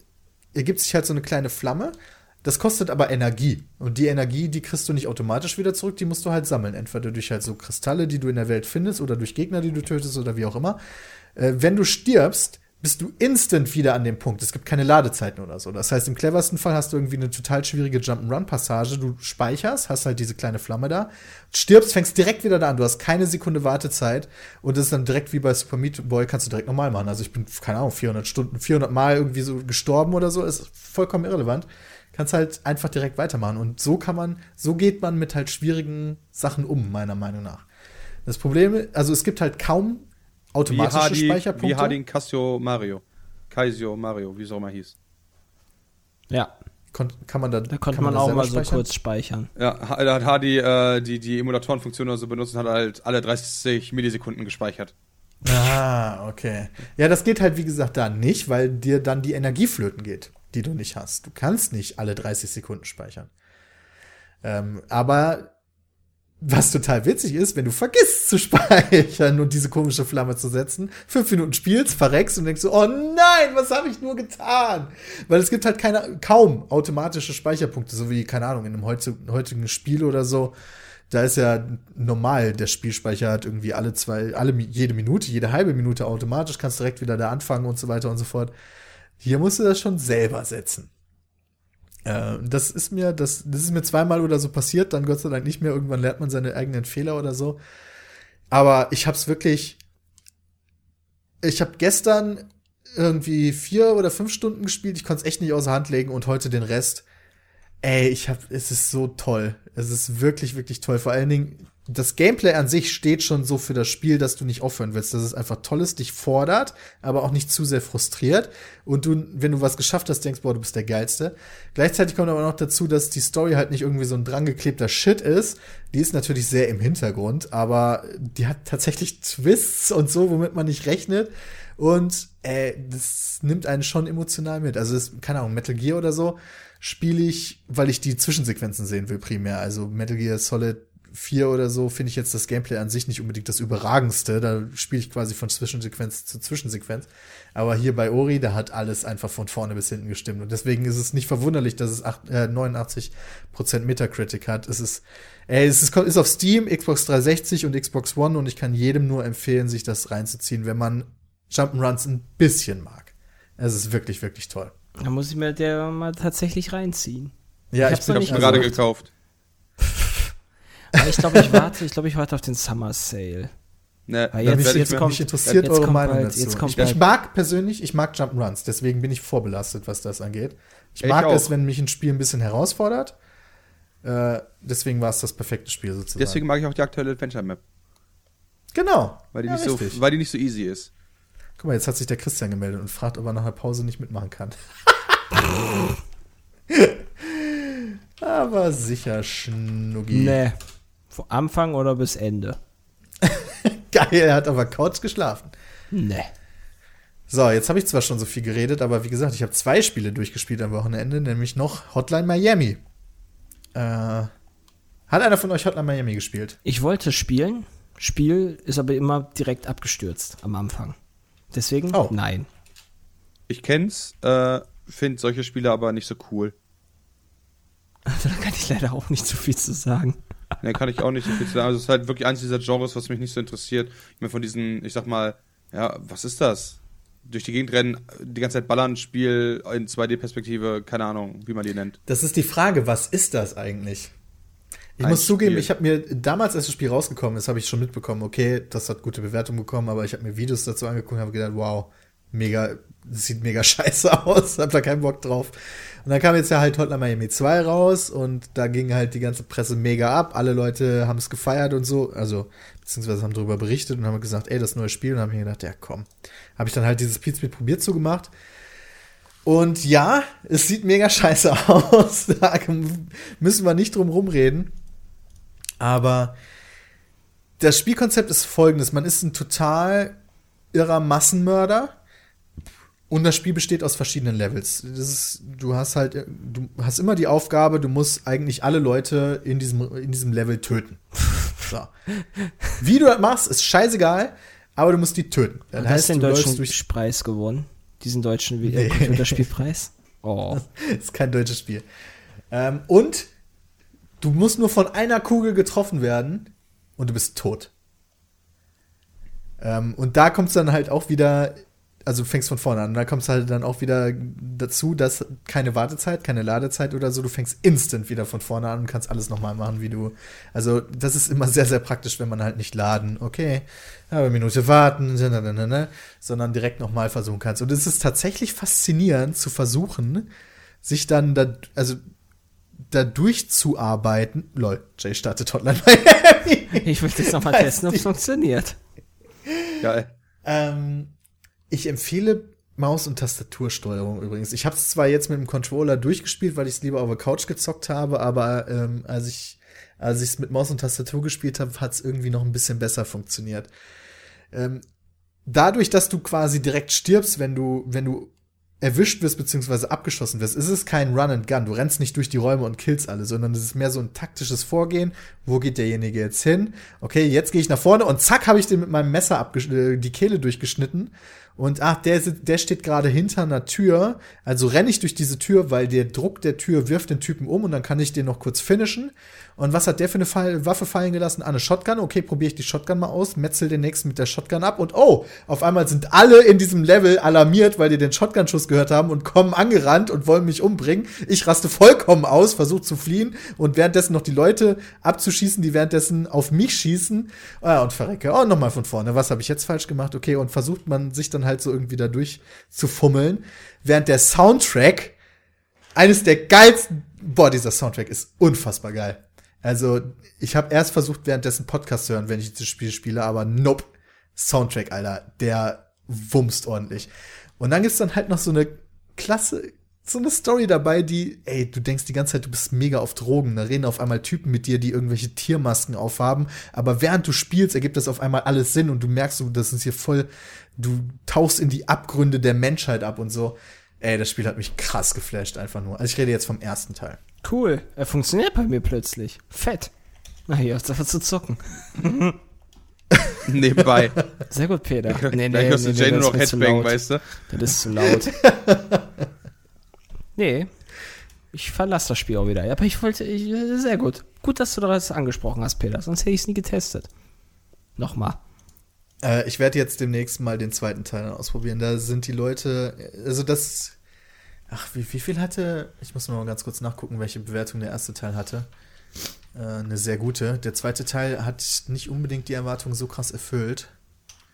ergibt sich halt so eine kleine Flamme. Das kostet aber Energie. Und die Energie, die kriegst du nicht automatisch wieder zurück, die musst du halt sammeln. Entweder durch halt so Kristalle, die du in der Welt findest, oder durch Gegner, die du tötest, oder wie auch immer. Äh, wenn du stirbst, bist du instant wieder an dem Punkt. Es gibt keine Ladezeiten oder so. Das heißt, im cleversten Fall hast du irgendwie eine total schwierige Jump'n'Run-Passage. Du speicherst, hast halt diese kleine Flamme da, stirbst, fängst direkt wieder da an. Du hast keine Sekunde Wartezeit und das ist dann direkt wie bei Super Meat Boy, kannst du direkt nochmal machen. Also ich bin, keine Ahnung, 400 Stunden, 400 Mal irgendwie so gestorben oder so, ist vollkommen irrelevant. Kannst halt einfach direkt weitermachen. Und so kann man, so geht man mit halt schwierigen Sachen um, meiner Meinung nach. Das Problem, also es gibt halt kaum Wie automatische Hardy, Speicherpunkte. wie Hardy Casio Mario. Casio Mario, wie es auch immer hieß. Ja, Kon kann man da, da konnte kann man, da auch mal so speichern? kurz speichern. Ja, da hat Hardy äh, die, die Emulatorenfunktion oder so benutzt und hat halt alle 30 Millisekunden gespeichert. Ah, okay. Ja, das geht halt, wie gesagt, da nicht, weil dir dann die Energie flöten geht, die du nicht hast. Du kannst nicht alle 30 Sekunden speichern. Ähm, aber was total witzig ist, wenn du vergisst zu speichern und diese komische Flamme zu setzen, fünf Minuten spielst, verreckst und denkst so, oh nein, was habe ich nur getan? Weil es gibt halt keine, kaum automatische Speicherpunkte, so wie, keine Ahnung, in einem heutigen Spiel oder so. Da ist ja normal, der Spielspeicher hat irgendwie alle zwei, alle, jede Minute, jede halbe Minute automatisch, kannst direkt wieder da anfangen und so weiter und so fort. Hier musst du das schon selber setzen. Äh, das ist mir, das, das ist mir zweimal oder so passiert, dann Gott sei Dank nicht mehr. Irgendwann lernt man seine eigenen Fehler oder so. Aber ich hab's wirklich. Ich habe gestern irgendwie vier oder fünf Stunden gespielt. Ich konnte es echt nicht außer Hand legen und heute den Rest. Ey, ich hab, es ist so toll. Es ist wirklich, wirklich toll. Vor allen Dingen, das Gameplay an sich steht schon so für das Spiel, dass du nicht aufhören willst. Dass es einfach toll ist, dich fordert, aber auch nicht zu sehr frustriert. Und du, wenn du was geschafft hast, denkst, boah, du bist der Geilste. Gleichzeitig kommt aber noch dazu, dass die Story halt nicht irgendwie so ein drangeklebter Shit ist. Die ist natürlich sehr im Hintergrund, aber die hat tatsächlich Twists und so, womit man nicht rechnet. Und äh, das nimmt einen schon emotional mit. Also, das, keine Ahnung, Metal Gear oder so spiele ich, weil ich die Zwischensequenzen sehen will primär. Also Metal Gear Solid 4 oder so finde ich jetzt das Gameplay an sich nicht unbedingt das überragendste. Da spiele ich quasi von Zwischensequenz zu Zwischensequenz. Aber hier bei Ori, da hat alles einfach von vorne bis hinten gestimmt. Und deswegen ist es nicht verwunderlich, dass es 8, äh, 89% Metacritic hat. Es ist, ey, es ist, ist auf Steam, Xbox 360 und Xbox One und ich kann jedem nur empfehlen, sich das reinzuziehen, wenn man Jump'n'Runs ein bisschen mag. Es ist wirklich, wirklich toll. Da muss ich mir der mal tatsächlich reinziehen. Ja, ich, ich bin schon gerade gekauft. Aber ich glaube, ich warte, ich glaube, ich warte auf den Summer Sale. Ne, Weil jetzt, jetzt kommt, mich interessiert jetzt eure Meinung bald, dazu. ich, ich mag persönlich, ich mag Jump'n'Runs, deswegen bin ich vorbelastet, was das angeht. Ich, ich mag auch. es, wenn mich ein Spiel ein bisschen herausfordert. Äh, deswegen war es das perfekte Spiel sozusagen. Deswegen mag ich auch die aktuelle Adventure Map. Genau. Weil die, ja, nicht, so, weil die nicht so easy ist. Guck mal, jetzt hat sich der Christian gemeldet und fragt, ob er nach einer Pause nicht mitmachen kann. Aber sicher, Schnuggi. Nee. Anfang oder bis Ende? Geil, er hat aber Couch geschlafen. Nee. So, jetzt habe ich zwar schon so viel geredet, aber wie gesagt, ich habe zwei Spiele durchgespielt am Wochenende, nämlich noch Hotline Miami. Äh, hat einer von euch Hotline Miami gespielt? Ich wollte spielen. Spiel ist aber immer direkt abgestürzt am Anfang. Deswegen oh. nein. Ich kenn's, äh, finde solche Spiele aber nicht so cool. Also, da kann ich leider auch nicht so viel zu sagen. Ne, kann ich auch nicht so viel zu sagen. Also, es ist halt wirklich eins dieser Genres, was mich nicht so interessiert. Ich meine, von diesen, ich sag mal, ja, was ist das? Durch die Gegend rennen, die ganze Zeit ballern, Spiel in 2D-Perspektive, keine Ahnung, wie man die nennt. Das ist die Frage, was ist das eigentlich? Ich Ein muss Spiel. zugeben, ich habe mir damals, als das Spiel rausgekommen ist, habe ich schon mitbekommen, okay, das hat gute Bewertungen bekommen, aber ich habe mir Videos dazu angeguckt und habe gedacht, wow, mega, das sieht mega scheiße aus, hab da keinen Bock drauf. Und dann kam jetzt ja halt Hotline Miami 2 raus und da ging halt die ganze Presse mega ab. Alle Leute haben es gefeiert und so, also beziehungsweise haben darüber berichtet und haben gesagt, ey, das neue Spiel und haben mir gedacht, ja komm. Habe ich dann halt dieses Pizza probiert zugemacht. Und ja, es sieht mega scheiße aus. da müssen wir nicht drum rumreden. Aber das Spielkonzept ist folgendes: Man ist ein total irrer Massenmörder und das Spiel besteht aus verschiedenen Levels. Ist, du hast halt, du hast immer die Aufgabe, du musst eigentlich alle Leute in diesem, in diesem Level töten. So. Wie du das machst, ist scheißegal, aber du musst die töten. Heißt, hast du den deutschen durch Preis gewonnen? Diesen deutschen nee. Computerspielpreis? Oh. das ist kein deutsches Spiel. Ähm, und du musst nur von einer Kugel getroffen werden und du bist tot. Ähm, und da kommt es dann halt auch wieder also du fängst von vorne an. Und da kommst halt dann auch wieder dazu, dass keine Wartezeit, keine Ladezeit oder so, du fängst instant wieder von vorne an und kannst alles nochmal machen, wie du. Also, das ist immer sehr, sehr praktisch, wenn man halt nicht laden, okay, eine Minute warten, ne, sondern direkt nochmal versuchen kannst. Und es ist tatsächlich faszinierend zu versuchen, sich dann da, also da durchzuarbeiten. Lol, Jay startet Hotline Miami. Ich will das nochmal testen, ob es funktioniert. Geil. Ähm, ich empfehle Maus- und Tastatursteuerung übrigens. Ich habe es zwar jetzt mit dem Controller durchgespielt, weil ich es lieber auf der Couch gezockt habe, aber ähm, als ich als ich es mit Maus und Tastatur gespielt habe, hat es irgendwie noch ein bisschen besser funktioniert. Ähm, dadurch, dass du quasi direkt stirbst, wenn du wenn du erwischt wirst beziehungsweise abgeschossen wirst, ist es kein Run and Gun. Du rennst nicht durch die Räume und killst alle, sondern es ist mehr so ein taktisches Vorgehen. Wo geht derjenige jetzt hin? Okay, jetzt gehe ich nach vorne und zack, habe ich den mit meinem Messer äh, die Kehle durchgeschnitten. Und ach, der, der steht gerade hinter einer Tür. Also renne ich durch diese Tür, weil der Druck der Tür wirft den Typen um und dann kann ich den noch kurz finishen. Und was hat der für eine Fall Waffe fallen gelassen? Ah, eine Shotgun. Okay, probiere ich die Shotgun mal aus, metzel den nächsten mit der Shotgun ab und oh, auf einmal sind alle in diesem Level alarmiert, weil die den Shotgun-Schuss gehört haben und kommen angerannt und wollen mich umbringen. Ich raste vollkommen aus, versuche zu fliehen und währenddessen noch die Leute abzuschießen, die währenddessen auf mich schießen. Ah, und verrecke. Oh, nochmal von vorne. Was habe ich jetzt falsch gemacht? Okay, und versucht man sich dann halt so irgendwie da durchzufummeln, während der Soundtrack eines der geilsten Boah, dieser Soundtrack ist unfassbar geil. Also, ich habe erst versucht, währenddessen Podcast zu hören, wenn ich dieses Spiel spiele, aber nope. Soundtrack, Alter, der wumst ordentlich. Und dann gibt's dann halt noch so eine klasse, so eine Story dabei, die, ey, du denkst die ganze Zeit, du bist mega auf Drogen. Da reden auf einmal Typen mit dir, die irgendwelche Tiermasken aufhaben. Aber während du spielst, ergibt das auf einmal alles Sinn und du merkst, so, das ist hier voll, du tauchst in die Abgründe der Menschheit ab und so. Ey, das Spiel hat mich krass geflasht, einfach nur. Also ich rede jetzt vom ersten Teil. Cool. Er funktioniert bei mir plötzlich. Fett. Na hier, jetzt einfach zu zocken. Nebenbei. Sehr gut, Peter. Nee, nee, nee, hörst du nee, Jane nur noch Headbang, weißt du? Das ist zu laut. nee. Ich verlasse das Spiel auch wieder. Aber ich wollte, ich, sehr gut. Gut, dass du das angesprochen hast, Peter. Sonst hätte ich es nie getestet. Nochmal. Äh, ich werde jetzt demnächst mal den zweiten Teil ausprobieren. Da sind die Leute, also das Ach, wie, wie viel hatte. Ich muss mal ganz kurz nachgucken, welche Bewertung der erste Teil hatte. Äh, eine sehr gute. Der zweite Teil hat nicht unbedingt die Erwartung so krass erfüllt.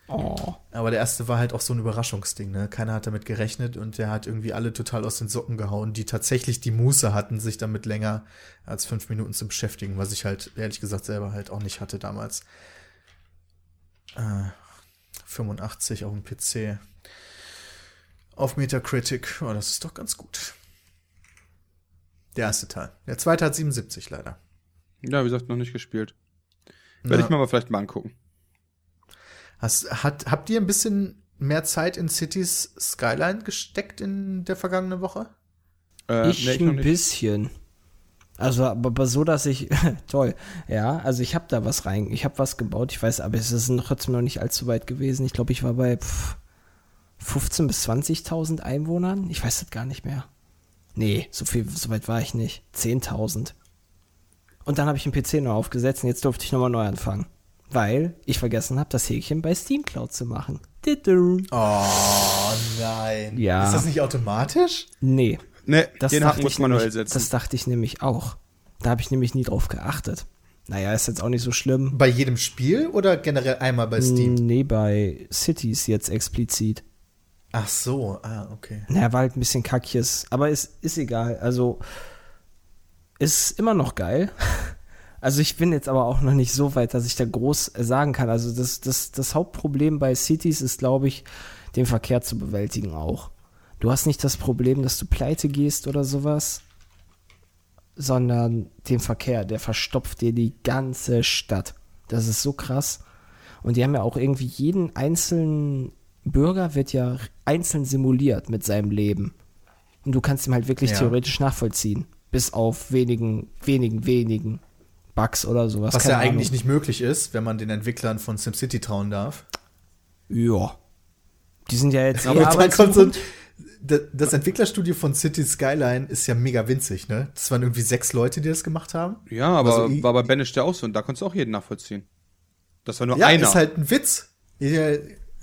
Oh. Aber der erste war halt auch so ein Überraschungsding, ne? Keiner hat damit gerechnet und der hat irgendwie alle total aus den Socken gehauen, die tatsächlich die Muße hatten, sich damit länger als fünf Minuten zu beschäftigen, was ich halt ehrlich gesagt selber halt auch nicht hatte damals. Äh, 85 auf dem PC auf Metacritic. Oh, das ist doch ganz gut. Der erste Teil. Der zweite hat 77 leider. Ja, wie gesagt, noch nicht gespielt. Werde ich mir aber vielleicht mal angucken. Hast, hat, habt ihr ein bisschen mehr Zeit in Cities Skyline gesteckt in der vergangenen Woche? Äh, ich, nee, ich ein bisschen. Also, aber so, dass ich, toll, ja, also ich habe da was rein, ich habe was gebaut, ich weiß, aber es ist trotzdem noch nicht allzu weit gewesen. Ich glaube, ich war bei pff, 15.000 bis 20.000 Einwohnern. Ich weiß das gar nicht mehr. Nee, so viel, so weit war ich nicht. 10.000. Und dann habe ich den PC neu aufgesetzt und jetzt durfte ich nochmal neu anfangen. Weil ich vergessen habe, das Häkchen bei Steam Cloud zu machen. Oh nein. Ja. Ist das nicht automatisch? Nee. Nee, das den Haken muss man manuell setzen. Das dachte ich nämlich auch. Da habe ich nämlich nie drauf geachtet. Naja, ist jetzt auch nicht so schlimm. Bei jedem Spiel oder generell einmal bei Steam? Nee, bei Cities jetzt explizit. Ach so, ah, okay. Naja, war halt ein bisschen kackjes, aber es ist egal. Also, ist immer noch geil. Also ich bin jetzt aber auch noch nicht so weit, dass ich da groß sagen kann. Also das, das, das Hauptproblem bei Cities ist, glaube ich, den Verkehr zu bewältigen auch. Du hast nicht das Problem, dass du pleite gehst oder sowas, sondern den Verkehr, der verstopft dir die ganze Stadt. Das ist so krass. Und die haben ja auch irgendwie jeden einzelnen Bürger wird ja einzeln simuliert mit seinem Leben. Und du kannst ihm halt wirklich ja. theoretisch nachvollziehen. Bis auf wenigen, wenigen, wenigen Bugs oder sowas. Was ja eigentlich nicht möglich ist, wenn man den Entwicklern von SimCity trauen darf. Ja. Die sind ja jetzt Aber dann kommt so das Entwicklerstudio von City Skyline ist ja mega winzig, ne? Das waren irgendwie sechs Leute, die das gemacht haben. Ja, aber also, war bei Banish der auch so und da konntest du auch jeden nachvollziehen. Das war nur ja, einer. Ja, ist halt ein Witz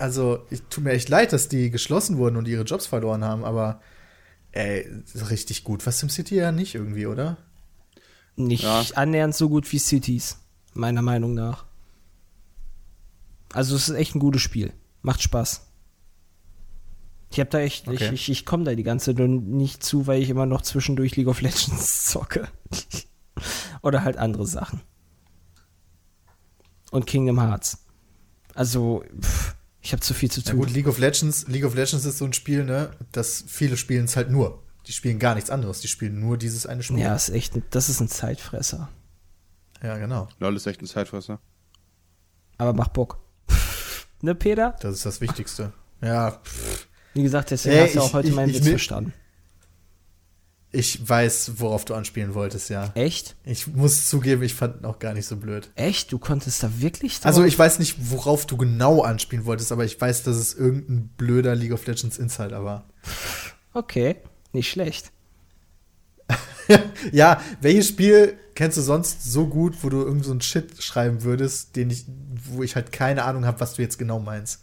also, ich tut mir echt leid, dass die geschlossen wurden und ihre Jobs verloren haben, aber ey, richtig gut. Was SimCity ja nicht irgendwie, oder? Nicht ja. annähernd so gut wie Cities, meiner Meinung nach. Also, es ist echt ein gutes Spiel. Macht Spaß. Ich hab da echt, okay. ich, ich, ich komme da die ganze Zeit nicht zu, weil ich immer noch zwischendurch League of Legends zocke. Oder halt andere Sachen. Und Kingdom Hearts. Also, pff, ich habe zu viel zu tun. Ja gut, League of Legends, League of Legends ist so ein Spiel, ne, das viele spielen es halt nur. Die spielen gar nichts anderes, die spielen nur dieses eine Spiel. Ja, ist echt, das ist ein Zeitfresser. Ja, genau. LOL ist echt ein Zeitfresser. Aber mach Bock. ne, Peter? Das ist das Wichtigste. Ja, pff. Wie gesagt, deswegen Ey, hast du auch heute ich- meinen ich Witz verstanden. Ich weiß, worauf du anspielen wolltest, ja. Echt? Ich muss zugeben, ich fand ihn auch gar nicht so blöd. Echt? Du konntest da wirklich drauf? Also ich weiß nicht, worauf du genau anspielen wolltest, aber ich weiß, dass es irgendein blöder League of Legends Insider war. Okay, nicht schlecht. Ja, welches Spiel kennst du sonst so gut, wo du irgend so einen Shit schreiben würdest, den ich, wo ich halt keine Ahnung habe, was du jetzt genau meinst?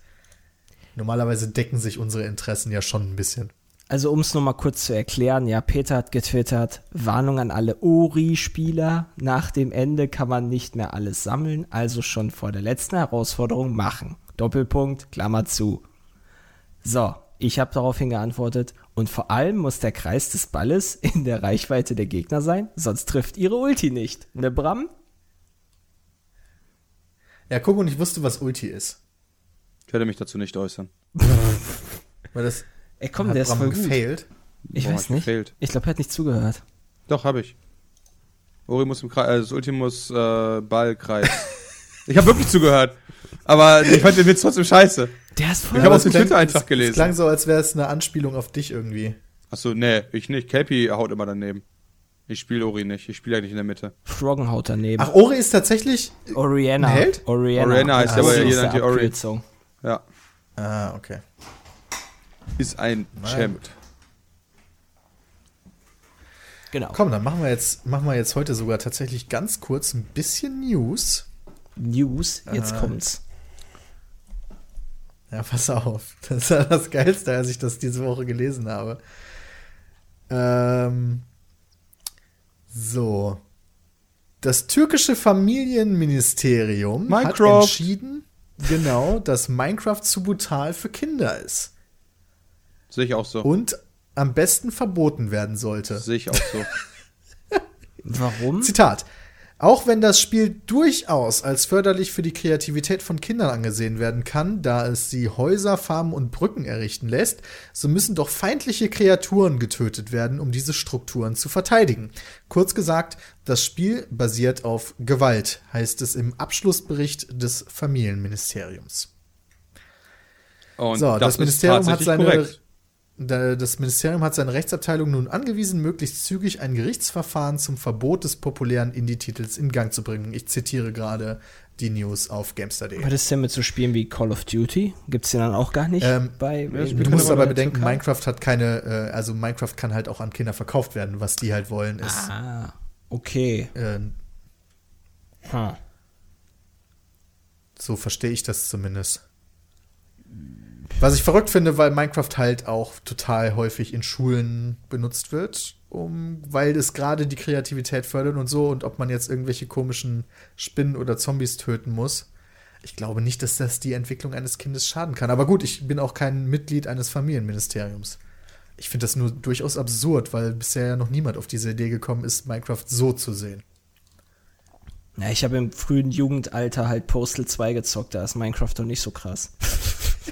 Normalerweise decken sich unsere Interessen ja schon ein bisschen. Also um es nochmal kurz zu erklären, ja, Peter hat getwittert, Warnung an alle Ori-Spieler, nach dem Ende kann man nicht mehr alles sammeln, also schon vor der letzten Herausforderung machen. Doppelpunkt, Klammer zu. So, ich habe daraufhin geantwortet, und vor allem muss der Kreis des Balles in der Reichweite der Gegner sein, sonst trifft ihre Ulti nicht. Ne, Bram? Ja, guck, und ich wusste, was Ulti ist. Ich werde mich dazu nicht äußern. Weil das Ey, komm, hat der ist Bram voll gut. gefailt. Ich Boah, weiß nicht. gefailt. Ich glaube, er hat nicht zugehört. Doch, habe ich. Ori muss im Kreis, äh, das Ultimus äh, Ballkreis. ich habe wirklich zugehört. Aber ich fand den Witz trotzdem scheiße. Der ist voll Ich habe aber aus dem es Twitter-Eintrag Es gelesen. klang so, als wäre es eine Anspielung auf dich irgendwie. Achso, nee, ich nicht. Kelpie haut immer daneben. Ich spiele Ori nicht. Ich spiele eigentlich in der Mitte. Froggen haut daneben. Ach, Ori ist tatsächlich. Oriana. ein Held? Oriana. Oriana heißt aber Das jeder die Ori. Abkürzung. Ja. Ah, okay. Ist ein Na Champ. Genau. Komm, dann machen wir jetzt, machen wir jetzt heute sogar tatsächlich ganz kurz ein bisschen News. News, jetzt Ah. kommt's. Ja, pass auf. Das war das Geilste, als ich das diese Woche gelesen habe. Ähm, so. Das türkische Familienministerium Minecraft. hat entschieden, genau, dass Minecraft zu brutal für Kinder ist Sehe ich auch so. und am besten verboten werden sollte. Sehe ich auch so. Warum? Zitat. Auch wenn das Spiel durchaus als förderlich für die Kreativität von Kindern angesehen werden kann, da es sie Häuser, Farmen und Brücken errichten lässt, so müssen doch feindliche Kreaturen getötet werden, um diese Strukturen zu verteidigen. Kurz gesagt, das Spiel basiert auf Gewalt, heißt es im Abschlussbericht des Familienministeriums. Und So, das, ist Ministerium hat seine korrekt. Da- das Ministerium hat seine Rechtsabteilung nun angewiesen, möglichst zügig ein Gerichtsverfahren zum Verbot des populären Indie-Titels in Gang zu bringen. Ich zitiere gerade die News auf Gamestar.de. Was ist denn mit so Spielen wie Call of Duty? Gibt's den dann auch gar nicht Ähm, bei Du musst aber bedenken. Minecraft hat keine, äh, also Minecraft kann halt auch an Kinder verkauft werden. Was die halt wollen, ist Ah, okay. äh, Hm. So verstehe ich das zumindest. Was ich verrückt finde, weil Minecraft halt auch total häufig in Schulen benutzt wird, um, weil es gerade die Kreativität fördert und so, und ob man jetzt irgendwelche komischen Spinnen oder Zombies töten muss. Ich glaube nicht, dass das die Entwicklung eines Kindes schaden kann. Aber gut, ich bin auch kein Mitglied eines Familienministeriums. Ich finde das nur durchaus absurd, weil bisher ja noch niemand auf diese Idee gekommen ist, Minecraft so zu sehen. Ja, ich habe im frühen Jugendalter halt Postal 2 gezockt, da ist Minecraft doch nicht so krass.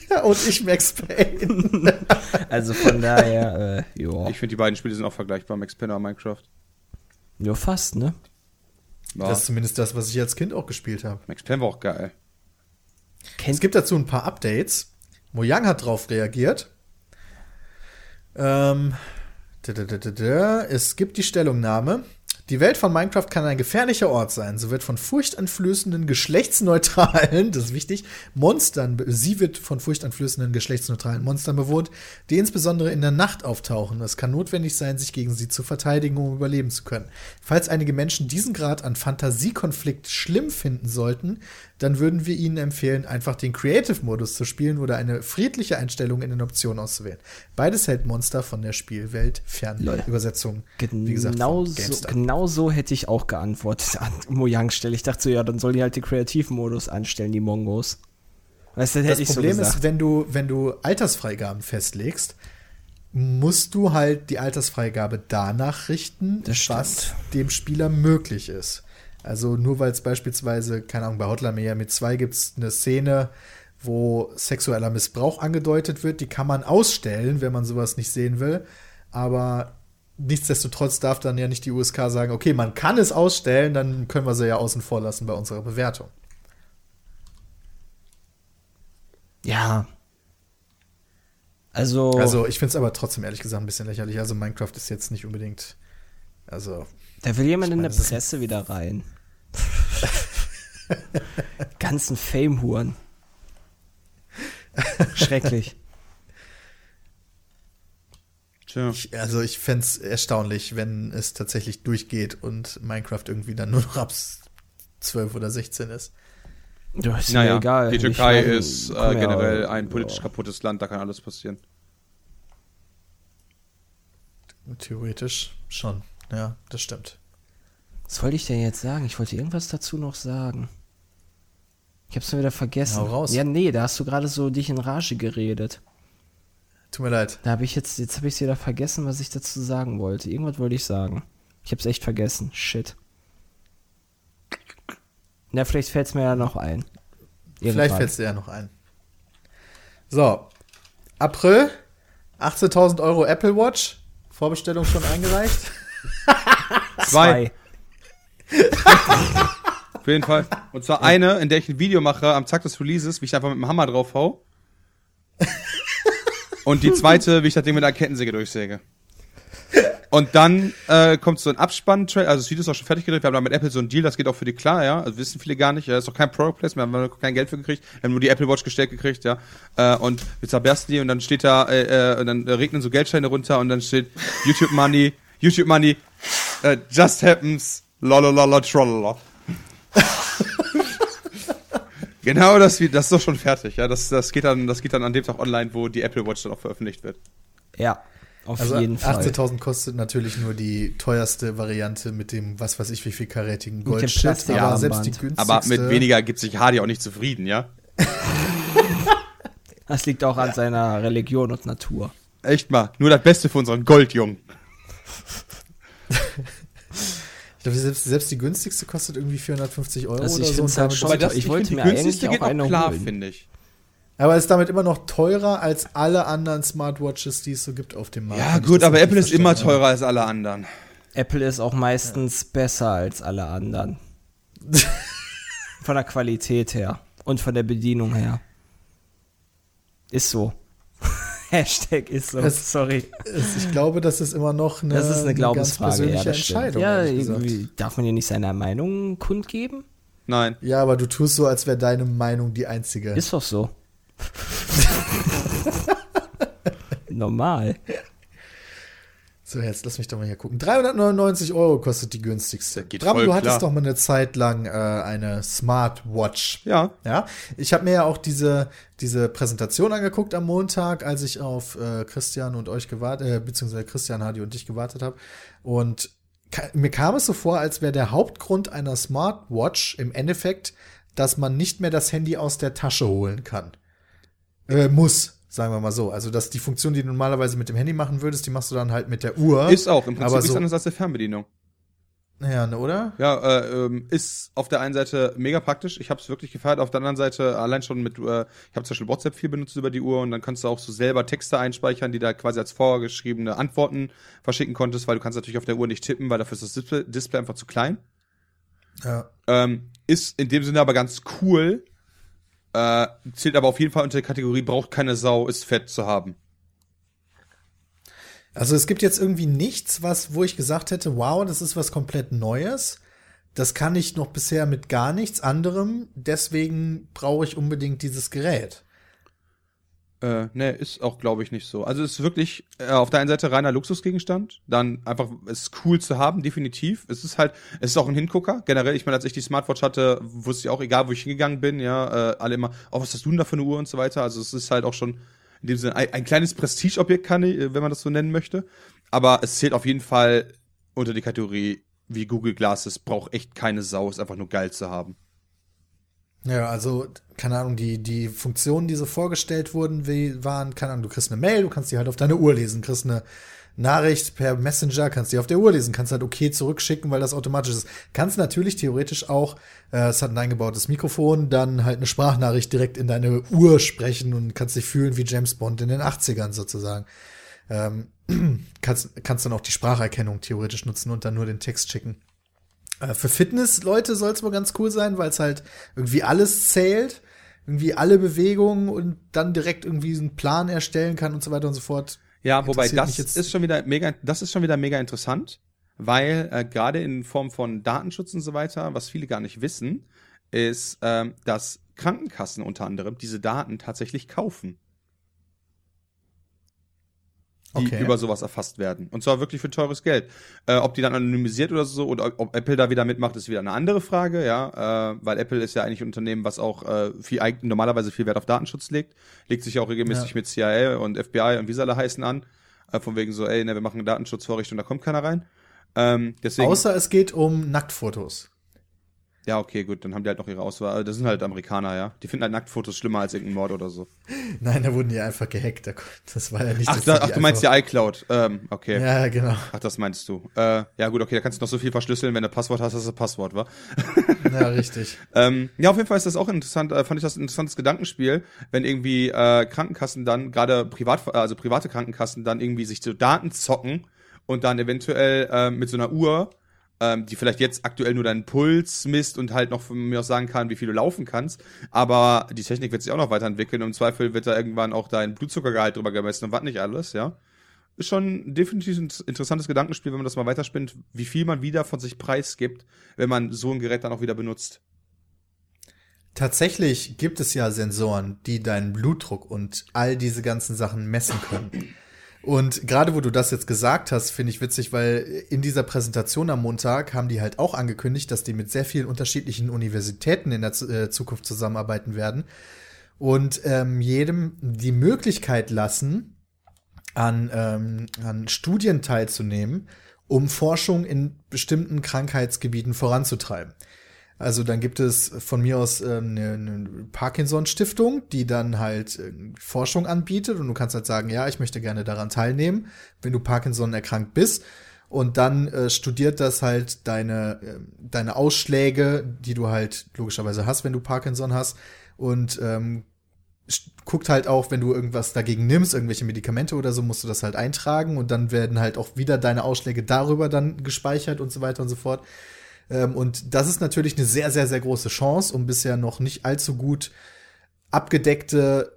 Ja, und ich Max Payne. Also von daher, äh, ja. Ich finde, die beiden Spiele sind auch vergleichbar, Max Payne und Minecraft. Ja, fast, ne? Ja. Das ist zumindest das, was ich als Kind auch gespielt habe. Max Payne war auch geil. Es gibt dazu ein paar Updates. Mojang hat drauf reagiert. Ähm, da, da, da, da, da. Es gibt die Stellungnahme. Die Welt von Minecraft kann ein gefährlicher Ort sein. So wird von furchteinflößenden, geschlechtsneutralen, das ist wichtig, Monstern, sie wird von furchteinflößenden, geschlechtsneutralen Monstern bewohnt, die insbesondere in der Nacht auftauchen. Es kann notwendig sein, sich gegen sie zu verteidigen, um überleben zu können. Falls einige Menschen diesen Grad an Fantasiekonflikt schlimm finden sollten, dann würden wir ihnen empfehlen, einfach den Creative-Modus zu spielen oder eine friedliche Einstellung in den Optionen auszuwählen. Beides hält Monster von der Spielwelt fern. Lol. Übersetzung, wie gesagt, Genau so, GameStar. Genau so hätte ich auch geantwortet an Mojang Stelle. Ich dachte so, ja, dann soll die halt den Kreativmodus anstellen, die Mongos. Weißt das Das Problem so ist, wenn du, wenn du Altersfreigaben festlegst, musst du halt die Altersfreigabe danach richten, was dem Spieler möglich ist. Also nur weil es beispielsweise, keine Ahnung, bei Hotline Miami 2 gibt es eine Szene, wo sexueller Missbrauch angedeutet wird, die kann man ausstellen, wenn man sowas nicht sehen will. Aber nichtsdestotrotz darf dann ja nicht die USK sagen, okay, man kann es ausstellen, dann können wir sie ja außen vor lassen bei unserer Bewertung. Ja. Also, Also ich finde es aber trotzdem ehrlich gesagt ein bisschen lächerlich. Also Minecraft ist jetzt nicht unbedingt. Also. da will jemand ich in meine, der Presse wieder rein. Ganzen Fame-Huren. Schrecklich. Tja. Ich, also ich fände es erstaunlich, wenn es tatsächlich durchgeht und Minecraft irgendwie dann nur noch ab 12 oder 16 ist. Du, ist Naja, mir egal. die Türkei mein, ist äh, generell ja. ein politisch kaputtes Land, da kann alles passieren. Theoretisch schon. Ja, das stimmt. Was wollte ich denn jetzt sagen? Ich wollte irgendwas dazu noch sagen. Ich hab's nur wieder vergessen. Hau raus. Ja, nee, da hast du gerade so dich in Rage geredet. Tut mir leid. Da habe ich jetzt, jetzt habe ich wieder vergessen, was ich dazu sagen wollte. Irgendwas wollte ich sagen. Ich hab's echt vergessen. Shit. Na, vielleicht fällt's mir ja noch ein. Vielleicht Irgendwann. fällt es dir ja noch ein. So. April. 18.000 Euro Apple Watch. Vorbestellung schon eingereicht. Zwei. Auf jeden Fall. Und zwar eine, in der ich ein Video mache am Tag des Releases, wie ich einfach mit dem Hammer drauf hau. Und die zweite, wie ich das Ding mit einer Kettensäge durchsäge. Und dann äh, kommt so ein abspann also das Video ist auch schon fertig gedreht, wir haben da mit Apple so einen Deal, das geht auch für die klar, ja, also wissen viele gar nicht, ja, ist doch kein Product Placement, wir haben kein Geld für gekriegt, wir haben nur die Apple Watch gestellt gekriegt, ja, äh, und wir zerbersten die und dann steht da, äh, äh, und dann regnen so Geldscheine runter und dann steht YouTube Money, YouTube Money, äh, just happens, lolololo trollolo. Genau das, das ist doch schon fertig, ja. Das, das, geht dann, das geht dann an dem Tag online, wo die Apple Watch dann auch veröffentlicht wird. Ja, auf Also jeden Fall. 18.000 kostet natürlich nur die teuerste Variante mit dem, was weiß ich, wie viel karätigen. Plastikarmband. Aber selbst die günstigste. Aber mit weniger gibt sich Hardy auch nicht zufrieden, ja. Das liegt auch an seiner Religion und Natur. Echt mal, nur das Beste für unseren Goldjungen. Ich glaube, selbst, selbst die günstigste kostet irgendwie 450 Euro Also oder ich so. halt schon- Aber das, ich ich wollte mir die günstigste eigentlich auch geht auch klar, finde ich. Aber ist damit immer noch teurer als alle anderen Smartwatches, die es so gibt auf dem Markt. Ja, gut, aber Apple ist immer teurer als alle anderen. Apple ist auch meistens besser als alle anderen. von der Qualität her und von der Bedienung her. Ist so. Hashtag ist so. Es- Sorry. Es- Ich glaube, das ist immer noch eine, Das ist eine Glaubensfrage. ganz persönliche ja. Entscheidung. Ja, darf man ja nicht seine Meinung kundgeben? Nein. ja, aber du tust so, als wäre deine Meinung die einzige. Ist doch so. Normal. So, jetzt lass mich doch mal hier gucken. 399 Euro kostet die günstigste. Geht Bram, du hattest klar. doch mal eine Zeit lang äh, eine Smartwatch. Ja. Ja, ich habe mir ja auch diese, diese Präsentation angeguckt am Montag, als ich auf äh, Christian und euch gewartet, äh, beziehungsweise Christian, Hadi und dich gewartet habe. Und ka mir kam es so vor, als wäre der Hauptgrund einer Smartwatch im Endeffekt, dass man nicht mehr das Handy aus der Tasche holen kann. Äh, muss, sagen wir mal so. Also, dass die Funktion, die du normalerweise mit dem Handy machen würdest, die machst du dann halt mit der Uhr. Ist auch. Im Prinzip aber ist so, anders als der Fernbedienung. ja, ne, oder? Ja, äh, ähm, ist auf der einen Seite mega praktisch. Ich habe es wirklich gefeiert. Auf der anderen Seite allein schon mit, äh, ich habe zum Beispiel WhatsApp viel benutzt über die Uhr und dann kannst du auch so selber Texte einspeichern, die da quasi als vorgeschriebene Antworten verschicken konntest, weil du kannst natürlich auf der Uhr nicht tippen, weil dafür ist das Display, Display einfach zu klein. Ja. Ähm, ist in dem Sinne aber ganz cool. Äh, zählt aber auf jeden Fall unter die Kategorie, braucht keine Sau, ist fett zu haben. Also es gibt jetzt irgendwie nichts, was, wo ich gesagt hätte, wow, das ist was komplett Neues. Das kann ich noch bisher mit gar nichts anderem. Deswegen brauche ich unbedingt dieses Gerät. Äh, ne, ist auch, glaube ich, nicht so. Also es ist wirklich äh, auf der einen Seite reiner Luxusgegenstand, dann einfach, es ist cool zu haben, definitiv. Es ist halt, es ist auch ein Hingucker. Generell, ich meine, als ich die Smartwatch hatte, wusste ich auch, egal wo ich hingegangen bin, ja, äh, alle immer, oh, was hast du denn da für eine Uhr und so weiter. Also es ist halt auch schon in dem Sinne ein, ein kleines Prestigeobjekt, kann ich, äh, wenn man das so nennen möchte. Aber es zählt auf jeden Fall unter die Kategorie, wie Google Glasses, braucht echt keine Sau, ist einfach nur geil zu haben. Ja, also, keine Ahnung, die, die Funktionen, die so vorgestellt wurden, wie, waren, keine Ahnung, du kriegst eine Mail, du kannst die halt auf deine Uhr lesen, kriegst eine Nachricht per Messenger, kannst die auf der Uhr lesen, kannst halt okay zurückschicken, weil das automatisch ist. Kannst natürlich theoretisch auch, äh, es hat ein eingebautes Mikrofon, dann halt eine Sprachnachricht direkt in deine Uhr sprechen und kannst dich fühlen wie James Bond in den 80ern sozusagen. Ähm, kannst, kannst dann auch die Spracherkennung theoretisch nutzen und dann nur den Text schicken. Äh, Für Fitness-Leute soll es wohl ganz cool sein, weil es halt irgendwie alles zählt. irgendwie alle Bewegungen und dann direkt irgendwie einen Plan erstellen kann und so weiter und so fort. Ja, wobei das jetzt- ist schon wieder mega, das ist schon wieder mega interessant, weil äh, gerade in Form von Datenschutz und so weiter, was viele gar nicht wissen, ist, ähm, dass Krankenkassen unter anderem diese Daten tatsächlich kaufen, die Okay. über sowas erfasst werden. Und zwar wirklich für teures Geld. Äh, ob die dann anonymisiert oder so, oder ob Apple da wieder mitmacht, ist wieder eine andere Frage, ja. Äh, weil Apple ist ja eigentlich ein Unternehmen, was auch äh, viel, normalerweise viel Wert auf Datenschutz legt. Legt sich auch regelmäßig Ja. mit CIA und FBI und wie sie alle heißen an. Äh, von wegen so, ey, ne, wir machen Datenschutzvorrichtung, da kommt keiner rein. Ähm, deswegen, Außer es geht um Nacktfotos. Ja, okay, gut, dann haben die halt noch ihre Auswahl. Das sind halt Amerikaner, ja. Die finden halt Nacktfotos schlimmer als irgendein Mord oder so. Nein, da wurden die einfach gehackt. Da- Das war ja nicht Ach, da, ach du meinst einfach- die iCloud. Ähm, okay. Ja, genau. Ach, das meinst du. Äh, ja, gut, okay, da kannst du noch so viel verschlüsseln. Wenn du Passwort hast, hast du Passwort, wa? Ja, richtig. Ähm, ja, auf jeden Fall ist das auch interessant, äh, fand ich das ein interessantes Gedankenspiel, wenn irgendwie äh, Krankenkassen dann, gerade privat, also private Krankenkassen, dann irgendwie sich so Daten zocken und dann eventuell äh, mit so einer Uhr, ähm, die vielleicht jetzt aktuell nur deinen Puls misst und halt noch von mir aus sagen kann, wie viel du laufen kannst, aber die Technik wird sich auch noch weiterentwickeln im Zweifel wird da irgendwann auch dein Blutzuckergehalt drüber gemessen und was nicht alles, ja. Ist schon definitiv ein interessantes Gedankenspiel, wenn man das mal weiterspinnt, wie viel man wieder von sich preisgibt, wenn man so ein Gerät dann auch wieder benutzt. Tatsächlich gibt es ja Sensoren, die deinen Blutdruck und all diese ganzen Sachen messen können. Und gerade wo du das jetzt gesagt hast, finde ich witzig, weil in dieser Präsentation am Montag haben die halt auch angekündigt, dass die mit sehr vielen unterschiedlichen Universitäten in der Zu- äh, Zukunft zusammenarbeiten werden und ähm, jedem die Möglichkeit lassen, an, ähm, an Studien teilzunehmen, um Forschung in bestimmten Krankheitsgebieten voranzutreiben. Also dann gibt es von mir aus ähm, eine, eine Parkinson-Stiftung, die dann halt äh, Forschung anbietet und du kannst halt sagen, ja, ich möchte gerne daran teilnehmen, wenn du Parkinson erkrankt bist. Und dann äh, studiert das halt deine, äh, deine Ausschläge, die du halt logischerweise hast, wenn du Parkinson hast. Und ähm, guckt halt auch, wenn du irgendwas dagegen nimmst, irgendwelche Medikamente oder so, musst du das halt eintragen und dann werden halt auch wieder deine Ausschläge darüber dann gespeichert und so weiter und so fort. Ähm, und das ist natürlich eine sehr, sehr, sehr große Chance, um bisher noch nicht allzu gut abgedeckte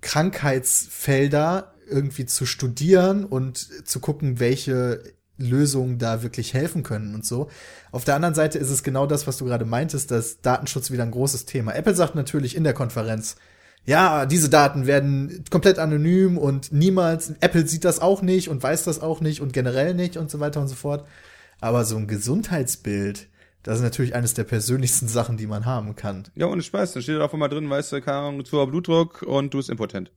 Krankheitsfelder irgendwie zu studieren und zu gucken, welche Lösungen da wirklich helfen können und so. Auf der anderen Seite ist es genau das, was du gerade meintest, dass Datenschutz wieder ein großes Thema. Apple sagt natürlich in der Konferenz, ja, diese Daten werden komplett anonym und niemals, Apple sieht das auch nicht und weiß das auch nicht und generell nicht und so weiter und so fort. Aber so ein Gesundheitsbild, das ist natürlich eines der persönlichsten Sachen, die man haben kann. Ja, ohne Spaß. Dann steht da auf einmal drin, weißt du, keine Ahnung, zu hoher Blutdruck und du bist impotent.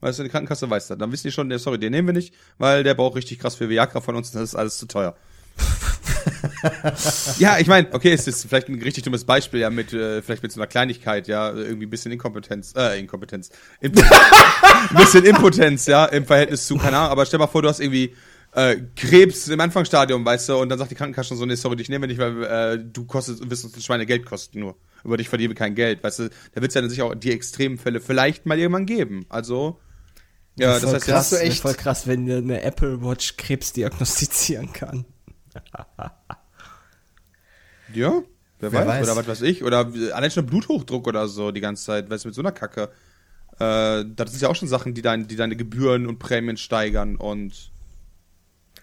Weißt du, die Krankenkasse weiß das. Dann wissen die schon, der, sorry, den nehmen wir nicht, weil der braucht richtig krass für Viagra von uns und das ist alles zu teuer. ja, ich meine, okay, es ist vielleicht ein richtig dummes Beispiel, ja, mit, äh, vielleicht mit so einer Kleinigkeit, ja, irgendwie ein bisschen Inkompetenz, äh, Inkompetenz. Impotenz. ein bisschen Impotenz, ja, im Verhältnis zu, keine Ahnung, aber stell mal vor, du hast irgendwie äh, Krebs im Anfangsstadium, weißt du, und dann sagt die Krankenkasse schon so, nee, sorry, dich nehmen wir nicht, weil äh, du kostest, wirst uns ein Schweinegeld kosten nur. Über dich verdienen wir kein Geld, weißt du. Da wird es ja dann sicher auch die extremen Fälle vielleicht mal irgendwann geben. Also, ja, das voll heißt, krass, ja, du echt- voll krass, wenn dir eine Apple Watch Krebs diagnostizieren kann. ja, wer, Wer weiß, weiß. oder was weiß ich, oder allein schon Bluthochdruck oder so die ganze Zeit, weißt du, mit so einer Kacke. Äh, das sind ja auch schon Sachen, die, dein, die deine Gebühren und Prämien steigern und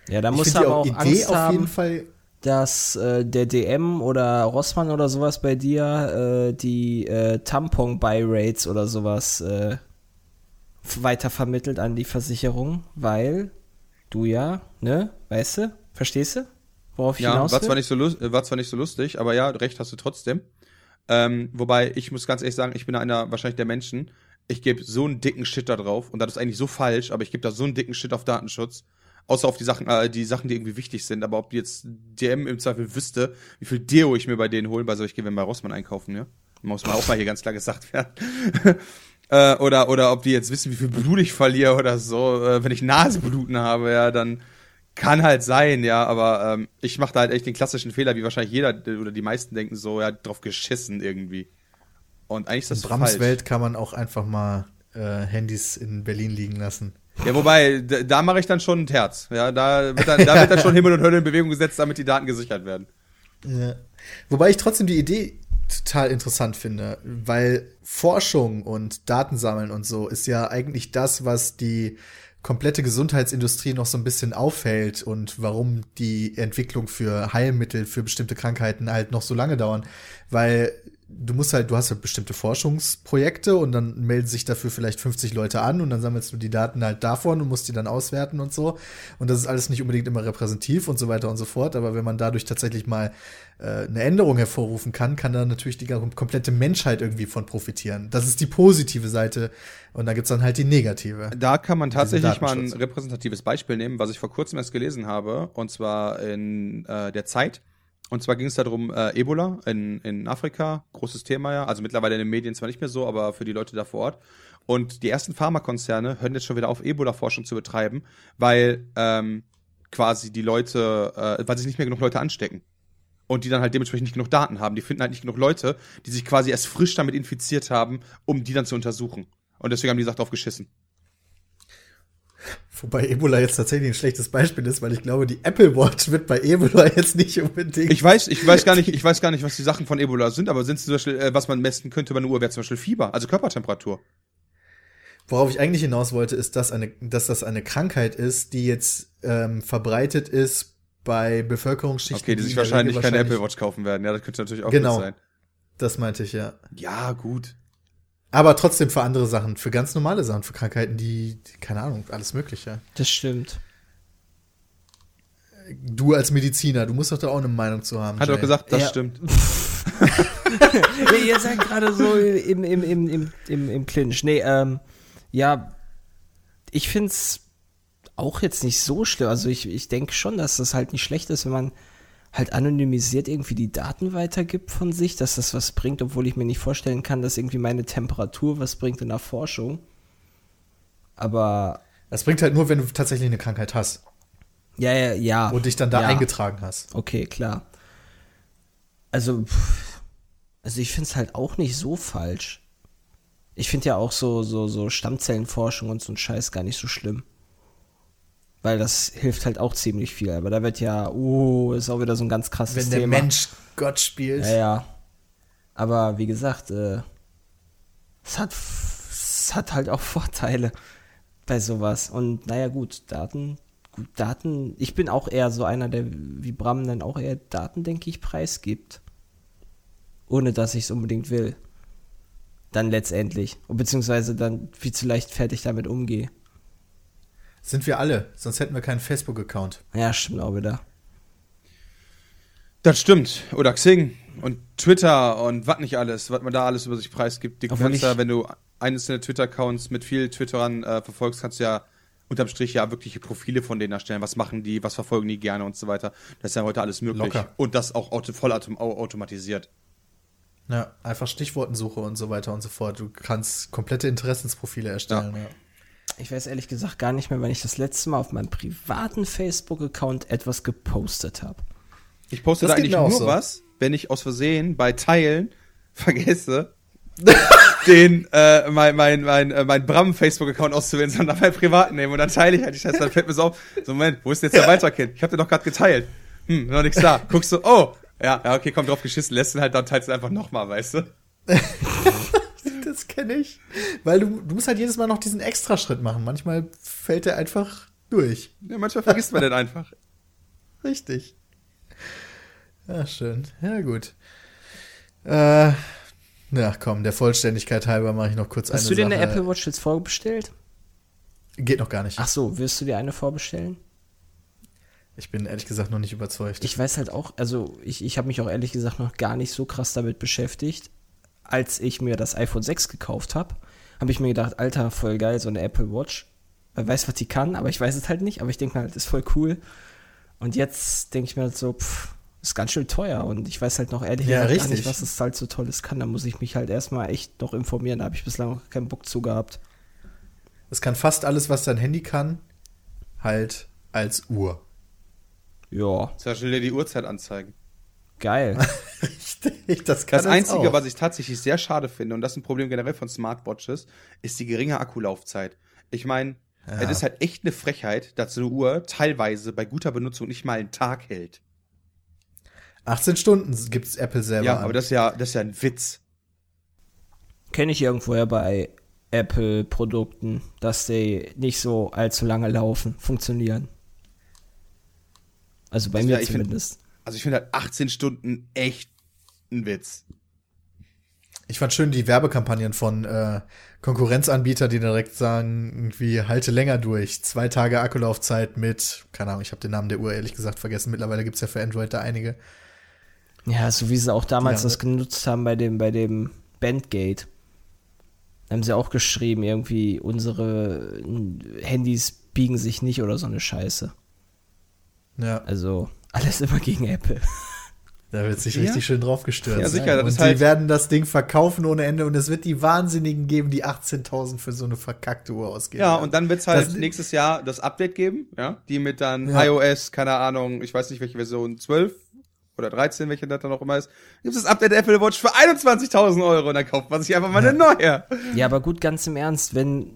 Ja, da die aber auch Idee Angst auf haben, jeden Fall dass äh, der DM oder Rossmann oder sowas bei dir äh, die äh, Tampon-Buy-Rates oder sowas äh, weitervermittelt an die Versicherung, weil du ja, ne, weißt du, verstehst du, worauf ich Ja, hinaus war will? zwar, nicht so äh, war zwar nicht so lustig, aber ja, recht hast du trotzdem. Ähm, wobei, ich muss ganz ehrlich sagen, ich bin einer wahrscheinlich der Menschen, ich gebe so einen dicken Shit da drauf und das ist eigentlich so falsch, aber ich gebe da so einen dicken Shit auf Datenschutz. Außer auf die Sachen, äh, die Sachen, die irgendwie wichtig sind. Aber ob die jetzt DM im Zweifel wüsste, wie viel Deo ich mir bei denen holen, weil so ich gehe wenn bei Rossmann einkaufen, ja. Muss mal auch mal hier ganz klar gesagt werden. äh, oder, oder ob die jetzt wissen, wie viel Blut ich verliere oder so. Äh, wenn ich Nasenbluten habe, ja, dann kann halt sein, ja, aber ähm, ich mache da halt echt den klassischen Fehler, wie wahrscheinlich jeder oder die meisten denken so, ja, drauf geschissen irgendwie. Und eigentlich ist das in Brams falsch. Welt kann man auch einfach mal äh, Handys in Berlin liegen lassen. Ja, wobei, da, da mache ich dann schon ein Herz. Ja, da wird dann, da wird dann schon Himmel und Hölle in Bewegung gesetzt, damit die Daten gesichert werden. Ja. Wobei ich trotzdem die Idee total interessant finde, weil Forschung und Datensammeln und so ist ja eigentlich das, was die komplette Gesundheitsindustrie noch so ein bisschen aufhält und warum die Entwicklung für Heilmittel für bestimmte Krankheiten halt noch so lange dauern, weil du musst halt, du hast halt bestimmte Forschungsprojekte und dann melden sich dafür vielleicht 50 Leute an und dann sammelst du die Daten halt davon und musst die dann auswerten und so. Und das ist alles nicht unbedingt immer repräsentativ und so weiter und so fort. Aber wenn man dadurch tatsächlich mal äh, eine Änderung hervorrufen kann, kann da natürlich die komplette Menschheit irgendwie von profitieren. Das ist die positive Seite und da gibt's dann halt die negative. Da kann man tatsächlich mal ein repräsentatives Beispiel nehmen, was ich vor kurzem erst gelesen habe, und zwar in äh, der Zeit und zwar ging es darum, äh, Ebola in, in Afrika, großes Thema ja, also mittlerweile in den Medien zwar nicht mehr so, aber für die Leute da vor Ort. Und die ersten Pharmakonzerne hören jetzt schon wieder auf, Ebola-Forschung zu betreiben, weil ähm, quasi die Leute, äh, weil sich nicht mehr genug Leute anstecken. Und die dann halt dementsprechend nicht genug Daten haben. Die finden halt nicht genug Leute, die sich quasi erst frisch damit infiziert haben, um die dann zu untersuchen. Und deswegen haben die gesagt, drauf geschissen. Wobei Ebola jetzt tatsächlich ein schlechtes Beispiel ist, weil ich glaube, die Apple Watch wird bei Ebola jetzt nicht unbedingt. Ich weiß, ich weiß gar nicht, ich weiß gar nicht, was die Sachen von Ebola sind, aber sind zum Beispiel, äh, was man messen könnte bei einer Uhr, wäre zum Beispiel Fieber, also Körpertemperatur. Worauf ich eigentlich hinaus wollte, ist, dass, eine, dass das eine Krankheit ist, die jetzt ähm, verbreitet ist bei Bevölkerungsschichten. Okay, die sich wahrscheinlich, wahrscheinlich keine Apple Watch kaufen werden. Ja, das könnte natürlich auch genau, sein. Das meinte ich, ja. Ja, gut. Aber trotzdem für andere Sachen, für ganz normale Sachen, für Krankheiten, die, keine Ahnung, alles Mögliche. Das stimmt. Du als Mediziner, du musst doch da auch eine Meinung zu haben. Hat doch gesagt, das ja. stimmt. Ihr seid gerade so im, im, im, im, im, im Clinch. Nee, ähm, ja, ich find's auch jetzt nicht so schlimm. Also ich, ich denke schon, dass das halt nicht schlecht ist, wenn man halt anonymisiert irgendwie die Daten weitergibt von sich, dass das was bringt, obwohl ich mir nicht vorstellen kann, dass irgendwie meine Temperatur was bringt in der Forschung. Aber. Das bringt halt nur, wenn du tatsächlich eine Krankheit hast. Ja, ja, ja. Und dich dann da ja. eingetragen hast. Okay, klar. Also, also ich finde es halt auch nicht so falsch. Ich finde ja auch so, so, so Stammzellenforschung und so ein Scheiß gar nicht so schlimm. Weil das hilft halt auch ziemlich viel. Aber da wird ja, uh, ist auch wieder so ein ganz krasses Wenn Thema. Wenn der Mensch Gott spielt. Ja, ja. Aber wie gesagt, äh, es hat, es hat halt auch Vorteile bei sowas. Und naja, gut, Daten, gut, Daten, ich bin auch eher so einer, der wie Bram dann auch eher Daten, denke ich, preisgibt. Ohne dass ich es unbedingt will. Dann letztendlich. Beziehungsweise dann viel zu leichtfertig damit umgehe. Sind wir alle, sonst hätten wir keinen Facebook-Account. Ja, stimmt auch wieder. Das stimmt. Oder Xing und Twitter und was nicht alles, was man da alles über sich preisgibt. Die kannst ja, wenn du einzelne Twitter-Accounts mit vielen Twitterern äh, verfolgst, kannst du ja unterm Strich ja wirkliche Profile von denen erstellen. Was machen die, was verfolgen die gerne und so weiter. Das ist ja heute alles möglich. Locker. Und das auch auto voll autom automatisiert. Ja, einfach Stichwortensuche und so weiter und so fort. Du kannst komplette Interessensprofile erstellen. Ja. ja. Ich weiß ehrlich gesagt gar nicht mehr, wann ich das letzte Mal auf meinem privaten Facebook-Account etwas gepostet habe. Ich poste da eigentlich nur so. was, wenn ich aus Versehen bei Teilen vergesse, den äh, mein mein mein äh, mein Bram Facebook Account auszuwählen, sondern mein privaten nehmen und dann teile ich halt die Scheiße, dann fällt mir so auf, so Moment, wo ist denn jetzt der Weiterkind? Ich habe den doch gerade geteilt. Hm, noch nichts da. Guckst du, oh, ja, ja, okay, komm drauf geschissen, lässt ihn halt dann teilst du einfach nochmal, weißt du? Kenne ich. Weil du, du musst halt jedes Mal noch diesen Extraschritt machen. Manchmal fällt der einfach durch. Ja, manchmal vergisst man den einfach. Richtig. Ja, schön. Ja, gut. Äh, ja, komm, der Vollständigkeit halber mache ich noch kurz Hast eine Hast du dir eine Apple Watch jetzt vorbestellt? Geht noch gar nicht. Ach so, wirst du dir eine vorbestellen? Ich bin ehrlich gesagt noch nicht überzeugt. Ich weiß halt auch, also ich, ich habe mich auch ehrlich gesagt noch gar nicht so krass damit beschäftigt als ich mir das iPhone 6 gekauft habe, habe ich mir gedacht, Alter, voll geil, so eine Apple Watch. Wer weiß, was die kann, aber ich weiß es halt nicht. Aber ich denke halt, ist voll cool. Und jetzt denke ich mir halt so, pff, ist ganz schön teuer. Und ich weiß halt noch ehrlich ja, gesagt gar nicht, was es halt so tolles kann. Da muss ich mich halt erstmal echt noch informieren. Da habe ich bislang noch keinen Bock zu gehabt. Es kann fast alles, was dein Handy kann, halt als Uhr. Ja. Zum Beispiel dir die Uhrzeit anzeigen. Geil. Richtig, das kann Das Einzige, auch. was ich tatsächlich sehr schade finde, und das ist ein Problem generell von Smartwatches, ist die geringe Akkulaufzeit. Ich meine, ja. es ist halt echt eine Frechheit, dass eine Uhr teilweise bei guter Benutzung nicht mal einen Tag hält. 18 Stunden gibt's Apple selber. Ja, an. aber das ist ja, das ist ja ein Witz. Kenne ich irgendwoher bei Apple-Produkten, dass die nicht so allzu lange laufen, funktionieren. Also bei Also mir ja, ich find- zumindest. Also ich finde halt 18 Stunden echt ein Witz. Ich fand schön die Werbekampagnen von äh, Konkurrenzanbietern, die direkt sagen, irgendwie halte länger durch. Zwei Tage Akkulaufzeit mit, keine Ahnung, ich habe den Namen der Uhr ehrlich gesagt vergessen. Mittlerweile gibt's ja für Android da einige. Ja, so wie sie auch damals Ja, das genutzt haben bei dem, bei dem Bandgate. Haben sie auch geschrieben, irgendwie, unsere Handys biegen sich nicht oder so eine Scheiße. Ja, Also, alles immer gegen Apple. da wird sich Ja. richtig schön drauf gestürzt. Ja, sicher, das und ist die halt- werden das Ding verkaufen ohne Ende und es wird die Wahnsinnigen geben, die 18.000 für so eine verkackte Uhr ausgeben. Ja, und dann wird's halt Das- nächstes Jahr das Update geben, ja, die mit dann Ja. iOS, keine Ahnung, ich weiß nicht welche Version, 12 oder 13, welche das dann noch immer ist, gibt's das Update der Apple Watch für 21.000 Euro und dann kauft man sich einfach mal eine neue. Ja, aber gut, ganz im Ernst, wenn,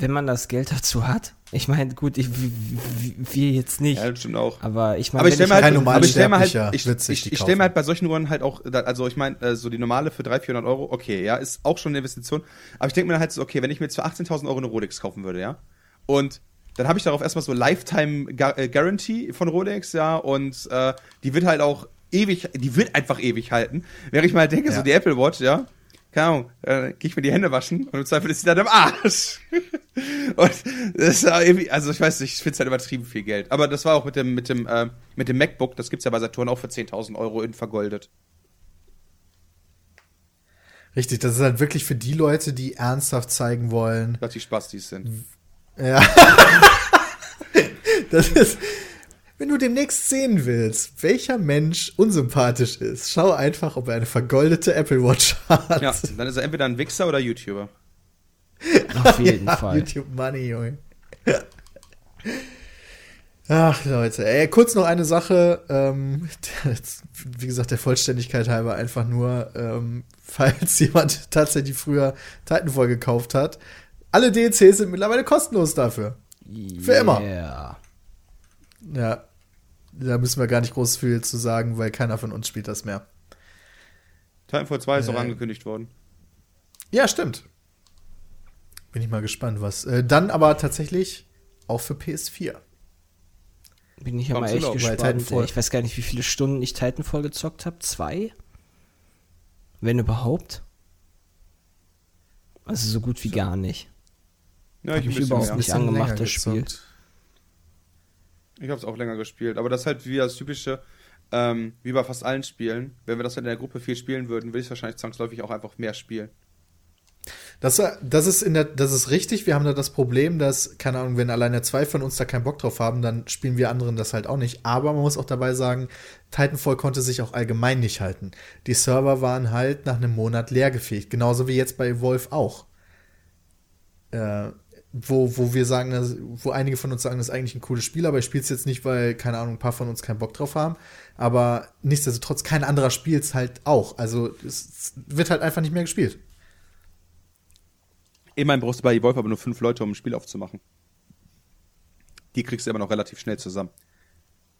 wenn man das Geld dazu hat. Ich meine, gut, ich, wir jetzt nicht. Ja, das stimmt auch. Aber ich meine, Aber ich stelle mir halt, kein normaler aber ich stell mir halt, Sterblicher ich, ich, ich stell mir halt bei solchen Uhren halt auch, also ich meine, äh, so die normale für 300, 400 Euro, okay, ja, ist auch schon eine Investition. Aber ich denke mir dann halt so, okay, wenn ich mir jetzt für 18.000 Euro eine Rolex kaufen würde, ja, und dann habe ich darauf erstmal so Lifetime äh, Guarantee von Rolex, ja, und äh, die wird halt auch ewig, die wird einfach ewig halten. Während ich mal halt denke, Ja. so die Apple Watch, ja, keine Ahnung, äh, gehe ich mir die Hände waschen und im Zweifel ist sie dann im Arsch. und das ist irgendwie, also ich weiß nicht, ich finde es halt übertrieben viel Geld. Aber das war auch mit dem, mit dem, äh, mit dem MacBook, das gibt's ja bei Saturn auch für 10.000 Euro in vergoldet. Richtig, das ist halt wirklich für die Leute, die ernsthaft zeigen wollen, Was die Spastis sind. Ja. das ist, wenn du demnächst sehen willst, welcher Mensch unsympathisch ist, schau einfach, ob er eine vergoldete Apple Watch hat. Ja, dann ist er entweder ein Wichser oder YouTuber. auf jeden Ja, Fall. YouTube Money, Junge. Ach, Leute, ey, kurz noch eine Sache, ähm, wie gesagt, der Vollständigkeit halber einfach nur, ähm, falls jemand tatsächlich früher Titanfall gekauft hat, alle DLCs sind mittlerweile kostenlos dafür. Für immer. Ja. Ja, da müssen wir gar nicht groß viel zu sagen, weil keiner von uns spielt das mehr. Titanfall 2 ist auch Äh. angekündigt worden. Ja, stimmt. Bin ich mal gespannt, was. Äh, dann aber tatsächlich auch für PS4. Bin ich ja Komm, mal echt weil gespannt. Ich weiß gar nicht, wie viele Stunden ich Titanfall gezockt habe. Zwei? Wenn überhaupt. Also so gut wie gar nicht. Ja, Hab ich bisschen überhaupt mehr. nicht angemacht, das Spiel. gezockt. Ich habe es auch länger gespielt, aber das ist halt wie das typische, ähm, wie bei fast allen Spielen. Wenn wir das halt in der Gruppe viel spielen würden, würde ich wahrscheinlich zwangsläufig auch einfach mehr spielen. Das, das ist in der, das ist richtig. Wir haben da das Problem, dass, keine Ahnung, wenn alleine zwei von uns da keinen Bock drauf haben, dann spielen wir anderen das halt auch nicht. Aber man muss auch dabei sagen, Titanfall konnte sich auch allgemein nicht halten. Die Server waren halt nach einem Monat leergefegt. Genauso wie jetzt bei Wolf auch. Äh, wo, wo wir sagen, dass, wo einige von uns sagen, das ist eigentlich ein cooles Spiel, aber ich spiele es jetzt nicht, weil, keine Ahnung, ein paar von uns keinen Bock drauf haben. Aber nichtsdestotrotz, kein anderer spielt es halt auch. Also es wird halt einfach nicht mehr gespielt. Immerhin brauchst du bei Evolve aber nur fünf Leute, um ein Spiel aufzumachen. Die kriegst du immer noch relativ schnell zusammen.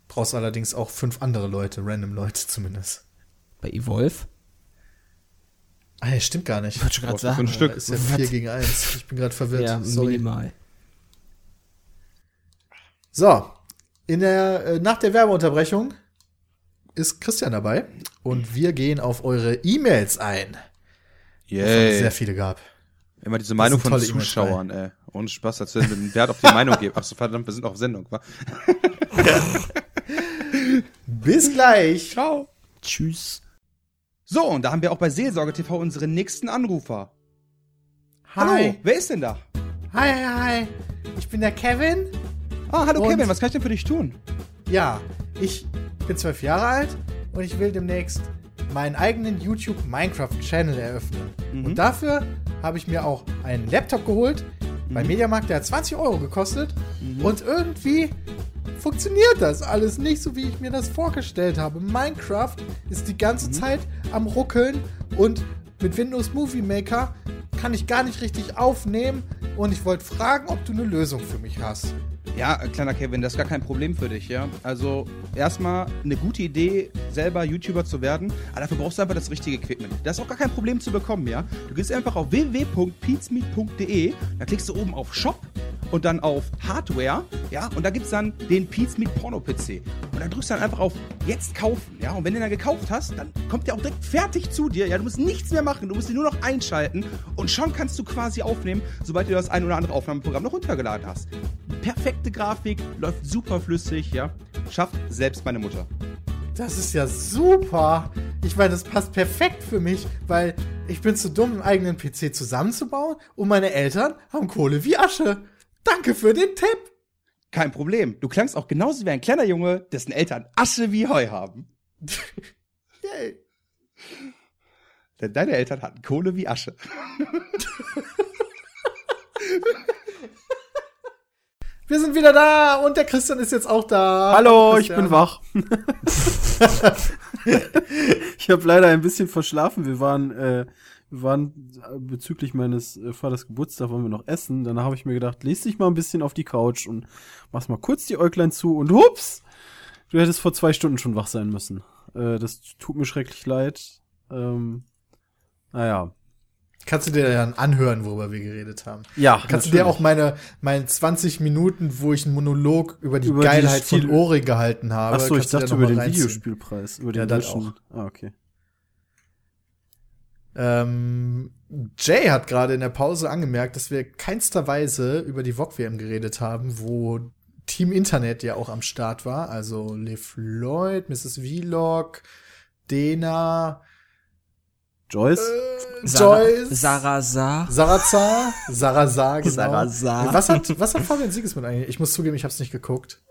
Brauchst allerdings auch fünf andere Leute, random Leute zumindest. Bei Evolve? Ah, ja, stimmt gar nicht. Ich wollte schon gerade sagen. fünf Stück. Ist ja Was? 4 gegen 1. Ich bin gerade verwirrt. Ja, Sorry. minimal. So, in der, äh, nach der Werbeunterbrechung ist Christian dabei und wir gehen auf eure E-Mails ein. Wovon es sehr viele gab. Immer diese Meinung von Zuschauern, ey. Ohne Spaß, als wenn wir einen Wert auf die Meinung geben. Ach so, verdammt, wir sind auf Sendung, wa? Bis gleich. Ciao. Tschüss. So, und da haben wir auch bei Seelsorge TV unseren nächsten Anrufer. Hi. Hallo, wer ist denn da? Hi, hi, hi. Ich bin der Kevin. Ah, hallo Und? Kevin, was kann ich denn für dich tun? Ja, ich bin zwölf Jahre alt und ich will demnächst meinen eigenen YouTube Minecraft Channel eröffnen. Und dafür habe ich mir auch einen Laptop geholt beim Mediamarkt, der hat 20 Euro gekostet. Und irgendwie funktioniert das alles nicht so, wie ich mir das vorgestellt habe. Minecraft ist die ganze Zeit am Ruckeln und mit Windows Movie Maker kann ich gar nicht richtig aufnehmen. Und ich wollte fragen, ob du eine Lösung für mich hast. Ja, kleiner Kevin, das ist gar kein Problem für dich, ja. Also erstmal eine gute Idee, selber YouTuber zu werden, aber dafür brauchst du einfach das richtige Equipment. Das ist auch gar kein Problem zu bekommen, ja. Du gehst einfach auf www.peatsmeet.de, da klickst du oben auf Shop und dann auf Hardware, ja, und da gibt's dann den Peatsmeet Porno PC. Und dann drückst du dann einfach auf Jetzt kaufen, ja. Und wenn du dann gekauft hast, dann kommt der auch direkt fertig zu dir, ja. Du musst nichts mehr machen, du musst ihn nur noch einschalten und schon kannst du quasi aufnehmen, sobald du das ein oder andere Aufnahmeprogramm noch runtergeladen hast. Perfekte Grafik, läuft super flüssig, ja. Schafft selbst meine Mutter. Das ist ja super. Ich meine, das passt perfekt für mich, weil ich bin zu dumm, einen eigenen PC zusammenzubauen und meine Eltern haben Kohle wie Asche. Danke für den Tipp. Kein Problem. Du klangst auch genauso wie ein kleiner Junge, dessen Eltern Asche wie Heu haben. Yay. Denn deine Eltern hatten Kohle wie Asche. Wir sind wieder da und der Christian ist jetzt auch da. Hallo, ich bin wach. ich habe leider ein bisschen verschlafen. Wir waren, äh, wir waren äh, bezüglich meines äh, Vaters Geburtstag, wollen wir noch essen. Danach habe ich mir gedacht, leg dich mal ein bisschen auf die Couch und machst mal kurz die Äuglein zu und hups, du hättest vor zwei Stunden schon wach sein müssen. Äh, das tut mir schrecklich leid. Ähm, naja. Kannst du dir dann anhören, worüber wir geredet haben? Ja, Kannst du dir auch meine, meine 20 Minuten, wo ich einen Monolog über die Über die Geilheit Stil- von Ori gehalten habe. Ach so, ich dachte über den. Videospielpreis. Über den Ja, deutschen- Ah, okay. Ähm, Jay hat gerade in der Pause angemerkt, dass wir keinster Weise über die VOG-WM geredet haben, wo Team Internet ja auch am Start war. Also Liv Lloyd, Mrs. Vlog, Dena, Joyce? äh, Sarah, Joyce, Sarasa. Sarazar, Sarazar, genau. Sarazar. Was hat, was hat Fabian Siegesmund eigentlich? Ich muss zugeben, ich habe es nicht geguckt.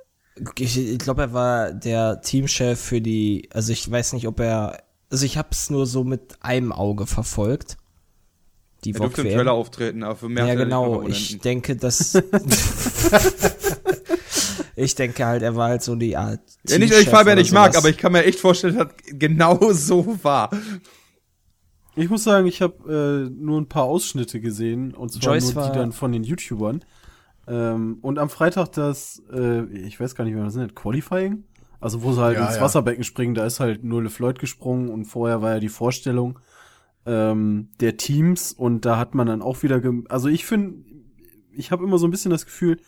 Ich, ich glaube, er war der Teamchef für die, also ich weiß nicht, ob er, also ich habe es nur so mit einem Auge verfolgt. Die Er durfte im. Trailer auftreten, aber für mehr Ja, genau. Ich denke, dass. ich denke halt, er war halt so die Art. Ja, nicht, dass ich Fabian nicht mag, aber ich kann mir echt vorstellen, dass das genau so war. Ich muss sagen, ich habe äh, nur ein paar Ausschnitte gesehen und zwar Joyce nur die war- dann von den YouTubern. Ähm, und am Freitag das, äh, ich weiß gar nicht, wie man das nennt, Qualifying? Also wo sie halt Ja, ins ja. Wasserbecken springen, da ist halt nur Le Floyd gesprungen und vorher war ja die Vorstellung ähm, der Teams und da hat man dann auch wieder, also ich finde, ich habe immer so ein bisschen das Gefühl,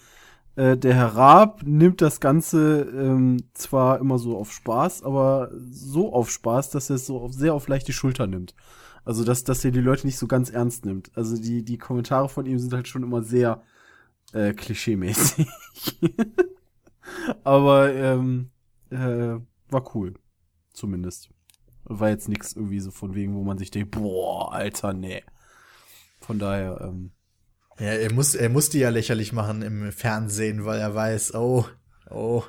äh, der Herr Raab nimmt das Ganze ähm, zwar immer so auf Spaß, aber so auf Spaß, dass er es so auf, sehr auf leichte Schulter nimmt. Also, dass, dass er die Leute nicht so ganz ernst nimmt. Also, die, die Kommentare von ihm sind halt schon immer sehr äh, klischee-mäßig. Aber ähm, äh, war cool. Zumindest. War jetzt nix irgendwie so von wegen, wo man sich denkt, boah, Alter, nee. Von daher, ähm, Ja, er muss, er muss die ja lächerlich machen im Fernsehen, weil er weiß, oh, oh.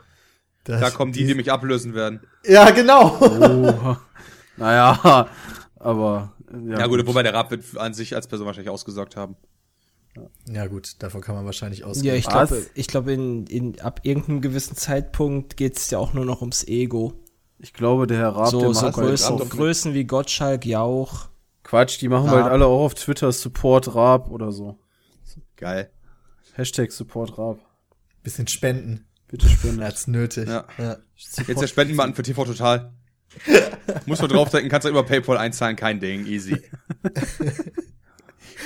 das- Da kommen die, die mich ablösen werden. Ja, genau. oh, naja, aber äh, Ja, gut, wobei der Rap wird an sich als Person wahrscheinlich ausgesorgt haben. Ja, gut, davon kann man wahrscheinlich ausgehen. Ja, ich glaube, ich glaube, in, in, ab irgendeinem gewissen Zeitpunkt geht's ja auch nur noch ums Ego. Ich glaube, der Herr Raab, so der so macht bald Größen, auch, Größen wie Gottschalk, Jauch. Quatsch, die machen Raab. bald alle auch auf Twitter Support Raab oder so. Geil. Hashtag Support Raab. Bisschen spenden. Bitte spenden. Hat's nötig. Ja. ja. Jetzt der Spendenbutton für TV Total. Muss man draufdrücken, kannst du über PayPal einzahlen, kein Ding, easy.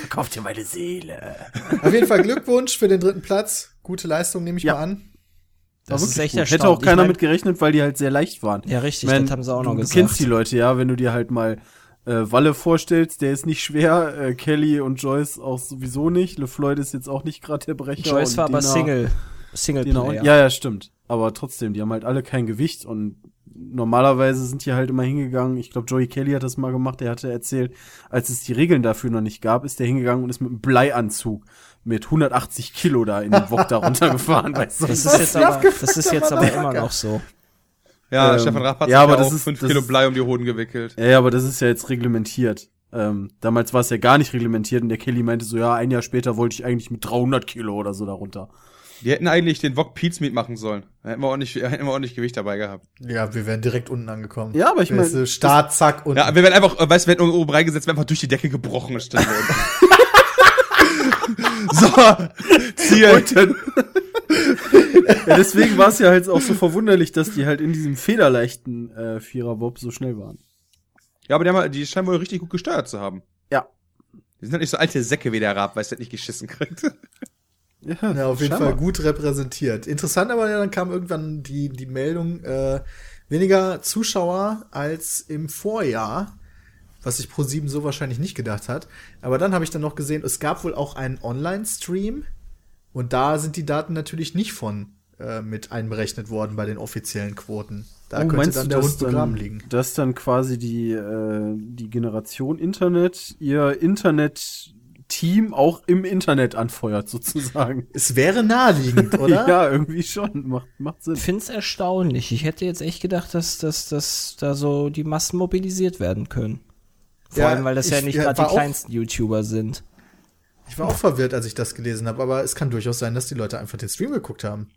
Kauft dir meine Seele. Auf jeden Fall Glückwunsch für den dritten Platz. Gute Leistung, nehme ich Ja. mal an. Das ist echt gut. erstaunlich. Hätte auch Ich keiner mein- mit gerechnet, weil die halt sehr leicht waren. Ja, richtig, Ich mein, das haben sie auch noch du, gesagt. Du kennst die Leute, ja, wenn du dir halt mal äh, Walle vorstellst, der ist nicht schwer, äh, Kelly und Joyce auch sowieso nicht, LeFloid ist jetzt auch nicht gerade der Brecher. Joyce und war aber Dina- Single. Dina und, ja, ja, stimmt. Aber trotzdem, die haben halt alle kein Gewicht und normalerweise sind die halt immer hingegangen. Ich glaube, Joey Kelly hat das mal gemacht. Der hatte erzählt, als es die Regeln dafür noch nicht gab, ist der hingegangen und ist mit einem Bleianzug mit 180 Kilo da in den Wok da runtergefahren. Weißt du? Das ist jetzt aber, das ist jetzt aber immer noch so. Ja, Ähm, Stefan Rapp hat ja, sich aber ja das auch ist- 5 das Kilo Blei um die Hoden gewickelt. Ja, ja, aber das ist ja jetzt reglementiert. Ähm, damals war es ja gar nicht reglementiert und der Kelly meinte so, ja, ein Jahr später wollte ich eigentlich mit 300 Kilo oder so darunter. Die hätten eigentlich den Wok Pete's Meat machen sollen. Da hätten wir auch nicht, hätten wir auch nicht Gewicht dabei gehabt. Ja, wir wären direkt unten angekommen. Ja, aber ich mein, Weißt du, Start, zack, und Ja, wir werden einfach, äh, weißt du, wir hätten oben reingesetzt, wir wären einfach durch die Decke gebrochen so, Ziel. Ja, deswegen war es ja halt auch so verwunderlich, dass die halt in diesem federleichten äh, Viererbob so schnell waren. Ja, aber die, haben, halt- die scheinen wohl richtig gut gesteuert zu haben. Ja. Die sind halt nicht so alte Säcke wie der Raab, weil es das nicht geschissen kriegt. Ja, Ja, auf jeden. Fall gut repräsentiert. Interessant aber, ja, dann kam irgendwann die, die Meldung, äh, weniger Zuschauer als im Vorjahr, was sich Pro7 so wahrscheinlich nicht gedacht hat. Aber dann habe ich dann noch gesehen, es gab wohl auch einen Online-Stream und da sind die Daten natürlich nicht von äh, mit einberechnet worden bei den offiziellen Quoten. Da Oh, könnte dann der Hund begraben liegen. Dass dann quasi die, äh, die Generation Internet ihr Internet-Team auch im Internet anfeuert, sozusagen. Es wäre naheliegend, oder? Ja, irgendwie schon. Macht, macht Sinn. Ich finde es erstaunlich. Ich hätte jetzt echt gedacht, dass, dass, dass da so die Massen mobilisiert werden können. Vor Ja, allem, weil das ja ich- nicht ja, gerade war die kleinsten YouTuber sind. Ich war auch verwirrt, als ich das gelesen habe, aber es kann durchaus sein, dass die Leute einfach den Stream geguckt haben.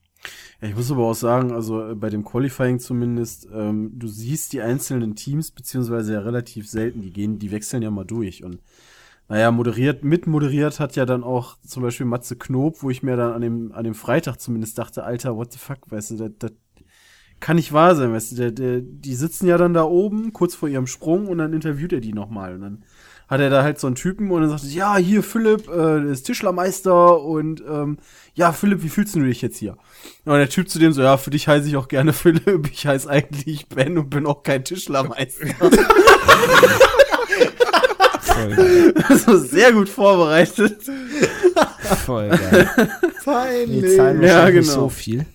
Ja, ich muss aber auch sagen, also äh, bei dem Qualifying zumindest, ähm, du siehst die einzelnen Teams, beziehungsweise ja relativ selten, die gehen, die wechseln ja mal durch und naja, moderiert, mitmoderiert hat ja dann auch zum Beispiel Matze Knob, wo ich mir dann an dem, an dem Freitag zumindest dachte, Alter, what the fuck, weißt du, das, das kann nicht wahr sein, weißt du, der, der, die sitzen ja dann da oben, kurz vor ihrem Sprung und dann interviewt er die nochmal und dann hat er da halt so einen Typen und dann sagt er, ja, hier Philipp, äh, ist Tischlermeister und ähm, ja, Philipp, wie fühlst du dich jetzt hier? Und der Typ zu dem so, ja, für dich heiße ich auch gerne Philipp, ich heiße eigentlich Ben und bin auch kein Tischlermeister. Voll geil. also sehr gut vorbereitet. Voll geil. Peinlich. Die zahlen Ja, genau. so viel.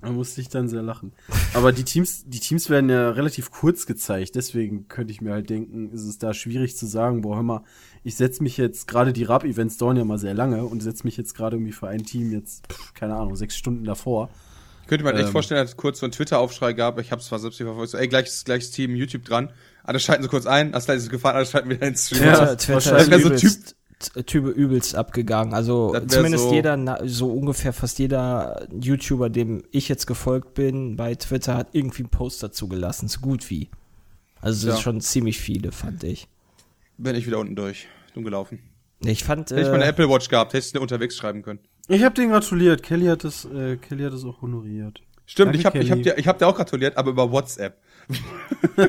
Da musste ich dann sehr lachen. Aber die Teams, die Teams werden ja relativ kurz gezeigt, deswegen könnte ich mir halt denken, ist es da schwierig zu sagen, boah, hör mal, ich setze mich jetzt, gerade die Rap-Events dauern ja mal sehr lange und setze mich jetzt gerade irgendwie für ein Team jetzt, pff, keine Ahnung, sechs Stunden davor. Ich könnte mir halt echt Ähm. vorstellen, dass es kurz so einen Twitter-Aufschrei gab. Ich hab's zwar selbst nicht verfolgt. So, ey, gleiches, gleiches Team, YouTube dran. Alle schalten so kurz ein. Das gleich ist gefahren, alle schalten wieder ins Stream. Ja, Twitter, ist so übelst, t- Typ übelst abgegangen. Also zumindest so- jeder, so ungefähr fast jeder YouTuber, dem ich jetzt gefolgt bin, bei Twitter hat irgendwie einen Post dazu gelassen, so gut wie. Also das Ja. ist schon ziemlich viele, fand ich. Bin ich wieder unten durch. Dumm gelaufen. Ich fand, Hätte ich mal eine äh, Apple Watch gehabt, hätte ich es unterwegs schreiben können. Ich habe den gratuliert. Kelly hat das, äh, Kelly hat das auch honoriert. Stimmt, Danke, ich habe ich hab dir, ich hab dir auch gratuliert, aber über WhatsApp.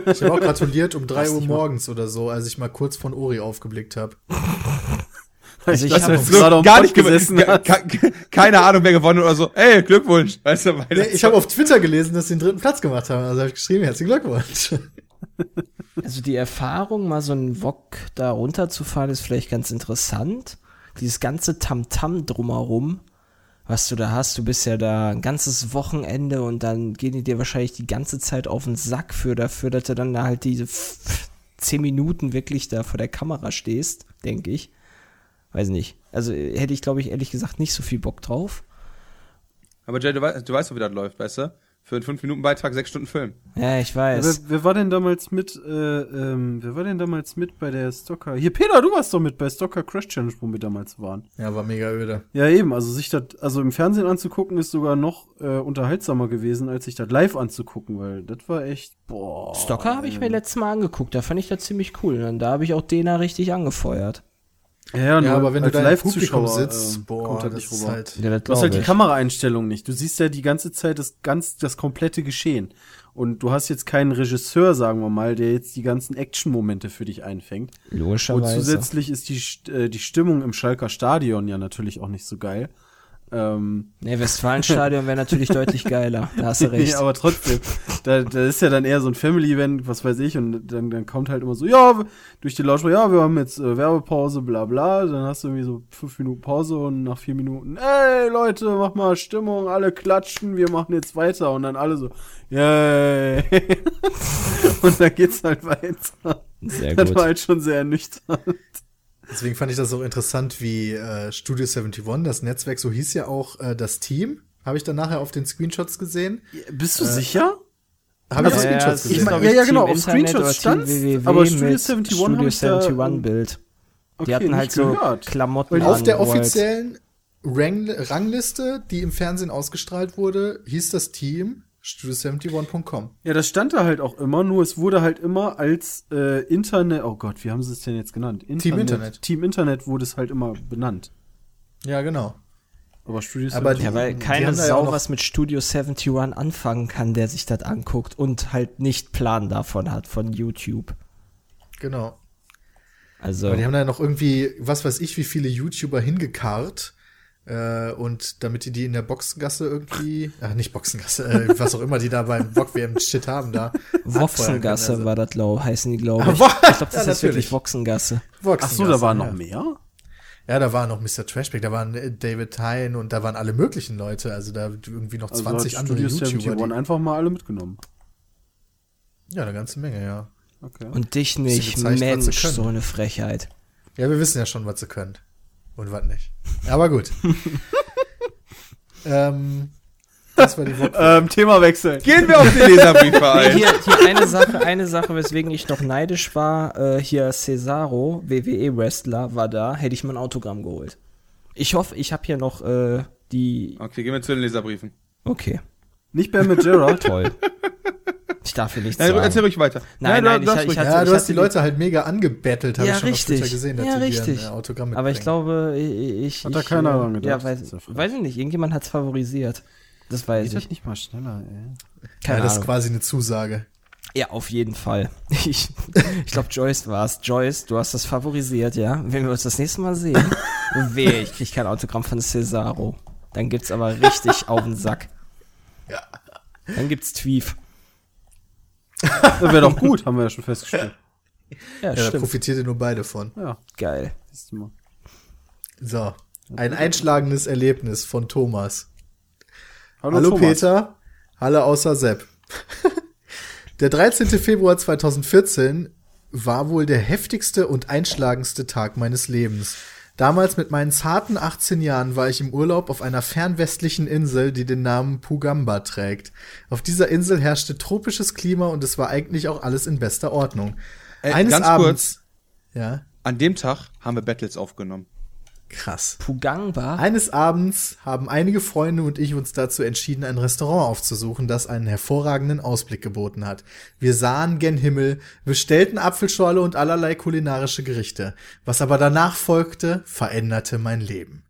Ich habe auch gratuliert um 3 Lass Uhr morgens oder so, als ich mal kurz von Ori aufgeblickt habe. Also ich dachte, hab du auch jetzt gerade gar nicht gesessen Keine Ahnung, wer gewonnen oder so. Ey, Glückwunsch. Weißt du, weil Nee, ich habe auf Twitter gelesen, dass sie den dritten Platz gemacht haben. Also habe ich geschrieben, herzlichen Glückwunsch. Also die Erfahrung, mal so einen Wok da runterzufahren, ist vielleicht ganz interessant. Dieses ganze Tamtam drumherum, was du da hast, du bist ja da ein ganzes Wochenende und dann gehen die dir wahrscheinlich die ganze Zeit auf den Sack für dafür, dass du dann da halt diese zehn Minuten wirklich da vor der Kamera stehst, denke ich. Weiß nicht. Also hätte ich, glaube ich, ehrlich gesagt nicht so viel Bock drauf. Aber Jay, du, weißt, du weißt doch, wie das läuft, weißt du? Für einen 5-Minuten-Beitrag sechs Stunden Film. Ja, ich weiß. Wer, wer war denn damals mit, äh, ähm, wer war denn damals mit bei der Stocker? Hier, Peter, du warst doch mit bei Stocker Crash Challenge, wo wir damals waren. Ja, war mega öde. Ja, eben, also sich das, also im Fernsehen anzugucken, ist sogar noch äh, unterhaltsamer gewesen, als sich das live anzugucken, weil das war echt, boah. Stocker habe ich mir letztes Mal angeguckt, da fand ich das ziemlich cool. Und da habe ich auch Dena richtig angefeuert. Ja, nur Ja, aber wenn du da im Publikum Live-Zuschauer, sitzt, ähm, boah, kommt das das nicht ist rüber. halt. Ja, Du hast halt die ich. Kameraeinstellung nicht. Du siehst ja die ganze Zeit das ganz, das komplette Geschehen. Und du hast jetzt keinen Regisseur, sagen wir mal, der jetzt die ganzen Action-Momente für dich einfängt. Und Logischerweise. zusätzlich ist die, äh, die Stimmung im Schalker Stadion ja natürlich auch nicht so geil. Ähm, Ne, Westfalenstadion wäre natürlich deutlich geiler. Da hast du recht. nee, aber trotzdem, da, da ist ja dann eher so ein Family-Event, was weiß ich, und dann, dann kommt halt immer so, ja, durch die Lautsprecher, ja, wir haben jetzt äh, Werbepause, bla bla, dann hast du irgendwie so fünf Minuten Pause und nach vier Minuten, ey Leute, mach mal Stimmung, alle klatschen, wir machen jetzt weiter und dann alle so, yay. und dann geht's halt weiter. Sehr Das gut. war halt schon sehr ernüchternd. Deswegen fand ich das auch interessant, wie äh, Studio 71, das Netzwerk, so hieß ja auch äh, das Team. Habe ich dann nachher auf den Screenshots gesehen. Bist du sicher? Habe ich auf Also, ja, Screenshots es ich gesehen. mein- ja, ja, genau, Team auf Screenshots www aber Studio mit 71 Studio hab ich da, 71 Bild. Die Okay, hatten halt so gehört. Klamotten Weil auf der halt- offiziellen Rang Rangliste, die im Fernsehen ausgestrahlt wurde, hieß das Team studio71.com. Ja, das stand da halt auch immer, nur es wurde halt immer als äh, Internet, oh Gott, wie haben sie es denn jetzt genannt? Team Internet. Team Internet wurde es halt immer benannt. Ja, genau. Aber Studio Aber 71 Ja, weil Die keine ja Sau noch- was mit Studio 71 anfangen kann, der sich das anguckt und halt nicht Plan davon hat von YouTube. Genau. Also, Aber die haben da noch irgendwie, was weiß ich, wie viele YouTuber hingekarrt. Äh, und damit die die in der Boxengasse irgendwie, ach nicht Boxengasse, äh, was auch immer die da beim Bock WM Shit haben da. Voxengasse anfeuern können. war das, glaub, heißen die, glaube ich. Ich glaube, das Ja, ist natürlich. wirklich Voxengasse. Also, Ach so, da waren ja. noch mehr? Ja, da war noch Mr. Trashback, da waren äh, David Hein und da waren alle möglichen Leute, also da irgendwie noch Also 20 hat andere Studio YouTuber. 71 Die, einfach mal alle mitgenommen. ja, eine ganze Menge, ja. Okay. Und dich nicht, gezeigt, Mensch, so eine Frechheit. Ja, wir wissen ja schon, was sie können. Und was nicht. Aber gut. ähm, das war die ähm, Thema wechseln. Gehen wir auf die Leserbriefe Nee, ein. hier, hier eine Sache, eine Sache, weswegen ich noch neidisch war, äh, hier Cesaro, WWE-Wrestler, war da, hätte ich mir ein Autogramm geholt. Ich hoffe, ich habe hier noch äh, die. Okay, gehen wir zu den Leserbriefen. Okay, Nicht Ben mit Gerald. toll. Ich darf hier nichts Nein, sagen. erzähl ruhig weiter. Nein, du- nein, du ich- hast ich hatte- ja, du hast die Leute halt mega angebettelt, habe Ja, ich schon richtig. auf Twitter gesehen, dass Ja, die dir richtig. ein äh, Autogramm Aber ich glaube, ich. Hat da ich, keiner äh, dran gedacht. Ja, weiß, ja weiß ich nicht. Irgendjemand hat's favorisiert. Das weiß Geht ich. das nicht mal schneller, ey? Keine ja, das ist quasi eine Zusage. Ja, auf jeden Fall. Ich, ich glaube, Joyce war's. Joyce, du hast das favorisiert, ja? Wenn wir uns das nächste Mal sehen, wehe, ich krieg kein Autogramm von Cesaro. Dann gibt's aber richtig auf den Sack. Ja. Dann gibt's Tweef. Das wäre doch gut, haben wir ja schon festgestellt. Ja, Ja, da profitiert ihr nur beide von. Ja, Geil. So. Ein einschlagendes Erlebnis von Thomas. Hallo, Hallo, Thomas. Peter. Hallo außer Sepp. der 13. Februar 2014 war wohl der heftigste und einschlagendste Tag meines Lebens. Damals mit meinen zarten 18 Jahren war ich im Urlaub auf einer fernwestlichen Insel, die den Namen Pugamba trägt. Auf dieser Insel herrschte tropisches Klima und es war eigentlich auch alles in bester Ordnung. Ey, Eines ganz Abends, ja, An dem Tag haben wir Battles aufgenommen. Krass. Pugangba. Eines Abends haben einige Freunde und ich uns dazu entschieden, ein Restaurant aufzusuchen, das einen hervorragenden Ausblick geboten hat. Wir sahen gen Himmel, bestellten Apfelschorle und allerlei kulinarische Gerichte. Was aber danach folgte, veränderte mein Leben.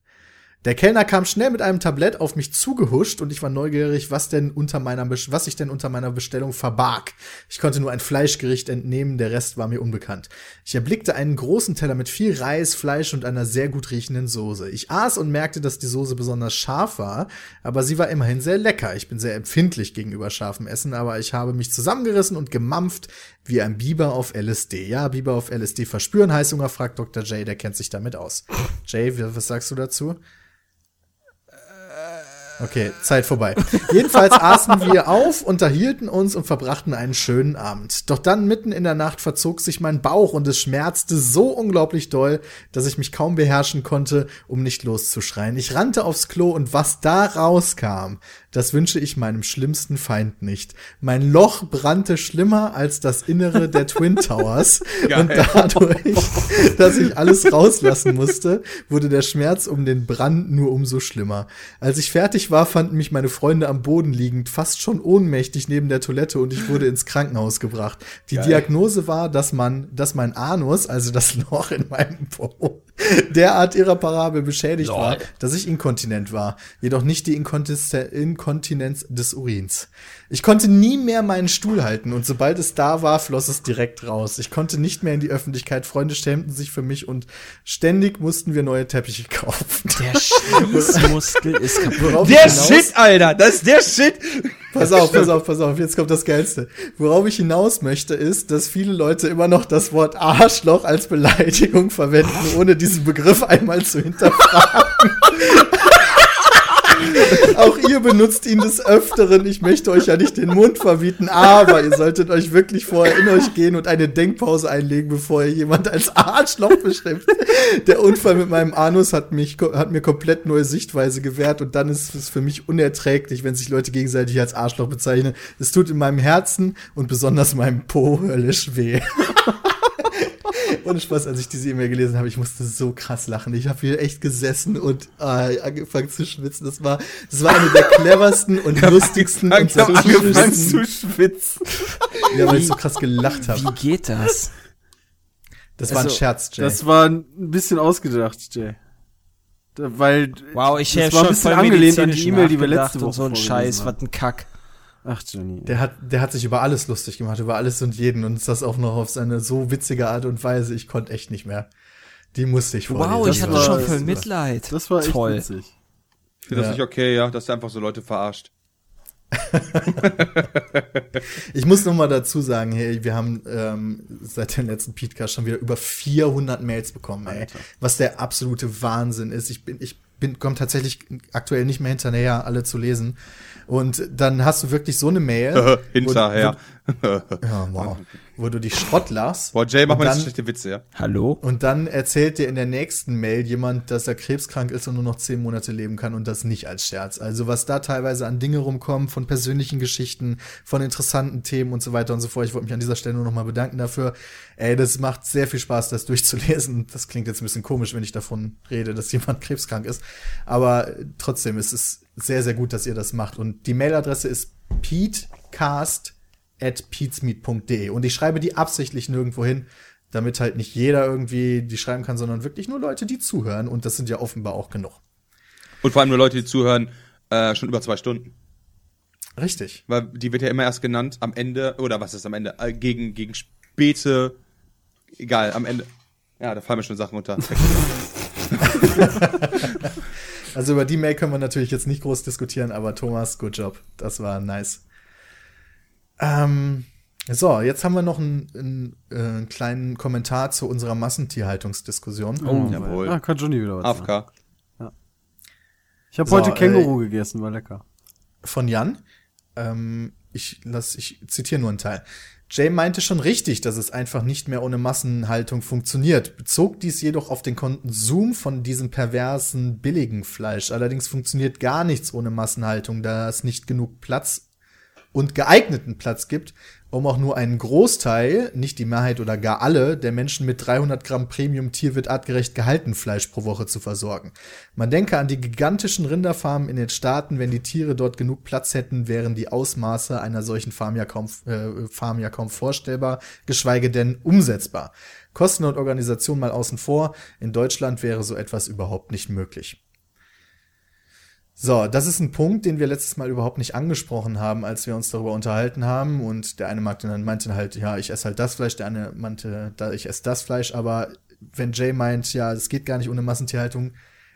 Der Kellner kam schnell mit einem Tablett auf mich zugehuscht und ich war neugierig, was denn unter meiner was ich denn unter meiner Bestellung verbarg. Ich konnte nur ein Fleischgericht entnehmen, der Rest war mir unbekannt. Ich erblickte einen großen Teller mit viel Reis, Fleisch und einer sehr gut riechenden Soße. Ich aß und merkte, dass die Soße besonders scharf war, aber sie war immerhin sehr lecker. Ich bin sehr empfindlich gegenüber scharfem Essen, aber ich habe mich zusammengerissen und gemampft wie ein Biber auf LSD. Ja, Biber auf LSD verspüren, Heißhunger, fragt Dr. J, der kennt sich damit aus. Jay, was sagst du dazu? Okay, Zeit vorbei. Jedenfalls aßen wir auf, unterhielten uns und verbrachten einen schönen Abend. Doch dann mitten in der Nacht verzog sich mein Bauch und es schmerzte so unglaublich doll, dass ich mich kaum beherrschen konnte, um nicht loszuschreien. Ich rannte aufs Klo und was da rauskam, das wünsche ich meinem schlimmsten Feind nicht. Mein Loch brannte schlimmer als das Innere der Twin Towers und dadurch, dass ich alles rauslassen musste, wurde der Schmerz um den Brand nur umso schlimmer. Als ich fertig war, fanden mich meine Freunde am Boden liegend, fast schon ohnmächtig neben der Toilette und ich wurde ins Krankenhaus gebracht. Die Diagnose war, dass man, dass mein Anus, also das Loch in meinem Po, derart irreparabel beschädigt war, dass ich inkontinent war. Jedoch nicht die Inkontinenz, Inkontinenz des Urins. Ich konnte nie mehr meinen Stuhl halten und sobald es da war, floss es direkt raus. Ich konnte nicht mehr in die Öffentlichkeit. Freunde schämten sich für mich und ständig mussten wir neue Teppiche kaufen. Der Schließmuskel ist kaputt. Worauf Der ich hinaus- Shit, Alter! Das ist der Shit! Pass auf, pass auf, pass auf, jetzt kommt das Geilste. Worauf ich hinaus möchte, ist, dass viele Leute immer noch das Wort Arschloch als Beleidigung verwenden, ohne diesen Begriff einmal zu hinterfragen. Auch ihr benutzt ihn des Öfteren. Ich möchte euch ja nicht den Mund verbieten, aber ihr solltet euch wirklich vorher in euch gehen und eine Denkpause einlegen, bevor ihr jemand als Arschloch bestimmt. Der Unfall mit meinem Anus hat mich, hat mir komplett neue Sichtweise gewährt und dann ist es für mich unerträglich, wenn sich Leute gegenseitig als Arschloch bezeichnen. Es tut in meinem Herzen und besonders meinem Po höllisch weh. Ohne Spaß, als ich diese E-Mail gelesen habe, ich musste so krass lachen. Ich habe hier echt gesessen und äh, angefangen zu schwitzen. Das war, das war eine der cleversten und lustigsten und Ich hab angefangen zu schwitzen. Ja, weil ich so krass gelacht habe. Wie geht das? Das war ein Also, Scherz, Jay. Das war ein bisschen ausgedacht, Jay. Da- Weil, Wow, ich das war ein schon bisschen angelehnt an die E-Mail, die wir letzte und Woche so ein vorgelesen Scheiß, haben. was ein Kack. Ach, Johnny. Der hat, der hat sich über alles lustig gemacht, über alles und jeden und das auch noch auf seine so witzige Art und Weise. Ich konnte echt nicht mehr. Die musste ich vorlesen. Wow, Das ich hatte schon das voll war- Mitleid. Das war echt Toll. witzig. Ich finde das Ja. nicht okay, ja, dass er einfach so Leute verarscht. Ich muss noch mal dazu sagen, hey, wir haben ähm, seit dem letzten Podcast schon wieder über 400 Mails bekommen, ey. Was der absolute Wahnsinn ist. Ich bin, ich bin, komme tatsächlich aktuell nicht mehr hinterher, alle zu lesen. Und dann hast du wirklich so eine Mail. Hinterher. Wo, ja, wow. Wo du dich Schrott lachst. Boah, Jay, mach mal nicht schlechte Witze, ja. Hallo? Und dann erzählt dir in der nächsten Mail jemand, dass er krebskrank ist und nur noch zehn Monate leben kann und das nicht als Scherz. Also was da teilweise an Dinge rumkommen, von persönlichen Geschichten, von interessanten Themen und so weiter und so fort. Ich wollte mich an dieser Stelle nur noch mal bedanken dafür. Ey, das macht sehr viel Spaß, das durchzulesen. Das klingt jetzt ein bisschen komisch, wenn ich davon rede, dass jemand krebskrank ist. Aber trotzdem, es ist sehr, sehr gut, dass ihr das macht. Und die Mailadresse ist petecast at peatsmeet.de. Und ich schreibe die absichtlich nirgendwo hin, damit halt nicht jeder irgendwie die schreiben kann, sondern wirklich nur Leute, die zuhören. Und das sind ja offenbar auch genug. Und vor allem nur Leute, die zuhören, äh, schon über zwei Stunden. Richtig. Weil die wird ja immer erst genannt am Ende, oder was ist am Ende? Äh, gegen, gegen späte, egal, am Ende. Ja, da fallen mir schon Sachen unter. Also über die Mail können wir natürlich jetzt nicht groß diskutieren, aber Thomas, good job. Das war nice. Ähm, so, jetzt haben wir noch einen, einen, äh, einen kleinen Kommentar zu unserer Massentierhaltungsdiskussion. Oh, jawohl. Ah, kann Johnny wieder was sagen. AFK. Ich habe So, heute äh, Känguru gegessen, war lecker. von Jan. Ähm, ich lass, ich zitiere nur einen Teil. Jay meinte schon richtig, dass es einfach nicht mehr ohne Massenhaltung funktioniert, bezog dies jedoch auf den Konsum von diesem perversen, billigen Fleisch. Allerdings funktioniert gar nichts ohne Massenhaltung, da es nicht genug Platz und geeigneten Platz gibt, um auch nur einen Großteil, nicht die Mehrheit oder gar alle, der Menschen mit 300 Gramm Premium Tierwirt artgerecht gehalten Fleisch pro Woche zu versorgen. Man denke an die gigantischen Rinderfarmen in den Staaten, wenn die Tiere dort genug Platz hätten, wären die Ausmaße einer solchen Farm ja kaum, äh, Farm ja kaum vorstellbar, geschweige denn umsetzbar. Kosten und Organisation mal außen vor, in Deutschland wäre so etwas überhaupt nicht möglich. So, das ist ein Punkt, den wir letztes Mal überhaupt nicht angesprochen haben, als wir uns darüber unterhalten haben. Und der eine meinte dann, meinte dann halt, ja, ich esse halt das Fleisch, der andere meinte, da ich esse das Fleisch. Aber wenn Jay meint, ja, es geht gar nicht ohne Massentierhaltung,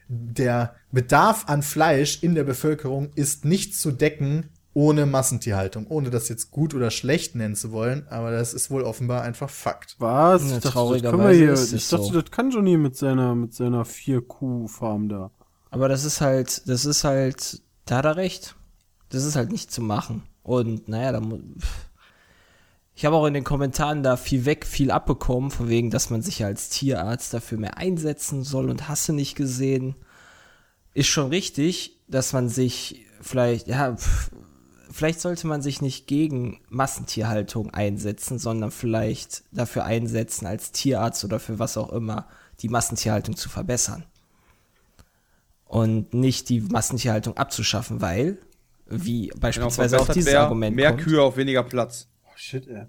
der Bedarf an Fleisch in der Bevölkerung ist nicht zu decken ohne Massentierhaltung, ohne das jetzt gut oder schlecht nennen zu wollen, aber das ist wohl offenbar einfach Fakt. Was? Ja, ich dachte, das traurigerweise können wir hier, ist es ich dachte, so. das kann Johnny mit seiner, mit seiner vier Kuh-Farm da. Aber das ist halt, das ist halt, da hat er recht. Das ist halt nicht zu machen. Und naja, da mu- pff. ich habe auch in den Kommentaren da viel weg, viel abbekommen, von wegen, dass man sich ja als Tierarzt dafür mehr einsetzen soll und hasse nicht gesehen. Ist schon richtig, dass man sich vielleicht, ja, vielleicht sollte man sich nicht gegen Massentierhaltung einsetzen, sondern vielleicht dafür einsetzen, als Tierarzt oder für was auch immer, die Massentierhaltung zu verbessern und nicht die Massentierhaltung abzuschaffen, weil, wie Genau, beispielsweise auch verbessert dieses wär Argument Mehr kommt, Kühe auf weniger Platz. Oh, shit, ey.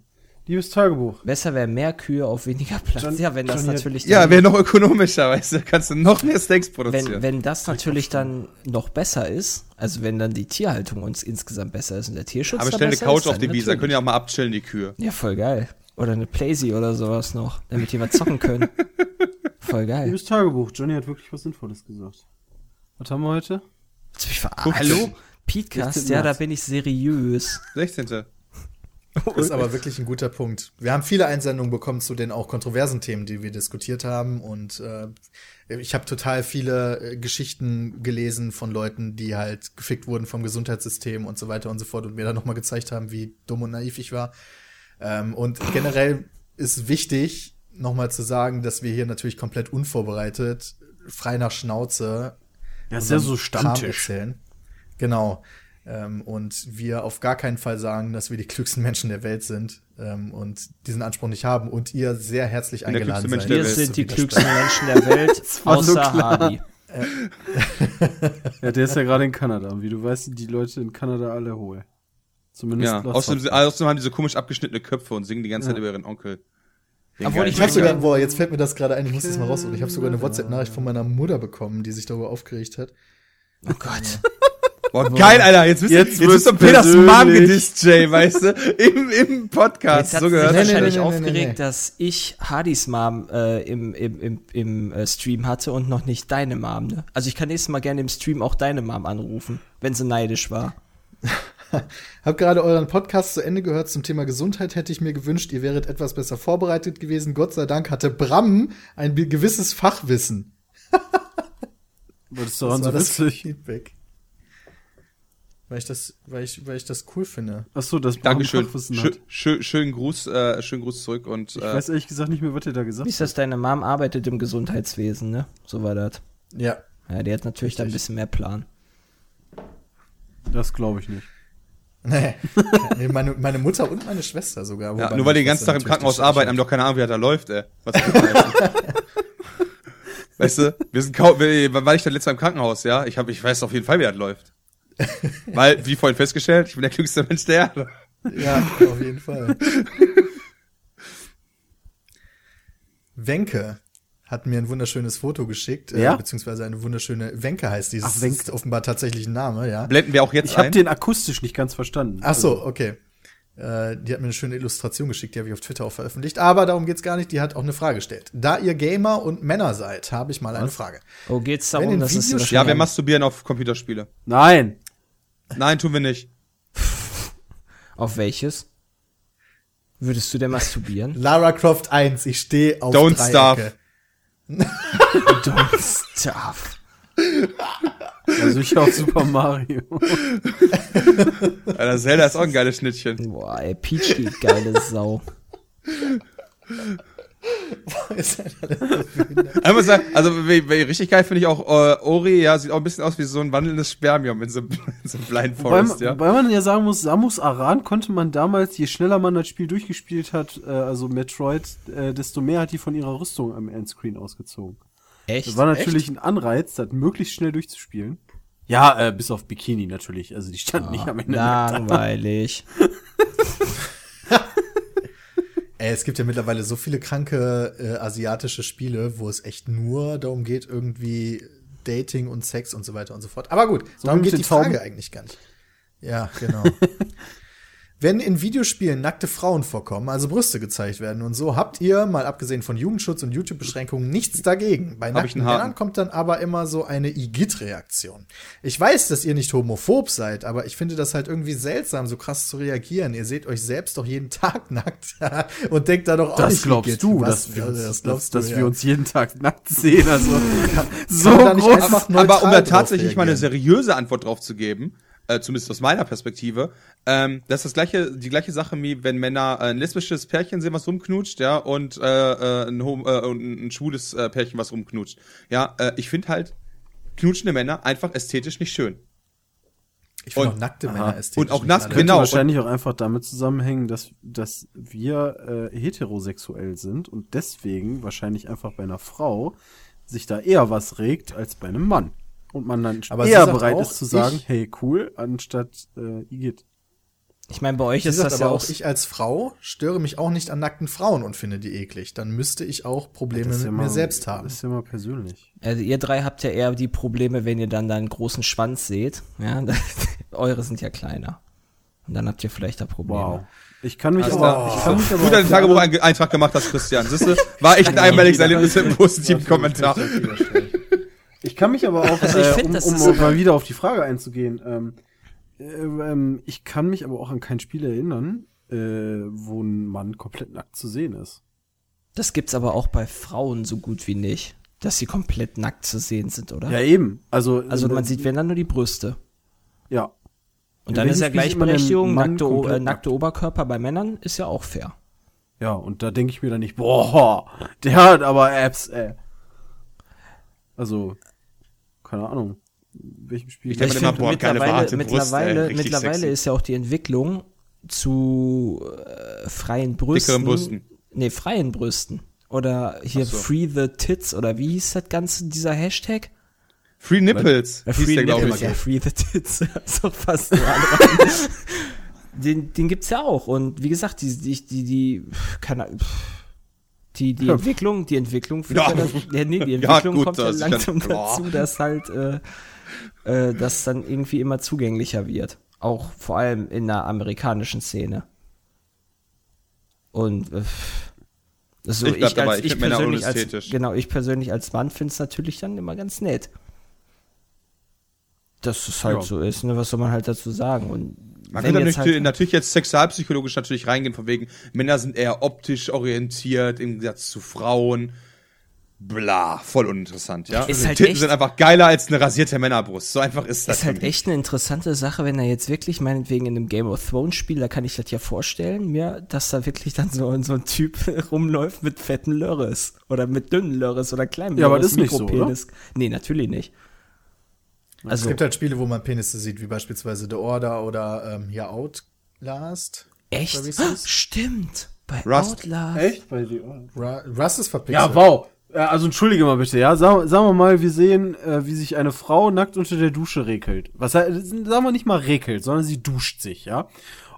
Liebes Tagebuch. besser wäre mehr Kühe auf weniger Platz. John- ja, wenn das hat- natürlich Ja, wäre noch ökonomischer, weißt du, kannst du noch mehr Steaks produzieren. wenn, wenn das natürlich dann noch besser ist, also wenn dann die Tierhaltung uns insgesamt besser ist und der Tierschutz Aber stell eine Couch ist, auf die Wiese, dann können die natürlich. auch mal abchillen, die Kühe. Ja, voll geil. Oder eine Playsee oder sowas noch, damit die mal zocken können. voll geil. Liebes Tagebuch. Johnny hat wirklich was Sinnvolles gesagt. Was haben wir heute? Hallo? Podcast, 16. ja, da bin ich seriös. 16. Das ist aber wirklich ein guter Punkt. Wir haben viele Einsendungen bekommen zu den auch kontroversen Themen, die wir diskutiert haben. Und äh, ich habe total viele äh, Geschichten gelesen von Leuten, die halt gefickt wurden vom Gesundheitssystem und so weiter und so fort und mir dann nochmal gezeigt haben, wie dumm und naiv ich war. Ähm, und generell ist wichtig, nochmal zu sagen, dass wir hier natürlich komplett unvorbereitet, frei nach Schnauze Ja, ist ja so Stammtisch. Genau. Ähm, und wir auf gar keinen Fall sagen, dass wir die klügsten Menschen der Welt sind ähm, und diesen Anspruch nicht haben und ihr sehr herzlich eingeladen seid. Wir Welt sind die klügsten Menschen der Welt, war so außer klar. Hardy. Ja, der ist ja gerade in Kanada. Und Wie du weißt, sind die Leute in Kanada alle hohl. Zumindest Ja, außerdem, außerdem haben die so komisch abgeschnittene Köpfe und singen die ganze Zeit Ja. über ihren Onkel. Den Obwohl Ich habe Ja. sogar, boah, jetzt fällt mir das gerade ein, ich muss das mal raus. Und ich habe sogar eine WhatsApp-Nachricht von meiner Mutter bekommen, die sich darüber aufgeregt hat. Oh Gott. Boah, geil, Alter. Jetzt bist du, Jetzt jetzt, bist du Peters Mom gedisst, Jay, weißt du? Im, im Podcast. Jetzt hat So gehört. Nee, wahrscheinlich nee, nee, nee, aufgeregt, nee. dass ich Hardys Mom äh, im, im, im, im äh, Stream hatte und noch nicht deine Mom. Ne? Also ich kann nächstes Mal gerne im Stream auch deine Mom anrufen, wenn sie neidisch war. Hab gerade euren Podcast zu Ende gehört zum Thema Gesundheit. Hätte ich mir gewünscht, ihr wäret etwas besser vorbereitet gewesen. Gott sei Dank hatte Bram ein gewisses Fachwissen. Das ist daran so das witzig. Feedback. Weil ich das, weil ich, weil ich das cool finde. Achso, das Dankeschön. Fachwissen Schön, schön, schönen Gruß, äh, schönen Gruß zurück und Ich äh, weiß ehrlich gesagt nicht mehr, was der da gesagt Wie ist das, deine Mom arbeitet im Gesundheitswesen, ne? So war das. Ja. Ja, die hat natürlich da ein bisschen mehr Plan. Das glaube ich nicht. Nee. meine, meine Mutter und meine Schwester sogar. ja, nur weil die den ganzen Tag im Krankenhaus arbeiten, haben doch keine Ahnung, wie das da läuft, ey. Was? Weißt du, wir sind kaum, wann war ich denn letztes Mal im Krankenhaus, ja? Ich hab, ich weiß auf jeden Fall, wie das läuft. Weil, wie vorhin festgestellt, ich bin der klügste Mensch der Erde. Ja, auf jeden Fall. Wenke hat mir ein wunderschönes Foto geschickt, Ja? äh, beziehungsweise eine wunderschöne, Wenke heißt dieses, Ach, Wenke. ist offenbar tatsächlich ein Name, ja. Blenden wir auch jetzt Ich habe ein. den akustisch nicht ganz verstanden. Ach so, okay. Äh, die hat mir eine schöne Illustration geschickt, die habe ich auf Twitter auch veröffentlicht, aber darum geht's gar nicht, die hat auch eine Frage gestellt. Da ihr Gamer und Männer seid, habe ich mal eine Frage. Oh, geht's darum, dass es Videos- ja, wir masturbieren auf Computerspiele. Nein. Nein, tun wir nicht. Auf welches? Würdest du denn masturbieren? Lara Croft 1, ich stehe auf Don't Dreiecke. Don't stop. Also ich auf Super Mario. Alter, Zelda ist auch ein geiles Schnittchen. Boah, ey, Peach geht geile Sau. Ist halt. Einmal sagen, also richtig geil finde ich auch äh, Ori, ja, sieht auch ein bisschen aus wie so ein wandelndes Spermium in so, in so einem Blind Wobei, Forest, ja. wobei man ja sagen muss, Samus Aran konnte man damals, je schneller man das Spiel durchgespielt hat, äh, also Metroid, äh, desto mehr hat die von ihrer Rüstung am Endscreen ausgezogen. Echt? Das war natürlich ein Anreiz, das möglichst schnell durchzuspielen. Ja, äh, bis auf Bikini natürlich. Also die stand nicht am Ende. Langweilig. Ey, es gibt ja mittlerweile so viele kranke äh, asiatische Spiele, wo es echt nur darum geht, irgendwie Dating und Sex und so weiter und so fort. Aber gut, So darum geht die Frage eigentlich gar nicht. Ja, genau. Wenn in Videospielen nackte Frauen vorkommen, also Brüste gezeigt werden und so, habt ihr, mal abgesehen von Jugendschutz und YouTube-Beschränkungen, nichts dagegen. Bei nackten. Männern kommt dann aber immer so eine Igitt-Reaktion. Ich weiß, dass ihr nicht homophob seid, aber ich finde das halt irgendwie seltsam, so krass zu reagieren. Ihr seht euch selbst doch jeden Tag nackt und denkt da doch auch Das nicht, glaubst Igitt, du, was- dass wir, uns, das dass, glaubst du, dass ja. wir uns jeden Tag nackt sehen. Also so man da nicht groß. Aber um da tatsächlich mal eine seriöse Antwort drauf zu geben, äh, zumindest aus meiner Perspektive, ähm, das ist das gleiche, die gleiche Sache wie wenn Männer äh, ein lesbisches Pärchen sehen, was rumknutscht, ja, und äh, äh, ein, hom äh, ein schwules äh, Pärchen, was rumknutscht. Ja, äh, ich finde halt knutschende Männer einfach ästhetisch nicht schön. Ich finde Und- auch nackte Aha. Männer ästhetisch. Und auch nackt- Genau, wahrscheinlich auch einfach damit zusammenhängen, dass, dass wir äh, heterosexuell sind und deswegen wahrscheinlich einfach bei einer Frau sich da eher was regt als bei einem Mann. Und man dann Aber sie eher bereit auch, ist zu sagen, ich- hey, cool, anstatt äh, Igitt. Ich meine, bei euch Sie ist das aber ja auch, ich als Frau störe mich auch nicht an nackten Frauen und finde die eklig. Dann müsste ich auch Probleme ist mit ja mir selbst haben. Das ist ja mal persönlich. Also ihr drei habt ja eher die Probleme, wenn ihr dann da einen großen Schwanz seht. Ja, eure sind ja kleiner. Und dann habt ihr vielleicht da Probleme. Wow. Ich kann mich Also aber, da- ich kann mich aber Gut, auch deinen für Tagebuch-Eintrag gemacht hast, Christian. Siehst du? War echt ein einmaliges Erlebnis im positiven Kommentar. Ich kann mich aber auch, Also ich äh, um, das um aber- mal wieder auf die Frage einzugehen, ähm, äh, ähm, ich kann mich aber auch an kein Spiel erinnern, äh, wo ein Mann komplett nackt zu sehen ist. Das gibt's aber auch bei Frauen so gut wie nicht, dass sie komplett nackt zu sehen sind, oder? Ja, eben. Also, also äh, man sieht, wenn dann nur die Brüste. Ja. Und dann ist ja Gleichberechtigung, nackte, äh, nackte Oberkörper bei Männern ist ja auch fair. Ja, und da denke ich mir dann nicht, boah, der hat aber Apps, ey. Also, keine Ahnung. Welchem Spiel? Ich denke boah, geile mittlerweile, behaarte Brust, ey, mittlerweile, mittlerweile ist ja auch die Entwicklung zu äh, freien Brüsten. Dickeren Brüsten. Nee, freien Brüsten. Oder hier so. Free the Tits oder wie hieß das Ganze, dieser Hashtag? Free Nipples, hieß Free der, glaube Nipples, ich. ja, Free the Tits. so fast den, den gibt's ja auch. Und wie gesagt, die, die, die, die, keine, Die, die Entwicklung, die Entwicklung, Ja. ja. das, ja, nee, die Ja, Entwicklung gut, kommt ja langsam dazu, dass halt äh, äh, das dann irgendwie immer zugänglicher wird. Auch vor allem in der amerikanischen Szene. Und äh, so Ich ich, als, ich ich persönlich als genau ich persönlich als Mann finde es natürlich dann immer ganz nett, dass es halt Ja. so ist. Ne? Was soll man halt dazu sagen? Und Man jetzt natürlich, halt- natürlich jetzt sexualpsychologisch natürlich reingehen, von wegen, Männer sind eher optisch orientiert im Gegensatz zu Frauen. Bla, voll uninteressant, ja. Ist halt Titten echt- sind einfach geiler als eine rasierte Männerbrust. So einfach ist das. ist halt für mich. echt eine interessante Sache, wenn er jetzt wirklich meinetwegen in einem Game of Thrones Spiel, da kann ich das ja vorstellen, mir, dass da wirklich dann so, so ein Typ rumläuft mit fetten Lörres oder mit dünnen Lörres oder kleinen Ja, aber Lörres, das ist nicht so, Mikropenis. Nee, natürlich nicht. Es Also, gibt halt Spiele, wo man Penisse sieht, wie beispielsweise The Order oder ähm, hier Outlast. echt? Das? Stimmt. Bei Rust. Outlast. Echt? Bei die Ra Rust ist verpixelt. Ja, wow. Also entschuldige mal bitte, ja. Sagen, sagen wir mal, wir sehen, äh, wie sich eine Frau nackt unter der Dusche regelt. Was sagen wir nicht mal regelt, sondern sie duscht sich, ja.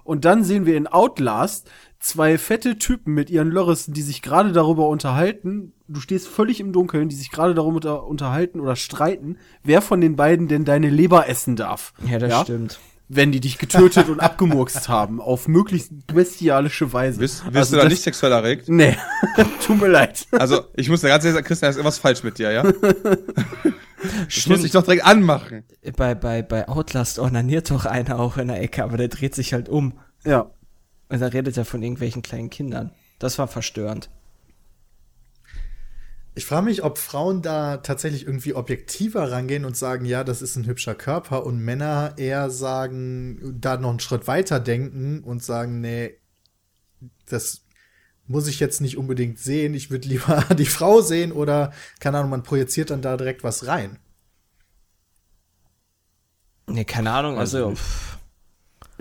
Und dann sehen wir in Outlast zwei fette Typen mit ihren Lörrissen, die sich gerade darüber unterhalten. Du stehst völlig im Dunkeln, die sich gerade darüber unter- unterhalten oder streiten, wer von den beiden denn deine Leber essen darf. Ja, das stimmt. Wenn die dich getötet und abgemurkst haben, auf möglichst bestialische Weise. Bist, bist Also du da nicht sexuell erregt? Nee, tut mir leid. Also, ich muss dir ganz ehrlich sagen, Christian, da ist irgendwas falsch mit dir, ja? Ich muss dich doch direkt anmachen. Bei, bei, bei Outlast ornaniert doch einer auch in der Ecke, aber der dreht sich halt um. Ja. Und da redet er von irgendwelchen kleinen Kindern. Das war verstörend. Ich frage mich, ob Frauen da tatsächlich irgendwie objektiver rangehen und sagen, ja, das ist ein hübscher Körper und Männer eher sagen, da noch einen Schritt weiter denken und sagen, nee, das muss ich jetzt nicht unbedingt sehen, ich würde lieber die Frau sehen oder, keine Ahnung, man projiziert dann da direkt was rein. Nee, keine Ahnung, also, pff,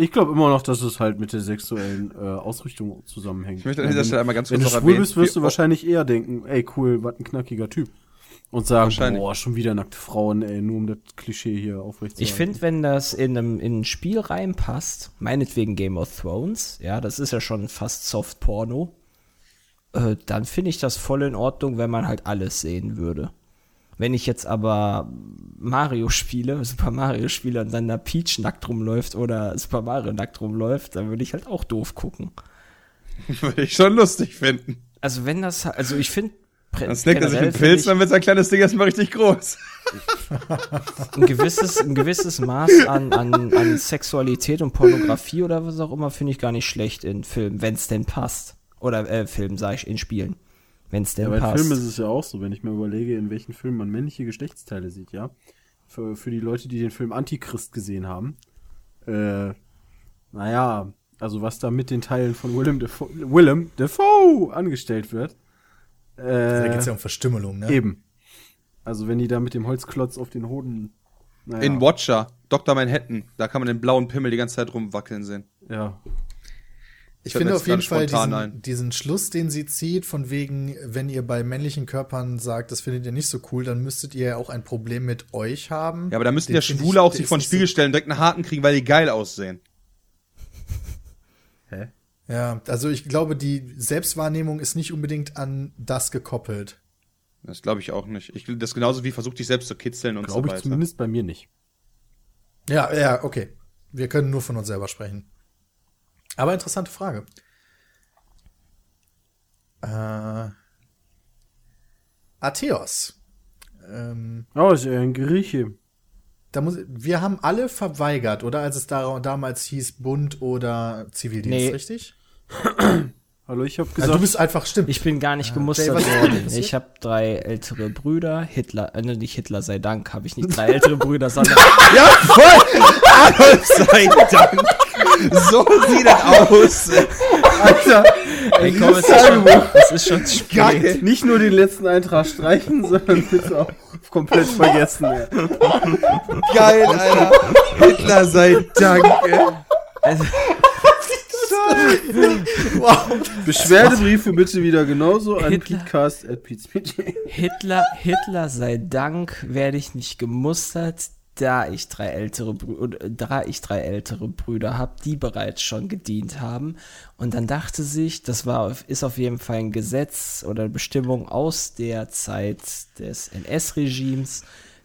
Ich glaube immer noch, dass es halt mit der sexuellen äh, Ausrichtung zusammenhängt. Ich möchte an dieser Stelle einmal ganz Wenn kurz du noch schwul erwähnen, bist, wirst du wahrscheinlich eher denken, ey cool, was ein knackiger Typ. Und sagen, boah, schon wieder nackte Frauen, ey, nur um das Klischee hier aufrechtzuerhalten. ich finde, wenn das in, einem, in ein Spiel reinpasst, meinetwegen Game of Thrones, ja, das ist ja schon fast Soft-Porno, äh, dann finde ich das voll in Ordnung, wenn man halt alles sehen würde. Wenn ich jetzt aber Mario spiele, Super Mario spiele und dann da Peach nackt rumläuft oder Super Mario nackt rumläuft, dann würde ich halt auch doof gucken. Würde ich schon lustig finden. Also wenn das, also ich finde Dann snackt er sich einen Pilz, dann wird sein kleines Ding erstmal richtig groß. ein gewisses, ein gewisses Maß an, an, an Sexualität und Pornografie oder was auch immer finde ich gar nicht schlecht in Filmen, wenn es denn passt. Oder äh, Filmen, sage ich, in Spielen. Wenn es denn Ja, bei passt. Filmen ist es ja auch so, wenn ich mir überlege, in welchen Filmen man männliche Geschlechtsteile sieht, ja. Für, für die Leute, die den Film Antichrist gesehen haben. Äh, naja, also was da mit den Teilen von Willem Dafoe, Willem Dafoe angestellt wird. Äh, Da geht es ja um Verstümmelung, ne? Eben. Also wenn die da mit dem Holzklotz auf den Hoden. Naja, In Watcher, Dr. Manhattan, da kann man den blauen Pimmel die ganze Zeit rumwackeln sehen. Ja. Ich finde auf jeden Fall diesen, diesen Schluss, den sie zieht, von wegen, wenn ihr bei männlichen Körpern sagt, das findet ihr nicht so cool, dann müsstet ihr ja auch ein Problem mit euch haben. Ja, aber da müssten ja Schwule ich- auch sich von Spiegel stellen, direkt einen Harten kriegen, weil die geil aussehen. Ja, also ich glaube, die Selbstwahrnehmung ist nicht unbedingt an das gekoppelt. Das glaube ich auch nicht. Ich, das ist genauso wie versucht dich selbst zu kitzeln und Glaube so ich weiter. zumindest bei mir nicht. Ja, ja, okay. Wir können nur von uns selber sprechen. Aber interessante Frage. Äh, Atheos. Ähm, Oh, ist ja ein Grieche. da muss, wir haben alle verweigert, oder? Als es da, damals hieß Bund oder Zivildienst, Nee. richtig? Hallo, ich habe Also gesagt, du bist einfach, stimmt. Ich bin gar nicht Jay, gemustert worden. Ich habe drei ältere Brüder. Hitler, äh, ne, nicht Hitler sei Dank, habe ich nicht drei ältere Brüder, sondern Ja, voll! Adolf sei Dank! So sieht das aus! Alter, Ey, komm, es ist schon, es ist schon spät. Geil! nicht nur den letzten Eintrag streichen, sondern bitte auch komplett vergessen. Ja. Geil, Alter! Hitler sei Dank! ey. Also, Beschwerdebriefe bitte wieder genauso an Hitler. peatcast at peatsmedia. Hitler, Hitler sei Dank werde ich nicht gemustert. Da ich drei ältere Brüder, da ich drei ältere Brüder habe, die bereits schon gedient haben. Und dann dachte sich, das war, ist auf jeden Fall ein Gesetz oder Bestimmung aus der Zeit des NS-Regimes,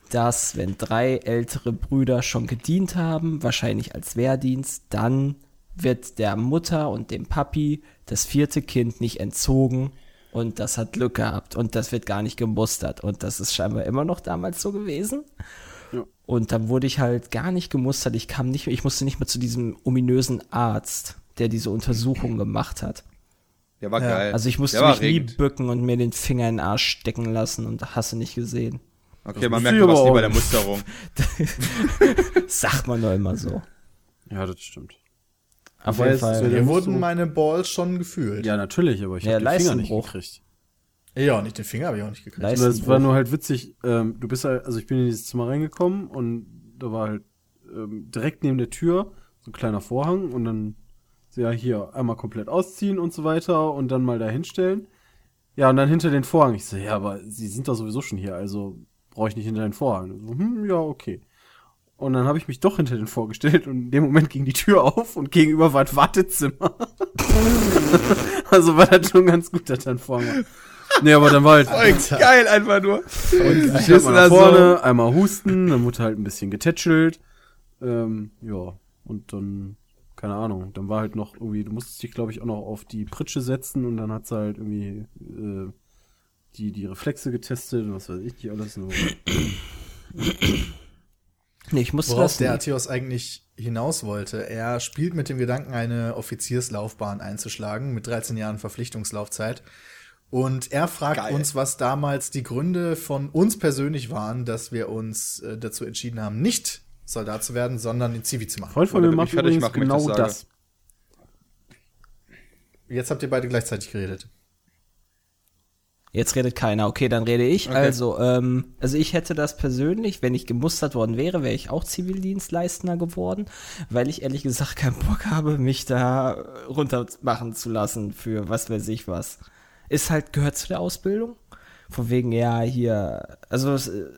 dass wenn drei ältere Brüder schon gedient haben, wahrscheinlich als Wehrdienst, dann wird der Mutter und dem Papi das vierte Kind nicht entzogen und das hat Glück gehabt und das wird gar nicht gemustert und das ist scheinbar immer noch damals so gewesen. Ja. Und dann wurde ich halt gar nicht gemustert. Ich kam nicht, ich musste nicht mehr zu diesem ominösen Arzt, der diese Untersuchung gemacht hat. Der war Ja, geil. Also ich musste mich nie regend. bücken und mir den Finger in den Arsch stecken lassen und hasse nicht gesehen. Okay, man Das merkt, wusste du warst nie bei der. Musterung. Sagt man doch immer so. Ja, das stimmt. Auf jeden Fall. so wurden meine Balls schon gefühlt. Ja, natürlich, aber ich Ja, habe den Finger nicht gekriegt. Ja, nicht den Finger habe ich auch nicht gekriegt. Leisten- Und das war nur halt witzig, ähm, du bist halt, also ich bin in dieses Zimmer reingekommen und da war halt ähm, direkt neben der Tür so ein kleiner Vorhang und dann so, ja hier einmal komplett ausziehen und so weiter und dann mal da hinstellen. Ja, und dann hinter den Vorhang. Ich so, ja, aber sie sind doch sowieso schon hier, also brauche ich nicht hinter den Vorhang. So, hm, ja, okay. Und dann habe ich mich doch hinter den vorgestellt und in dem Moment ging die Tür auf und gegenüber war ein Wartezimmer. also war das schon ganz gut, dass da ein Vorhang war. Nee, aber dann war halt, Voll geil einfach nur. und ich stehst mal du da nach vorne, einmal husten, dann wurde halt ein bisschen getätschelt. Ähm, ja, und dann, keine Ahnung, dann war halt noch irgendwie, du musstest dich, glaube ich, auch noch auf die Pritsche setzen und dann hat sie halt irgendwie äh, die, die Reflexe getestet und was weiß ich nicht alles. So. Nee, ich musste Worauf das der nie. Athios eigentlich hinaus wollte. Er spielt mit dem Gedanken, eine Offizierslaufbahn einzuschlagen mit 13 Jahren Verpflichtungslaufzeit. Und er fragt Geil. uns, was damals die Gründe von uns persönlich waren, dass wir uns äh, dazu entschieden haben, nicht Soldat zu werden, sondern den Zivi zu machen. Freund von mir macht übrigens machen, genau das das. Jetzt habt ihr beide gleichzeitig geredet. Jetzt redet keiner. Okay, dann rede ich. Okay. Also, ähm, also ich hätte das persönlich, wenn ich gemustert worden wäre, wäre ich auch Zivildienstleistender geworden, weil ich ehrlich gesagt keinen Bock habe, mich da runtermachen zu lassen für was weiß ich was. Ist halt, gehört zu der Ausbildung. Von wegen, ja, hier, also, es, äh,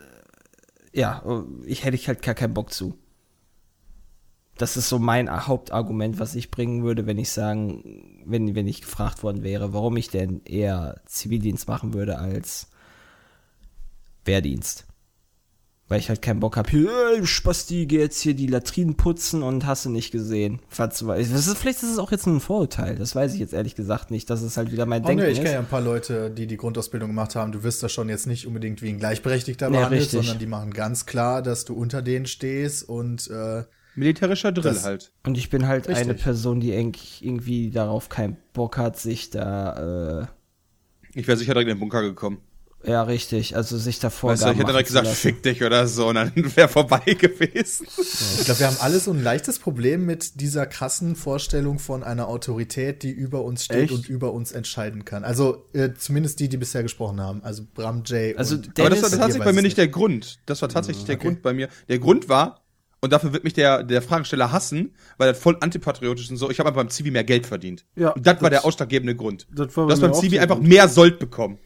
ja, ich hätte ich halt gar keinen Bock zu. Das ist so mein Hauptargument, was ich bringen würde, wenn ich sagen, wenn, wenn ich gefragt worden wäre, warum ich denn eher Zivildienst machen würde als Wehrdienst. Weil ich halt keinen Bock habe, hier, äh, Spasti, geh jetzt hier die Latrinen putzen und hast du nicht gesehen. Falls du weißt. Das ist, vielleicht ist es auch jetzt ein Vorurteil, das weiß ich jetzt ehrlich gesagt nicht. Das ist halt wieder mein Oh, Denken. nee, ich kenne ja ein paar Leute, die die Grundausbildung gemacht haben. Du wirst da schon jetzt nicht unbedingt wie ein Gleichberechtigter Nee, behandelt, richtig. sondern die machen ganz klar, dass du unter denen stehst und äh, Militärischer Drill Das- halt. Und ich bin halt Richtig. eine Person, die eigentlich irgendwie darauf keinen Bock hat, sich da, Ich wäre sicher direkt in den Bunker gekommen. Ja, richtig, also sich da Weißt du, ich hätte direkt gesagt, lassen. fick dich oder so, und dann wäre vorbei gewesen. Ich glaube, wir haben alle so ein leichtes Problem mit dieser krassen Vorstellung von einer Autorität, die über uns steht Echt? und über uns entscheiden kann. Also äh, zumindest die, die bisher gesprochen haben. Also Bram J. Also und der- Aber das war Dennis- tatsächlich bei mir nicht der Grund. Das war tatsächlich der okay. Grund bei mir. Der Grund war, und dafür wird mich der, der Fragesteller hassen, weil das voll antipatriotisch ist und so, ich habe aber beim Zivi mehr Geld verdient. Ja, und das war das- der ausschlaggebende Grund. Das war Du hast beim Zivi der einfach mehr Sold bekommen.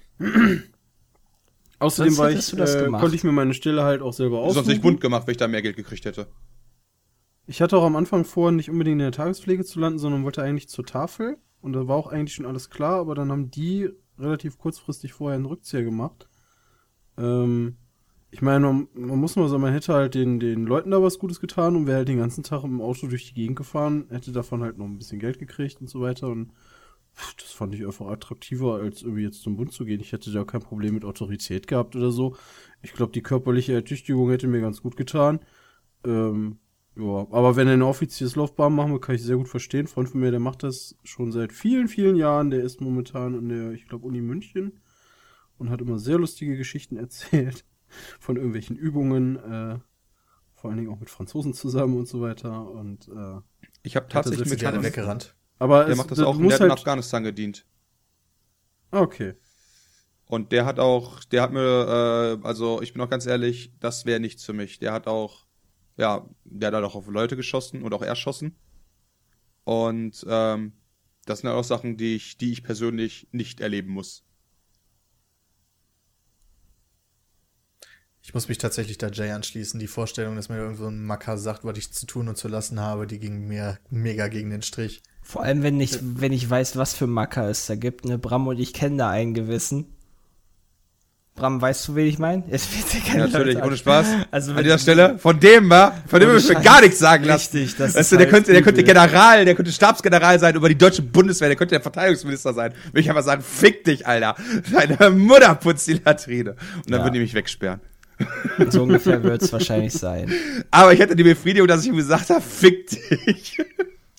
Außerdem war ich, du das äh, konnte ich mir meine Stelle halt auch selber aussuchen. Sonst nicht bunt gemacht, wenn ich da mehr Geld gekriegt hätte. Ich hatte auch am Anfang vor, nicht unbedingt in der Tagespflege zu landen, sondern wollte eigentlich zur Tafel. Und da war auch eigentlich schon alles klar, aber dann haben die relativ kurzfristig vorher einen Rückzieher gemacht. Ähm, ich meine, man, man muss mal sagen, man hätte halt den, den Leuten da was Gutes getan und wäre halt den ganzen Tag im Auto durch die Gegend gefahren, hätte davon halt noch ein bisschen Geld gekriegt und so weiter. Und das fand ich einfach attraktiver, als irgendwie jetzt zum Bund zu gehen. Ich hätte da kein Problem mit Autorität gehabt oder so. Ich glaube, die körperliche Ertüchtigung hätte mir ganz gut getan. Ähm, ja, aber wenn er eine Offizierslaufbahn machen will, kann ich sehr gut verstehen. Ein Freund von mir, der macht das schon seit vielen, vielen Jahren. Der ist momentan in der, ich glaube, Uni München und hat immer sehr lustige Geschichten erzählt von irgendwelchen Übungen, äh, vor allen Dingen auch mit Franzosen zusammen und so weiter. Und äh, Ich habe Tatsächlich mit Jonas- weggerannt. Aber Der es, macht das auch, der hat in halt, Afghanistan gedient. Ah, okay. Und der hat auch, der hat mir, äh, also ich bin auch ganz ehrlich, das wäre nichts für mich. Der hat auch, ja, der hat halt auch auf Leute geschossen und auch erschossen. Und ähm, das sind halt auch Sachen, die ich, die ich persönlich nicht erleben muss. Ich Ich muss mich tatsächlich da Jay anschließen. Die Vorstellung, dass mir irgendwo ein Macker sagt, was ich zu tun und zu lassen habe, die ging mir mega gegen den Strich. Vor allem, wenn ich, wenn ich weiß, was für Macker es da gibt. Ne, Bram und ich kennen da einen gewissen. Bram, weißt du, wen ich meine? Wird Ja, natürlich, Leute ohne Spaß. Also An dieser Stelle, von dem war, von dem will ich mir gar nichts sagen lassen. Richtig, das weißt ist du, der halt könnte, der könnte. General, der könnte Stabsgeneral sein über die deutsche Bundeswehr, der könnte der Verteidigungsminister sein. Will ich einfach sagen, fick dich, Alter. Deine Mutter putzt die Latrine. Und dann Ja. würden die mich wegsperren. So ungefähr wird es wahrscheinlich sein. Aber ich hätte die Befriedigung, dass ich ihm gesagt habe, fick dich.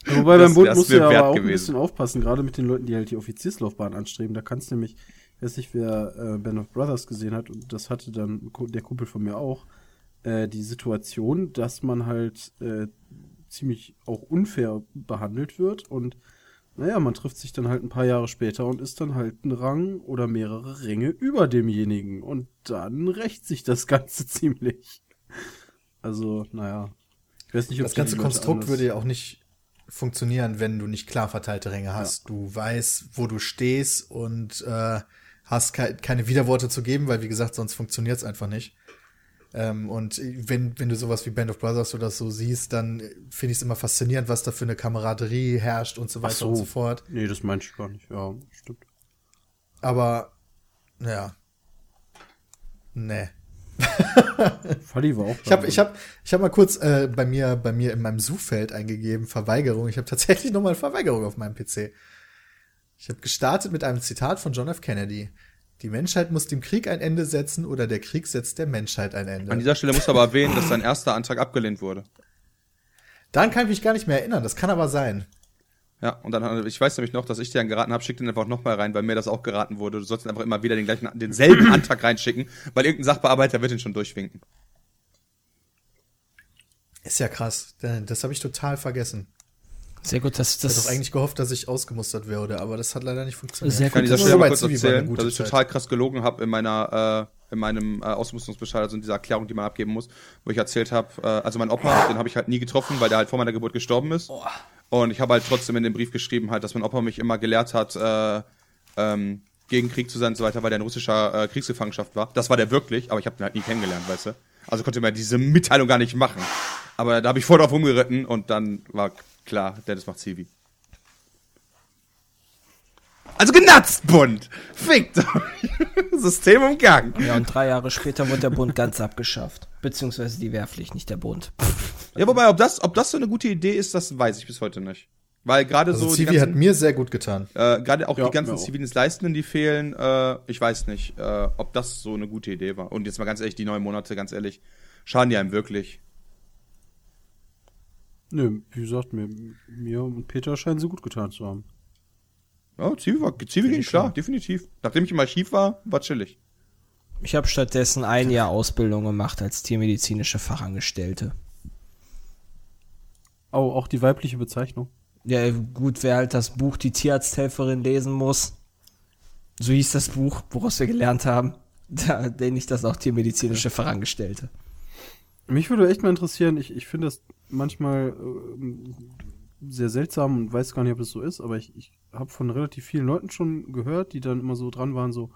Wobei Das beim Bund wär's musst du mir ja aber auch ein gewesen. bisschen aufpassen, gerade mit den Leuten, die halt die Offizierslaufbahn anstreben. Da kannst du nämlich, ich weiß nicht, wer äh, Band of Brothers gesehen hat, und das hatte dann der Kumpel von mir auch, äh, die Situation, dass man halt äh, ziemlich auch unfair behandelt wird und naja, man trifft sich dann halt ein paar Jahre später und ist dann halt ein Rang oder mehrere Ränge über demjenigen. Und dann rächt sich das Ganze ziemlich. Also, naja. Ich weiß nicht, ob Das ganze Konstrukt würde ja auch nicht funktionieren, wenn du nicht klar verteilte Ränge hast. Du weißt, wo du stehst und äh, hast kei keine Widerworte zu geben, weil wie gesagt, sonst funktioniert es einfach nicht. Ähm, und wenn, wenn du sowas wie Band of Brothers oder so siehst, dann finde ich es immer faszinierend, was da für eine Kameraderie herrscht und so weiter so. und so fort. Nee, das meinte ich gar nicht. Ja, stimmt. Aber, naja. Nee. Fadi war auch Ich habe ich hab, ich hab mal kurz äh, bei mir bei mir in meinem Suchfeld eingegeben Verweigerung. Ich habe tatsächlich noch mal Verweigerung auf meinem PC. Ich habe gestartet mit einem Zitat von John F. Kennedy. Die Menschheit muss dem Krieg ein Ende setzen oder der Krieg setzt der Menschheit ein An Ende. dieser Stelle musst du aber erwähnen, dass dein erster Antrag abgelehnt wurde. Daran kann ich mich gar nicht mehr erinnern. Das kann aber sein. Ja, und dann, ich weiß nämlich noch, dass ich dir dann geraten habe, schick den einfach nochmal rein, weil mir das auch geraten wurde. Du sollst einfach immer wieder den gleichen, denselben Antrag reinschicken, weil irgendein Sachbearbeiter wird den schon durchwinken. Ist ja krass. Das habe ich total vergessen. Sehr gut, dass Ich hätte das. doch eigentlich gehofft, dass ich ausgemustert würde, aber das hat leider nicht funktioniert. Sehr Ich kann an gut, dieser das Stelle mal kurz erzählen, dass ich Zeit. total krass gelogen habe in meiner, äh, in meinem äh, Ausmusterungsbescheid, also in dieser Erklärung, die man abgeben muss, wo ich erzählt habe, äh, also mein Opa, den habe ich halt nie getroffen, weil der halt vor meiner Geburt gestorben ist. Und ich habe halt trotzdem in dem Brief geschrieben, halt, dass mein Opa mich immer gelehrt hat, äh, ähm, gegen Krieg zu sein und so weiter, weil der in russischer äh, Kriegsgefangenschaft war. Das war der wirklich, aber ich habe den halt nie kennengelernt, weißt du. Also konnte mir diese Mitteilung gar nicht machen. Aber da habe ich voll drauf rumgeritten und dann war klar, Dennis macht Civi. Also genatzt, Bund! Fickt euch! System umgangen. Ja, und drei Jahre später wurde der Bund ganz abgeschafft. Beziehungsweise die Wehrpflicht, nicht der Bund. Ja, wobei, ob das, ob das so eine gute Idee ist, das weiß ich bis heute nicht. Weil gerade Also so die Zivi hat ganzen, mir sehr gut getan. äh, gerade auch Ja, die ganzen mir auch. Zivildienstleistenden, die fehlen, äh, ich weiß nicht, äh, ob das so eine gute Idee war. Und jetzt mal ganz ehrlich, die neun Monate, ganz ehrlich, schaden die einem wirklich. Nö, wie gesagt, mir, mir und Peter scheinen sie gut getan zu haben. Ja, Zivi, war, Zivi ging klar, definitiv. Nachdem ich im Archiv war, war chillig. Ich habe stattdessen ein Jahr Ausbildung gemacht als tiermedizinische Fachangestellte. Oh, auch die weibliche Bezeichnung. Ja, gut, wer halt das Buch Die Tierarzthelferin lesen muss. So hieß das Buch, woraus wir gelernt haben. Da nenne ich das auch tiermedizinische Fachangestellte. Mich würde echt mal interessieren, ich, ich finde das manchmal ähm, sehr seltsam und weiß gar nicht, ob das so ist, aber ich, ich habe von relativ vielen Leuten schon gehört, die dann immer so dran waren, so,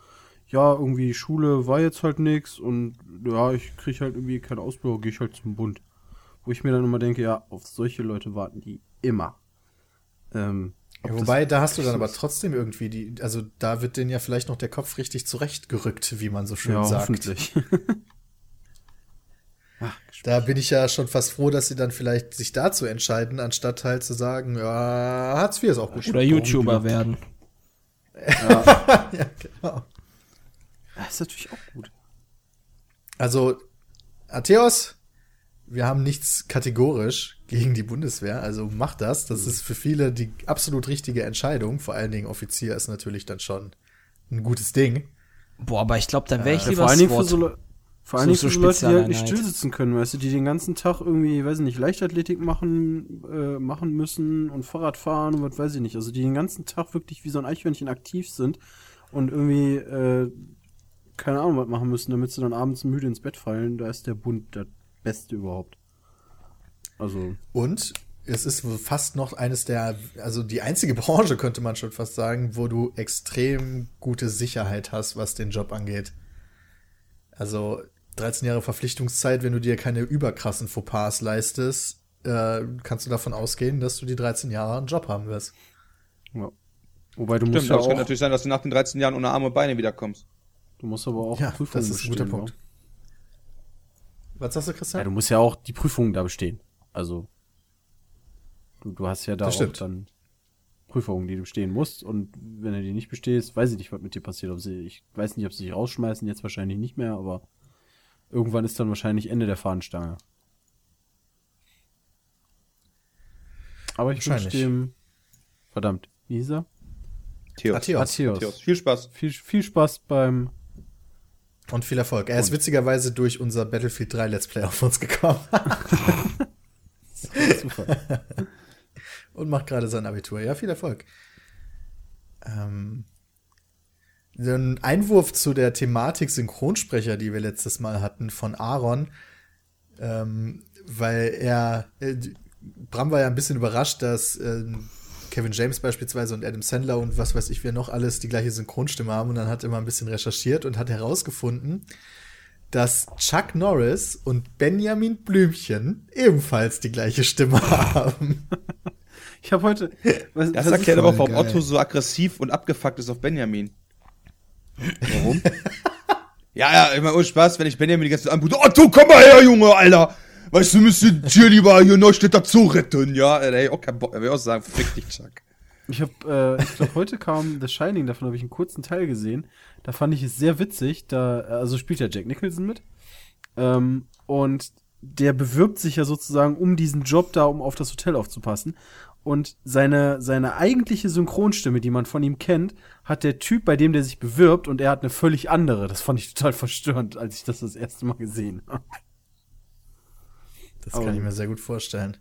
ja, irgendwie Schule war jetzt halt nix und ja, ich krieg halt irgendwie keine Ausbildung, gehe ich halt zum Bund. Wo ich mir dann immer denke, ja, auf solche Leute warten die immer. Ähm, Ja, wobei, da hast du dann aber trotzdem irgendwie die, also da wird denen ja vielleicht noch der Kopf richtig zurechtgerückt, wie man so schön ja, sagt. hoffentlich. Da bin ich ja schon fast froh, dass sie dann vielleicht sich dazu entscheiden, anstatt halt zu sagen, ja, Hartz IV ist auch gut. Oder YouTuber werden. ja, genau. Das ist natürlich auch gut. Also, Atheos, wir haben nichts kategorisch gegen die Bundeswehr, also mach das. Das ist für viele die absolut richtige Entscheidung. Vor allen Dingen Offizier ist natürlich dann schon ein gutes Ding. Boah, aber ich glaube, dann wäre ich Ja, lieber vor allen Dingen für so, Le- vor allen So- Dingen für so so Leute, die halt nicht still sitzen können, weißt du, die den ganzen Tag irgendwie, weiß ich nicht, Leichtathletik machen, äh, machen müssen und Fahrrad fahren und was weiß ich nicht. Also die den ganzen Tag wirklich wie so ein Eichhörnchen aktiv sind und irgendwie, äh, keine Ahnung, was machen müssen, damit sie dann abends müde ins Bett fallen. Da ist der Bund das Beste überhaupt. Also, Und es ist fast noch eines der, also die einzige Branche, könnte man schon fast sagen, wo du extrem gute Sicherheit hast, was den Job angeht. Also, 13 Jahre Verpflichtungszeit, wenn du dir keine überkrassen Fauxpas leistest, äh, kannst du davon ausgehen, dass du die 13 Jahre einen Job haben wirst. Ja. Wobei du musst Stimmt, ja aber es auch, könnte natürlich sein, dass du nach den 13 Jahren ohne Arme und Beine wiederkommst. du musst aber auch Ja, Prüfungen das ist ein guter bestehen, Punkt. wa? Was sagst du, Ja, Christian? du musst ja auch die Prüfungen da bestehen. Also du, du hast ja da Das auch stimmt. dann Prüfungen, die du bestehen musst. Und wenn du die nicht bestehst, weiß ich nicht, was mit dir passiert. Ob sie, ich weiß nicht, ob sie dich rausschmeißen, jetzt wahrscheinlich nicht mehr, aber irgendwann ist dann wahrscheinlich Ende der Fahnenstange. Aber ich wünsche dem, verdammt, wie hieß er? Theos. Theos. Viel Spaß. Viel, viel Spaß beim Und viel Erfolg. Er ist witzigerweise durch unser Battlefield 3 Let's Play auf uns gekommen Zufall. und macht gerade sein Abitur. Ja, viel Erfolg. Ähm, ein Einwurf zu der Thematik Synchronsprecher, die wir letztes Mal hatten von Aaron, ähm, weil er, äh, Bram war ja ein bisschen überrascht, dass ähm, Kevin James beispielsweise und Adam Sandler und was weiß ich, wer noch alles die gleiche Synchronstimme haben und dann hat er mal ein bisschen recherchiert und hat herausgefunden, dass Chuck Norris und Benjamin Blümchen ebenfalls die gleiche Stimme haben. Ich habe heute. Was, Das was erklärt aber auch, warum geil. Otto so aggressiv und abgefuckt ist auf Benjamin. Warum? ja, ja, immer ohne Spaß, wenn ich Benjamin die ganze Zeit anbuche. Otto, komm mal her, Junge, Alter! Weißt du, wir müssen hier lieber hier Neustädter Zoo retten, ja? Ey, ey, auch kein Bock, mehr. will auch sagen, fick dich, Chuck. Ich habe, äh, ich glaube, heute kam The Shining, davon habe ich einen kurzen Teil gesehen. Da fand ich es sehr witzig. Da, also spielt ja Jack Nicholson mit. Ähm, und der bewirbt sich ja sozusagen um diesen Job da, um auf das Hotel aufzupassen. Und seine, seine eigentliche Synchronstimme, die man von ihm kennt, hat der Typ, bei dem der sich bewirbt, und er hat eine völlig andere. Das fand ich total verstörend, als ich das das erste Mal gesehen habe. Das kann ich mir sehr gut vorstellen.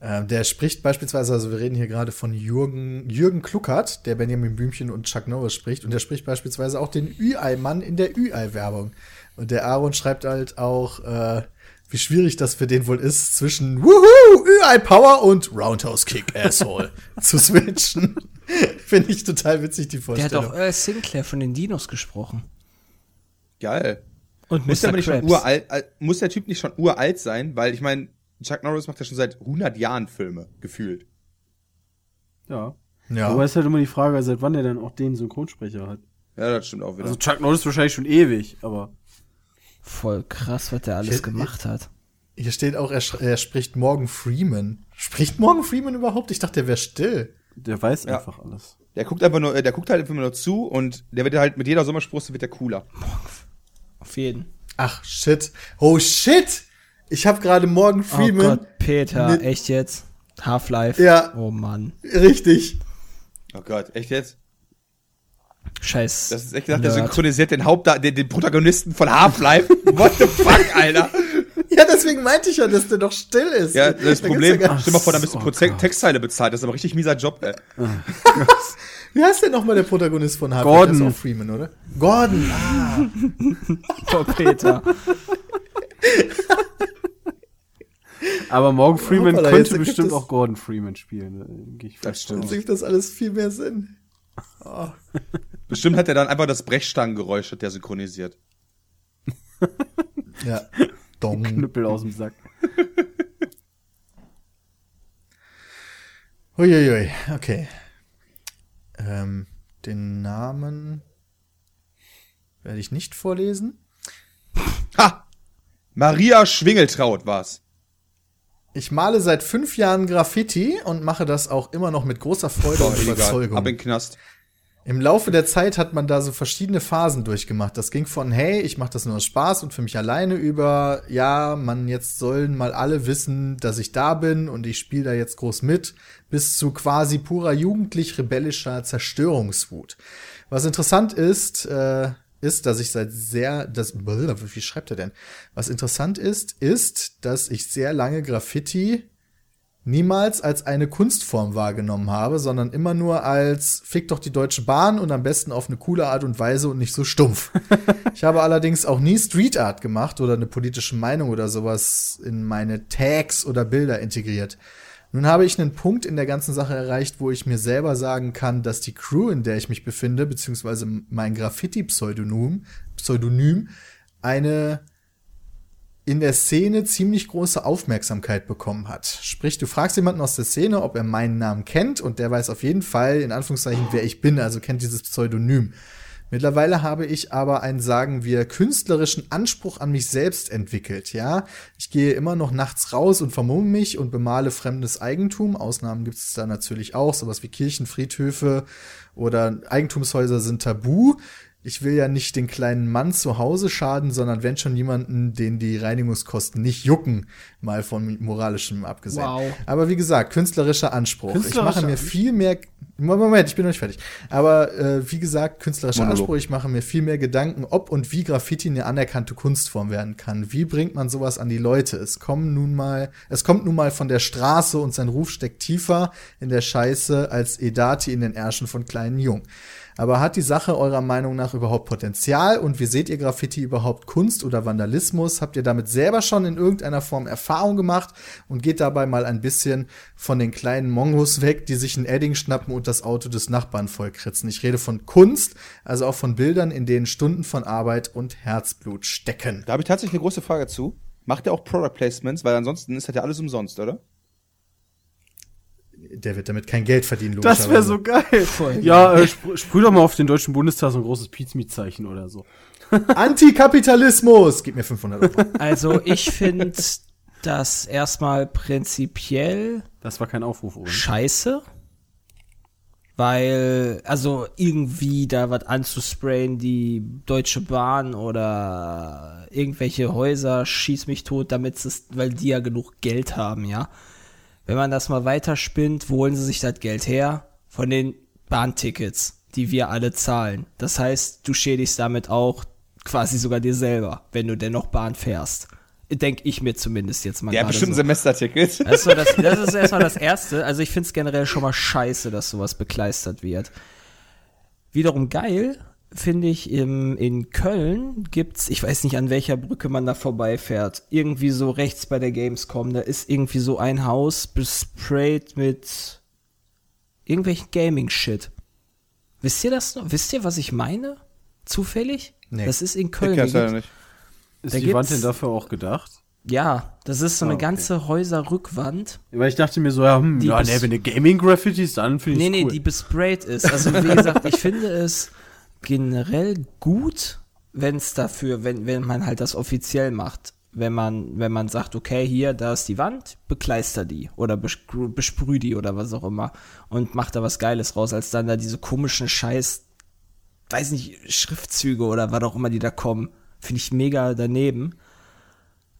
Ähm, der spricht beispielsweise, also wir reden hier gerade von Jürgen, Jürgen Kluckert, der Benjamin Blümchen und Chuck Norris spricht. Und der spricht beispielsweise auch den Ü-Ei-Mann in der Ü-Ei-Werbung. Und der Aaron schreibt halt auch, äh, wie schwierig das für den wohl ist, zwischen Wuhu, Ü-Ei-Power und Roundhouse Kick Asshole zu switchen. Finde ich total witzig, die Der hat Vorstellung. auch Earl Sinclair von den Dinos gesprochen. Geil. Und Muss der, aber Mr. nicht schon Krabs. uralt, al- muss der Typ nicht schon uralt sein? Weil ich meine, Chuck Norris macht ja schon seit 100 Jahren Filme, gefühlt. Ja. ja. Aber ist halt immer die Frage, seit wann er dann auch den Synchronsprecher hat. Ja, das stimmt auch wieder. Also Chuck Norris wahrscheinlich schon ewig, aber. Voll krass, was der alles Ich- gemacht hat. Hier steht auch, er, er spricht Morgan Freeman. Spricht Morgan Freeman überhaupt? Ich dachte, der wäre still. Der weiß Ja. einfach alles. der guckt einfach nur, äh, der guckt halt einfach nur zu und der wird halt mit jeder Sommersprosse wird der cooler. Auf jeden. Ach, shit. Oh, shit! Ich habe gerade Morgan Oh Freeman. Gott, Peter, mit- echt jetzt? Half-Life? Ja. Oh Mann. Richtig. Oh Gott, echt jetzt? Scheiß. Das ist echt gesagt, der synchronisiert den Haupt, den, den Protagonisten von Half-Life. What the fuck, Alter? Ja, deswegen meinte ich ja, dass der doch still ist. Ja, das Da Problem, ja stell mal vor, da bist du Oh pro Te Gott. Textzeile bezahlt. Das ist aber richtig mieser Job, ey. Wie heißt denn nochmal der Protagonist von Harvey? Gordon. Der ist auch Freeman, oder? Gordon. Ah, Oh, Peter. Aber Morgan Freeman Hoppala, jetzt könnte bestimmt es- auch Gordon Freeman spielen. äh, Gehe ich Das stimmt. gibt das alles viel mehr Sinn. Oh. Bestimmt hat er dann einfach das Brechstangengeräusch hat der synchronisiert. Ja. Dong. Knüppel aus dem Sack. Uiuiui, okay. Ähm, den Namen werde ich nicht vorlesen. Ha! Maria Schwingeltraut war's. Ich male seit fünf Jahren Graffiti und mache das auch immer noch mit großer Freude und Egal. Überzeugung. Ab in den Knast. Im Laufe der Zeit hat man da so verschiedene Phasen durchgemacht. Das ging von, hey, ich mache das nur aus Spaß und für mich alleine über, ja, man, jetzt sollen mal alle wissen, dass ich da bin und ich spiele da jetzt groß mit, bis zu quasi purer jugendlich-rebellischer Zerstörungswut. Was interessant ist, äh, ist, dass ich seit sehr, das, wie schreibt er denn? Was interessant ist, ist, dass ich sehr lange Graffiti niemals als eine Kunstform wahrgenommen habe, sondern immer nur als fick doch die Deutsche Bahn und am besten auf eine coole Art und Weise und nicht so stumpf. ich habe allerdings auch nie Street Art gemacht oder eine politische Meinung oder sowas in meine Tags oder Bilder integriert. Nun habe ich einen Punkt in der ganzen Sache erreicht, wo ich mir selber sagen kann, dass die Crew, in der ich mich befinde, beziehungsweise mein Graffiti-Pseudonym, Pseudonym, eine in der Szene ziemlich große Aufmerksamkeit bekommen hat. Sprich, du fragst jemanden aus der Szene, ob er meinen Namen kennt und der weiß auf jeden Fall, in Anführungszeichen, wer ich bin, also kennt dieses Pseudonym. Mittlerweile habe ich aber einen, sagen wir, künstlerischen Anspruch an mich selbst entwickelt, ja. Ich gehe immer noch nachts raus und vermumme mich und bemale fremdes Eigentum. Ausnahmen gibt es da natürlich auch, sowas wie Kirchen, Friedhöfe oder Eigentumshäuser sind tabu ich will ja nicht den kleinen Mann zu Hause schaden, sondern wenn schon jemanden, den die Reinigungskosten nicht jucken, mal von moralischem abgesehen. Wow. Aber wie gesagt, künstlerischer Anspruch. Künstlerischer ich mache mir viel mehr. Moment, ich bin noch nicht fertig. Aber äh, wie gesagt, künstlerischer Monolog. Anspruch. Ich mache mir viel mehr Gedanken, ob und wie Graffiti eine anerkannte Kunstform werden kann. Wie bringt man sowas an die Leute? Es kommen nun mal, es kommt nun mal von der Straße und sein Ruf steckt tiefer in der Scheiße als Edati in den Ärschen von kleinen Jungen. Aber hat die Sache eurer Meinung nach überhaupt Potenzial? Und wie seht ihr Graffiti überhaupt Kunst oder Vandalismus? Habt ihr damit selber schon in irgendeiner Form Erfahrung gemacht und geht dabei mal ein bisschen von den kleinen Mongos weg, die sich ein Edding schnappen und das Auto des Nachbarn vollkritzen? Ich rede von Kunst, also auch von Bildern, in denen Stunden von Arbeit und Herzblut stecken. Da habe ich tatsächlich eine große Frage zu. Macht ihr auch Product Placements? Weil ansonsten ist das ja alles umsonst, oder? Der wird damit kein Geld verdienen, Das wäre so geil. Voll ja, äh, sp sprüh doch mal auf den Deutschen Bundestag so ein großes Pizmeet-Zeichen oder so. Antikapitalismus! Gib mir 500 Euro. Also, ich finde das erstmal prinzipiell. Das war kein Aufruf, oder? Scheiße. Weil, also irgendwie da was anzusprayen, die Deutsche Bahn oder irgendwelche Häuser schieß mich tot, damit es, weil die ja genug Geld haben, ja. Wenn man das mal weiterspinnt, wo holen sie sich das Geld her? Von den Bahntickets, die wir alle zahlen. Das heißt, du schädigst damit auch quasi sogar dir selber, wenn du dennoch Bahn fährst. Denke ich mir zumindest jetzt mal. Ja, bestimmt so. Semesterticket. Das ist, das, das ist erstmal das Erste. Also ich finde es generell schon mal scheiße, dass sowas bekleistert wird. Wiederum geil finde ich, im, in Köln gibt's, ich weiß nicht, an welcher Brücke man da vorbeifährt, irgendwie so rechts bei der Gamescom, da ist irgendwie so ein Haus besprayt mit irgendwelchen Gaming-Shit. Wisst ihr das noch? Wisst ihr, was ich meine? Zufällig? Nee. Das ist in Köln. Ich da nicht. Ist die Wand denn dafür auch gedacht? Ja, das ist so eine ah, okay. ganze Häuserrückwand. Weil ich dachte mir so, ja, hm, ja nee, wenn eine Gaming-Graffiti ist, dann finde ich Nee, nee, cool. die besprayt ist. Also wie gesagt, ich finde es generell gut, wenn es dafür, wenn, wenn man halt das offiziell macht. Wenn man, wenn man sagt, okay, hier, da ist die Wand, bekleister die oder besprüh die oder was auch immer und macht da was Geiles raus, als dann da diese komischen Scheiß, weiß nicht, Schriftzüge oder was auch immer, die da kommen. Finde ich mega daneben.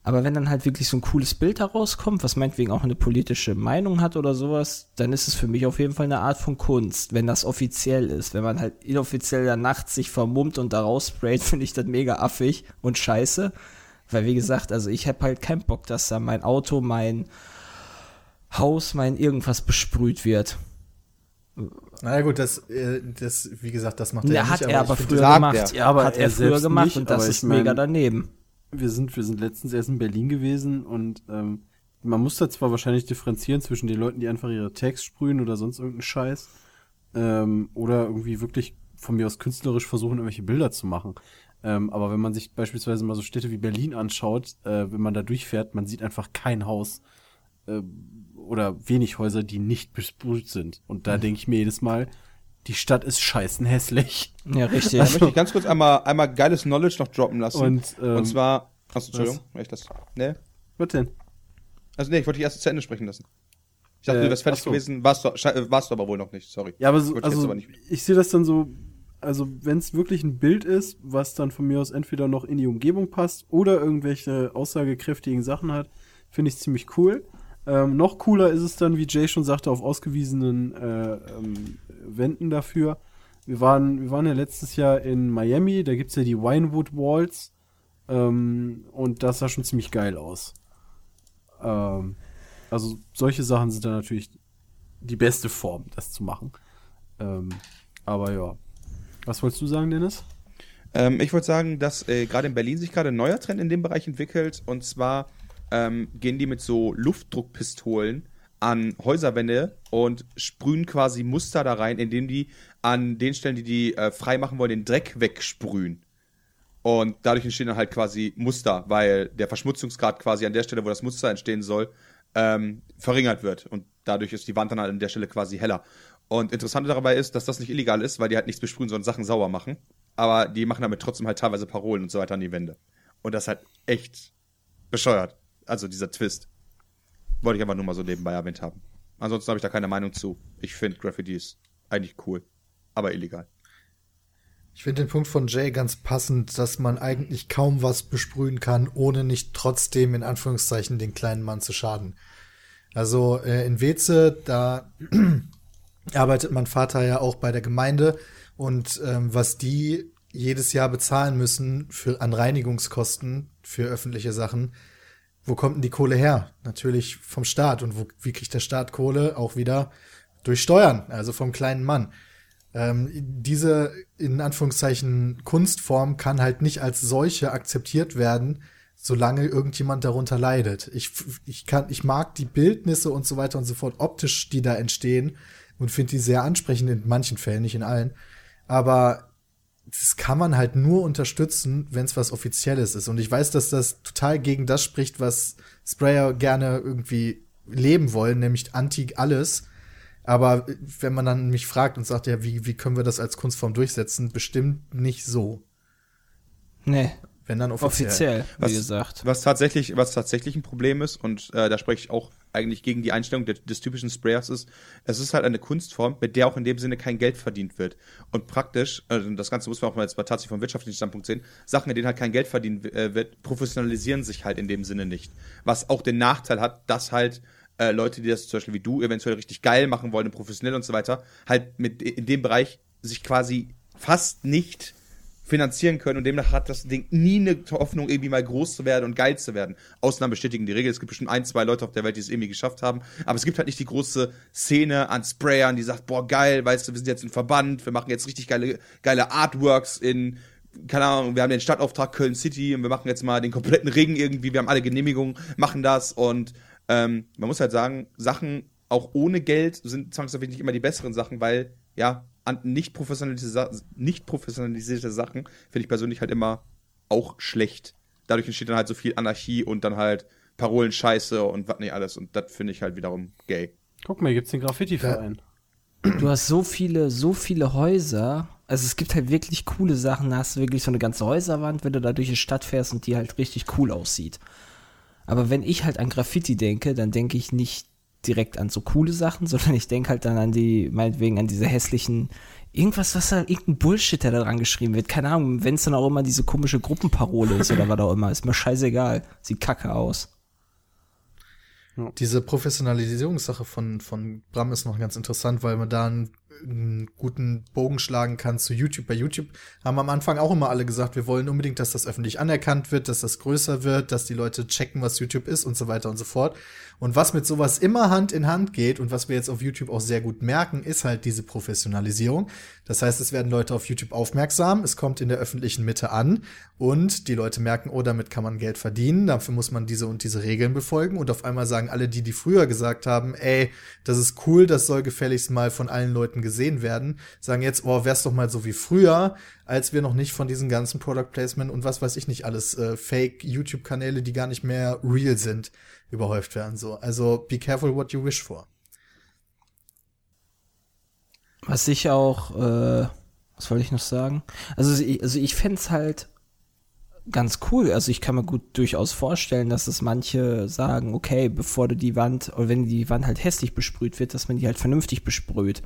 Aber wenn dann halt wirklich so ein cooles Bild herauskommt, was meinetwegen auch eine politische Meinung hat oder sowas, dann ist es für mich auf jeden Fall eine Art von Kunst, wenn das offiziell ist. Wenn man halt inoffiziell da nachts sich vermummt und da raussprayt, finde ich das mega affig und scheiße. Weil wie gesagt, also ich habe halt keinen Bock, dass da mein Auto, mein Haus, mein irgendwas besprüht wird. Na gut, das, äh, das, wie gesagt, das macht er ja, nicht. Hat er aber früher gemacht. Ja, aber hat er, er früher gemacht nicht, und das ist mein, mega daneben wir sind, wir sind letztens erst in Berlin gewesen und ähm, man muss da zwar wahrscheinlich differenzieren zwischen den Leuten, die einfach ihre Tags sprühen oder sonst irgendeinen Scheiß, ähm, oder irgendwie wirklich von mir aus künstlerisch versuchen, irgendwelche Bilder zu machen. Ähm, aber wenn man sich beispielsweise mal so Städte wie Berlin anschaut, äh, wenn man da durchfährt, man sieht einfach kein Haus äh, oder wenig Häuser, die nicht besprüht sind. Und da mhm. denke ich mir jedes Mal, die Stadt ist scheißen hässlich. Ja, richtig. Also, möchte ich ganz kurz einmal, einmal geiles Knowledge noch droppen lassen. Und, ähm, und zwar, achso, Entschuldigung, was? ich das, ne? Was denn? Also, nee, ich wollte dich erst zu Ende sprechen lassen. Ich dachte, äh, du wärst fertig so. gewesen, warst du, warst du aber wohl noch nicht, sorry. Ja, aber so, ich also, ich sehe das dann so, also, wenn es wirklich ein Bild ist, was dann von mir aus entweder noch in die Umgebung passt oder irgendwelche aussagekräftigen Sachen hat, finde ich ziemlich cool. Ähm, noch cooler ist es dann, wie Jay schon sagte, auf ausgewiesenen äh, ähm, Wänden dafür. Wir waren, wir waren ja letztes Jahr in Miami, da gibt es ja die Winewood Walls. Ähm, und das sah schon ziemlich geil aus. Ähm, also solche Sachen sind dann natürlich die beste Form, das zu machen. Ähm, aber ja. Was wolltest du sagen, Dennis? Ähm, ich wollte sagen, dass äh, gerade in Berlin sich gerade ein neuer Trend in dem Bereich entwickelt. Und zwar ähm, gehen die mit so Luftdruckpistolen an Häuserwände und sprühen quasi Muster da rein, indem die an den Stellen, die die äh, frei machen wollen, den Dreck wegsprühen. Und dadurch entstehen dann halt quasi Muster, weil der Verschmutzungsgrad quasi an der Stelle, wo das Muster entstehen soll, ähm, verringert wird. Und dadurch ist die Wand dann halt an der Stelle quasi heller. Und interessant dabei ist, dass das nicht illegal ist, weil die halt nichts besprühen, sondern Sachen sauer machen. Aber die machen damit trotzdem halt teilweise Parolen und so weiter an die Wände. Und das ist halt echt bescheuert. Also dieser Twist. Wollte ich einfach nur mal so nebenbei erwähnt haben. Ansonsten habe ich da keine Meinung zu. Ich finde Graffitis eigentlich cool, aber illegal. Ich finde den Punkt von Jay ganz passend, dass man eigentlich kaum was besprühen kann, ohne nicht trotzdem in Anführungszeichen den kleinen Mann zu schaden. Also äh, in Weze, da arbeitet mein Vater ja auch bei der Gemeinde und ähm, was die jedes Jahr bezahlen müssen für an Reinigungskosten für öffentliche Sachen, wo kommt denn die Kohle her? Natürlich vom Staat. Und wo, wie kriegt der Staat Kohle? Auch wieder durch Steuern, also vom kleinen Mann. Ähm, diese in Anführungszeichen Kunstform kann halt nicht als solche akzeptiert werden, solange irgendjemand darunter leidet. Ich, ich kann, ich mag die Bildnisse und so weiter und so fort optisch, die da entstehen und finde die sehr ansprechend in manchen Fällen, nicht in allen. Aber das kann man halt nur unterstützen, wenn es was Offizielles ist. Und ich weiß, dass das total gegen das spricht, was Sprayer gerne irgendwie leben wollen, nämlich anti alles. Aber wenn man dann mich fragt und sagt, ja, wie, wie können wir das als Kunstform durchsetzen, bestimmt nicht so. Nee. Wenn dann offiziell. Offiziell, wie Was- gesagt. Was tatsächlich, was tatsächlich ein Problem ist, und äh, da spreche ich auch eigentlich gegen die Einstellung des, des typischen Sprayers ist, es ist halt eine Kunstform, mit der auch in dem Sinne kein Geld verdient wird. Und praktisch, äh, das Ganze muss man auch mal jetzt mal tatsächlich vom wirtschaftlichen Standpunkt sehen, Sachen, in denen halt kein Geld verdient äh, wird, professionalisieren sich halt in dem Sinne nicht. Was auch den Nachteil hat, dass halt äh, Leute, die das zum Beispiel wie du eventuell richtig geil machen wollen professionell und so weiter, halt mit in dem Bereich sich quasi fast nicht finanzieren können und demnach hat das Ding nie eine Hoffnung, irgendwie mal groß zu werden und geil zu werden. Ausnahmen bestätigen die Regel. Es gibt bestimmt ein, zwei Leute auf der Welt, die es irgendwie geschafft haben. Aber es gibt halt nicht die große Szene an Sprayern, die sagt, boah, geil, weißt du, wir sind jetzt ein Verband, wir machen jetzt richtig geile, geile Artworks in, keine Ahnung, wir haben den Stadtauftrag Köln City und wir machen jetzt mal den kompletten Ring irgendwie, wir haben alle Genehmigungen, machen das und ähm, man muss halt sagen, Sachen auch ohne Geld sind zwangsläufig nicht immer die besseren Sachen, weil, ja, nicht professionalisierte, Sa nicht professionalisierte Sachen finde ich persönlich halt immer auch schlecht. Dadurch entsteht dann halt so viel Anarchie und dann halt Parolen-Scheiße und was nicht alles. Und das finde ich halt wiederum gay. Guck mal, hier gibt's den Graffiti-Verein. Du hast so viele, so viele Häuser. Also es gibt halt wirklich coole Sachen. Da hast du wirklich so eine ganze Häuserwand, wenn du da durch die Stadt fährst und die halt richtig cool aussieht. Aber wenn ich halt an Graffiti denke, dann denke ich nicht direkt an so coole Sachen, sondern ich denke halt dann an die, meinetwegen an diese hässlichen, irgendwas, was da, irgendein Bullshit, der da dran geschrieben wird. Keine Ahnung, wenn es dann auch immer diese komische Gruppenparole ist oder was auch immer, ist mir scheißegal. Sieht kacke aus. Diese Professionalisierungssache von, von Bram ist noch ganz interessant, weil man da einen, einen guten Bogen schlagen kann zu YouTube. Bei YouTube haben am Anfang auch immer alle gesagt, wir wollen unbedingt, dass das öffentlich anerkannt wird, dass das größer wird, dass die Leute checken, was YouTube ist und so weiter und so fort. Und was mit sowas immer Hand in Hand geht und was wir jetzt auf YouTube auch sehr gut merken, ist halt diese Professionalisierung. Das heißt, es werden Leute auf YouTube aufmerksam, es kommt in der öffentlichen Mitte an und die Leute merken, oh, damit kann man Geld verdienen, dafür muss man diese und diese Regeln befolgen und auf einmal sagen alle, die, die früher gesagt haben, ey, das ist cool, das soll gefälligst mal von allen Leuten gesehen werden, sagen jetzt, oh, wär's doch mal so wie früher, als wir noch nicht von diesen ganzen Product Placement und was weiß ich nicht alles, äh, Fake YouTube-Kanäle, die gar nicht mehr real sind, überhäuft werden. So, also be careful what you wish for. Was ich auch, äh, was wollte ich noch sagen? Also, ich- also ich fänd's halt ganz cool. Also ich kann mir gut durchaus vorstellen, dass es manche sagen, okay, bevor du die Wand, oder wenn die Wand halt hässlich besprüht wird, dass man die halt vernünftig besprüht.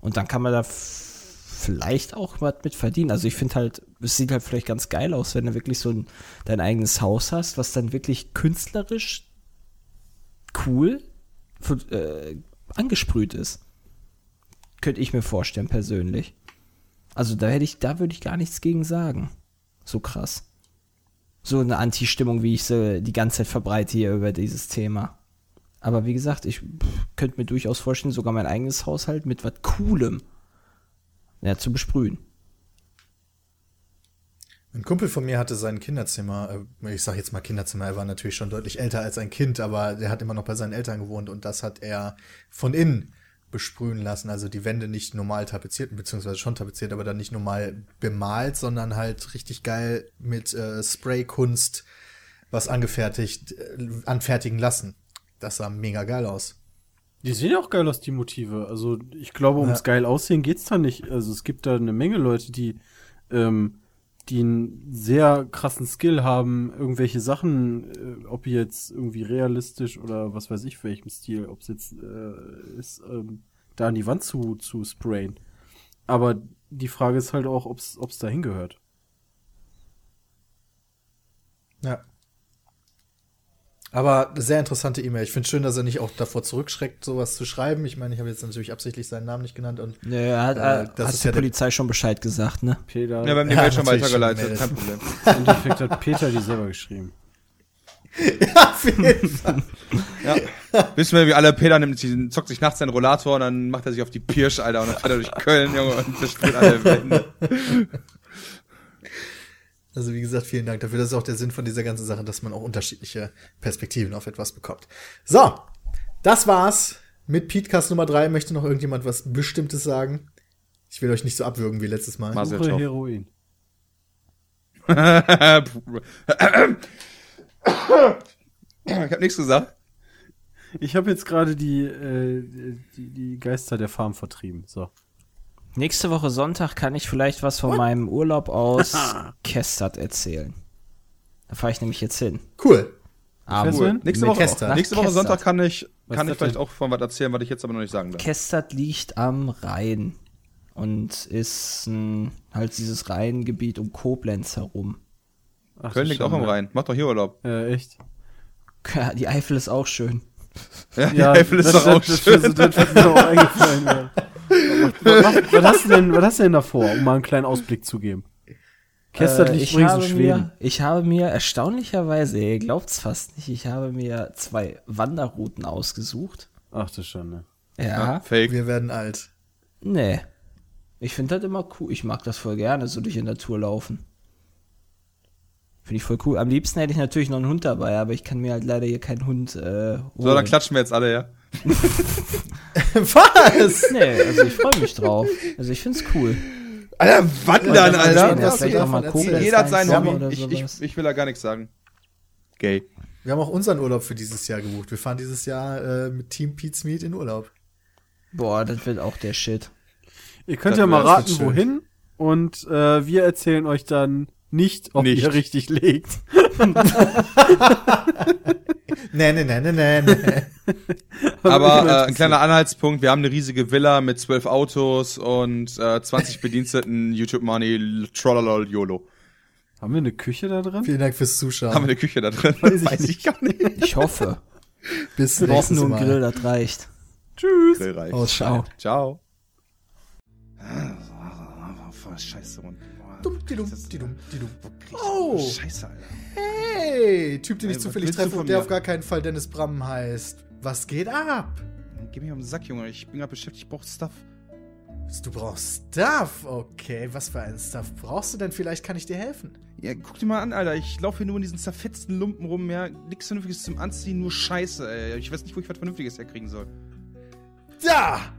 Und dann kann man da vielleicht auch was mit verdienen. Also ich finde halt, es sieht halt vielleicht ganz geil aus, wenn du wirklich so ein, dein eigenes Haus hast, was dann wirklich künstlerisch cool äh, angesprüht ist. Könnte ich mir vorstellen, persönlich. Also da hätte ich, da würde ich gar nichts gegen sagen. So krass. So eine Anti-Stimmung, wie ich sie die ganze Zeit verbreite hier über dieses Thema. Aber wie gesagt, ich könnte mir durchaus vorstellen, sogar mein eigenes Haushalt mit was Coolem ja, zu besprühen. Ein Kumpel von mir hatte sein Kinderzimmer, äh, ich sag jetzt mal Kinderzimmer, er war natürlich schon deutlich älter als ein Kind, aber der hat immer noch bei seinen Eltern gewohnt und das hat er von innen besprühen lassen. Also die Wände nicht normal tapeziert, beziehungsweise schon tapeziert, aber dann nicht normal bemalt, sondern halt richtig geil mit äh, Spraykunst was angefertigt, äh, anfertigen lassen. Das sah mega geil aus. Die sehen ja auch geil aus, die Motive. Also ich glaube, ums Ja. geil aussehen geht's da nicht. Also es gibt da eine Menge Leute, die, ähm, die einen sehr krassen Skill haben, irgendwelche Sachen, äh, ob jetzt irgendwie realistisch oder was weiß ich, welchem Stil, ob es jetzt äh, ist, ähm, da an die Wand zu, zu sprayen. Aber die Frage ist halt auch, ob's, ob's da hingehört. Ja. Aber sehr interessante E-Mail. Ich finde schön, dass er nicht auch davor zurückschreckt, sowas zu schreiben. Ich meine, ich habe jetzt natürlich absichtlich seinen Namen nicht genannt und Nö, er hat, Äh, äh, das hat ist der ja der- Polizei schon Bescheid gesagt, ne? Peter, Ja, beim Ja, Mail schon weitergeleitet, schon kein Problem. im Endeffekt hat Peter die selber geschrieben. auf jeden Fall. Ja. Wissen wir, wie alle Peter nimmt, sich- zockt sich nachts seinen Rollator und dann macht er sich auf die Pirsch, Alter, und dann fährt er durch Köln, Junge, und bespielt alle Wände. Also wie gesagt, vielen Dank dafür. Das ist auch der Sinn von dieser ganzen Sache, dass man auch unterschiedliche Perspektiven auf etwas bekommt. So, das war's mit Podcast Nummer drei. Möchte noch irgendjemand was Bestimmtes sagen? Ich will euch nicht so abwürgen wie letztes Mal. Marcel Suche. Heroin. ich hab nichts gesagt. Ich habe jetzt gerade die, äh, die, die Geister der Farm vertrieben. So. Nächste Woche Sonntag kann ich vielleicht was von meinem Urlaub aus Kestert erzählen. Da fahre ich nämlich jetzt hin. Cool. Aber du hin? Nächste Woche, Kester. nächste Woche. Sonntag kann ich, Was kann ich das vielleicht denn? auch von was erzählen, was ich jetzt aber noch nicht sagen darf. Kestert liegt am Rhein und ist ein, halt dieses Rheingebiet um Koblenz herum. Ach, Köln liegt auch am Rhein. Macht doch hier Urlaub. Äh, echt? Ja, Die Eifel ist auch schön. Ja, die Eifel ist das, doch auch das, schön. Das, das, wird mir auch eingefallen. Ja. was, was, was, hast du denn, was hast du denn davor, um mal einen kleinen Ausblick zu geben? Kestert Äh, liegt ich übrigens in habe Schweden. Mir, ich habe mir erstaunlicherweise, ihr glaubt's fast nicht, ich habe mir zwei Wanderrouten ausgesucht. Ach du Schande. Ja. Fake. Wir werden alt. Nee. Ich finde das immer cool. Ich mag das voll gerne, so durch die Natur laufen. Finde ich voll cool. Am liebsten hätte ich natürlich noch einen Hund dabei, aber ich kann mir halt leider hier keinen Hund äh, holen. So, dann klatschen wir jetzt alle, ja. was? Nee, also ich freue mich drauf. Also ich find's cool. Alter, wandern, Alter. sehen was vielleicht mal. Jeder hat sein Hobby. Ich, ich, ich will da gar nichts sagen. Gay. Wir haben auch unseren Urlaub für dieses Jahr gebucht. Wir fahren dieses Jahr äh, mit Team Pete's Meet in Urlaub. Boah, das wird auch der Shit. Ihr könnt Das ja mal raten, wohin. Und äh, wir erzählen euch dann nicht, ob Nicht. ihr richtig legt. Nee, nee, nee, nee, nee, nee. Aber äh, ein kleiner Anhaltspunkt, wir haben eine riesige Villa mit zwölf Autos und äh, 20 Bediensteten, YouTube Money, Trollalol, YOLO. Haben wir eine Küche da drin? Vielen Dank fürs Zuschauen. Haben wir eine Küche da drin? Weiß ich gar nicht. Ich hoffe. Bis Wir brauchen nur einen. Grill, das reicht. Tschüss. Grillreich. Oh, Ciao. Ciao. Scheiße, Mann. Die dumm, die dumm. Oh. Oh. Scheiße, Alter. Hey, Typ, den ich zufällig treffe und der mir? auf gar keinen Fall Dennis Bram heißt. Was geht ab? Geh mir auf den Sack, Junge. Ich bin gerade beschäftigt, ich brauch Stuff. Du brauchst Stuff. Okay, was für einen Stuff brauchst du denn? Vielleicht kann ich dir helfen. Ja, guck dir mal an, Alter. Ich laufe hier nur in diesen zerfetzten Lumpen rum, ja. Nix Vernünftiges zum Anziehen, nur Scheiße, ey. Ich weiß nicht, wo ich was Vernünftiges herkriegen soll. Da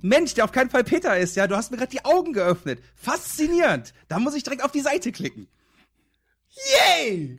Mensch, der auf keinen Fall Peter ist, ja. Du hast mir gerade die Augen geöffnet. Faszinierend. Da muss ich direkt auf die Seite klicken. Yay!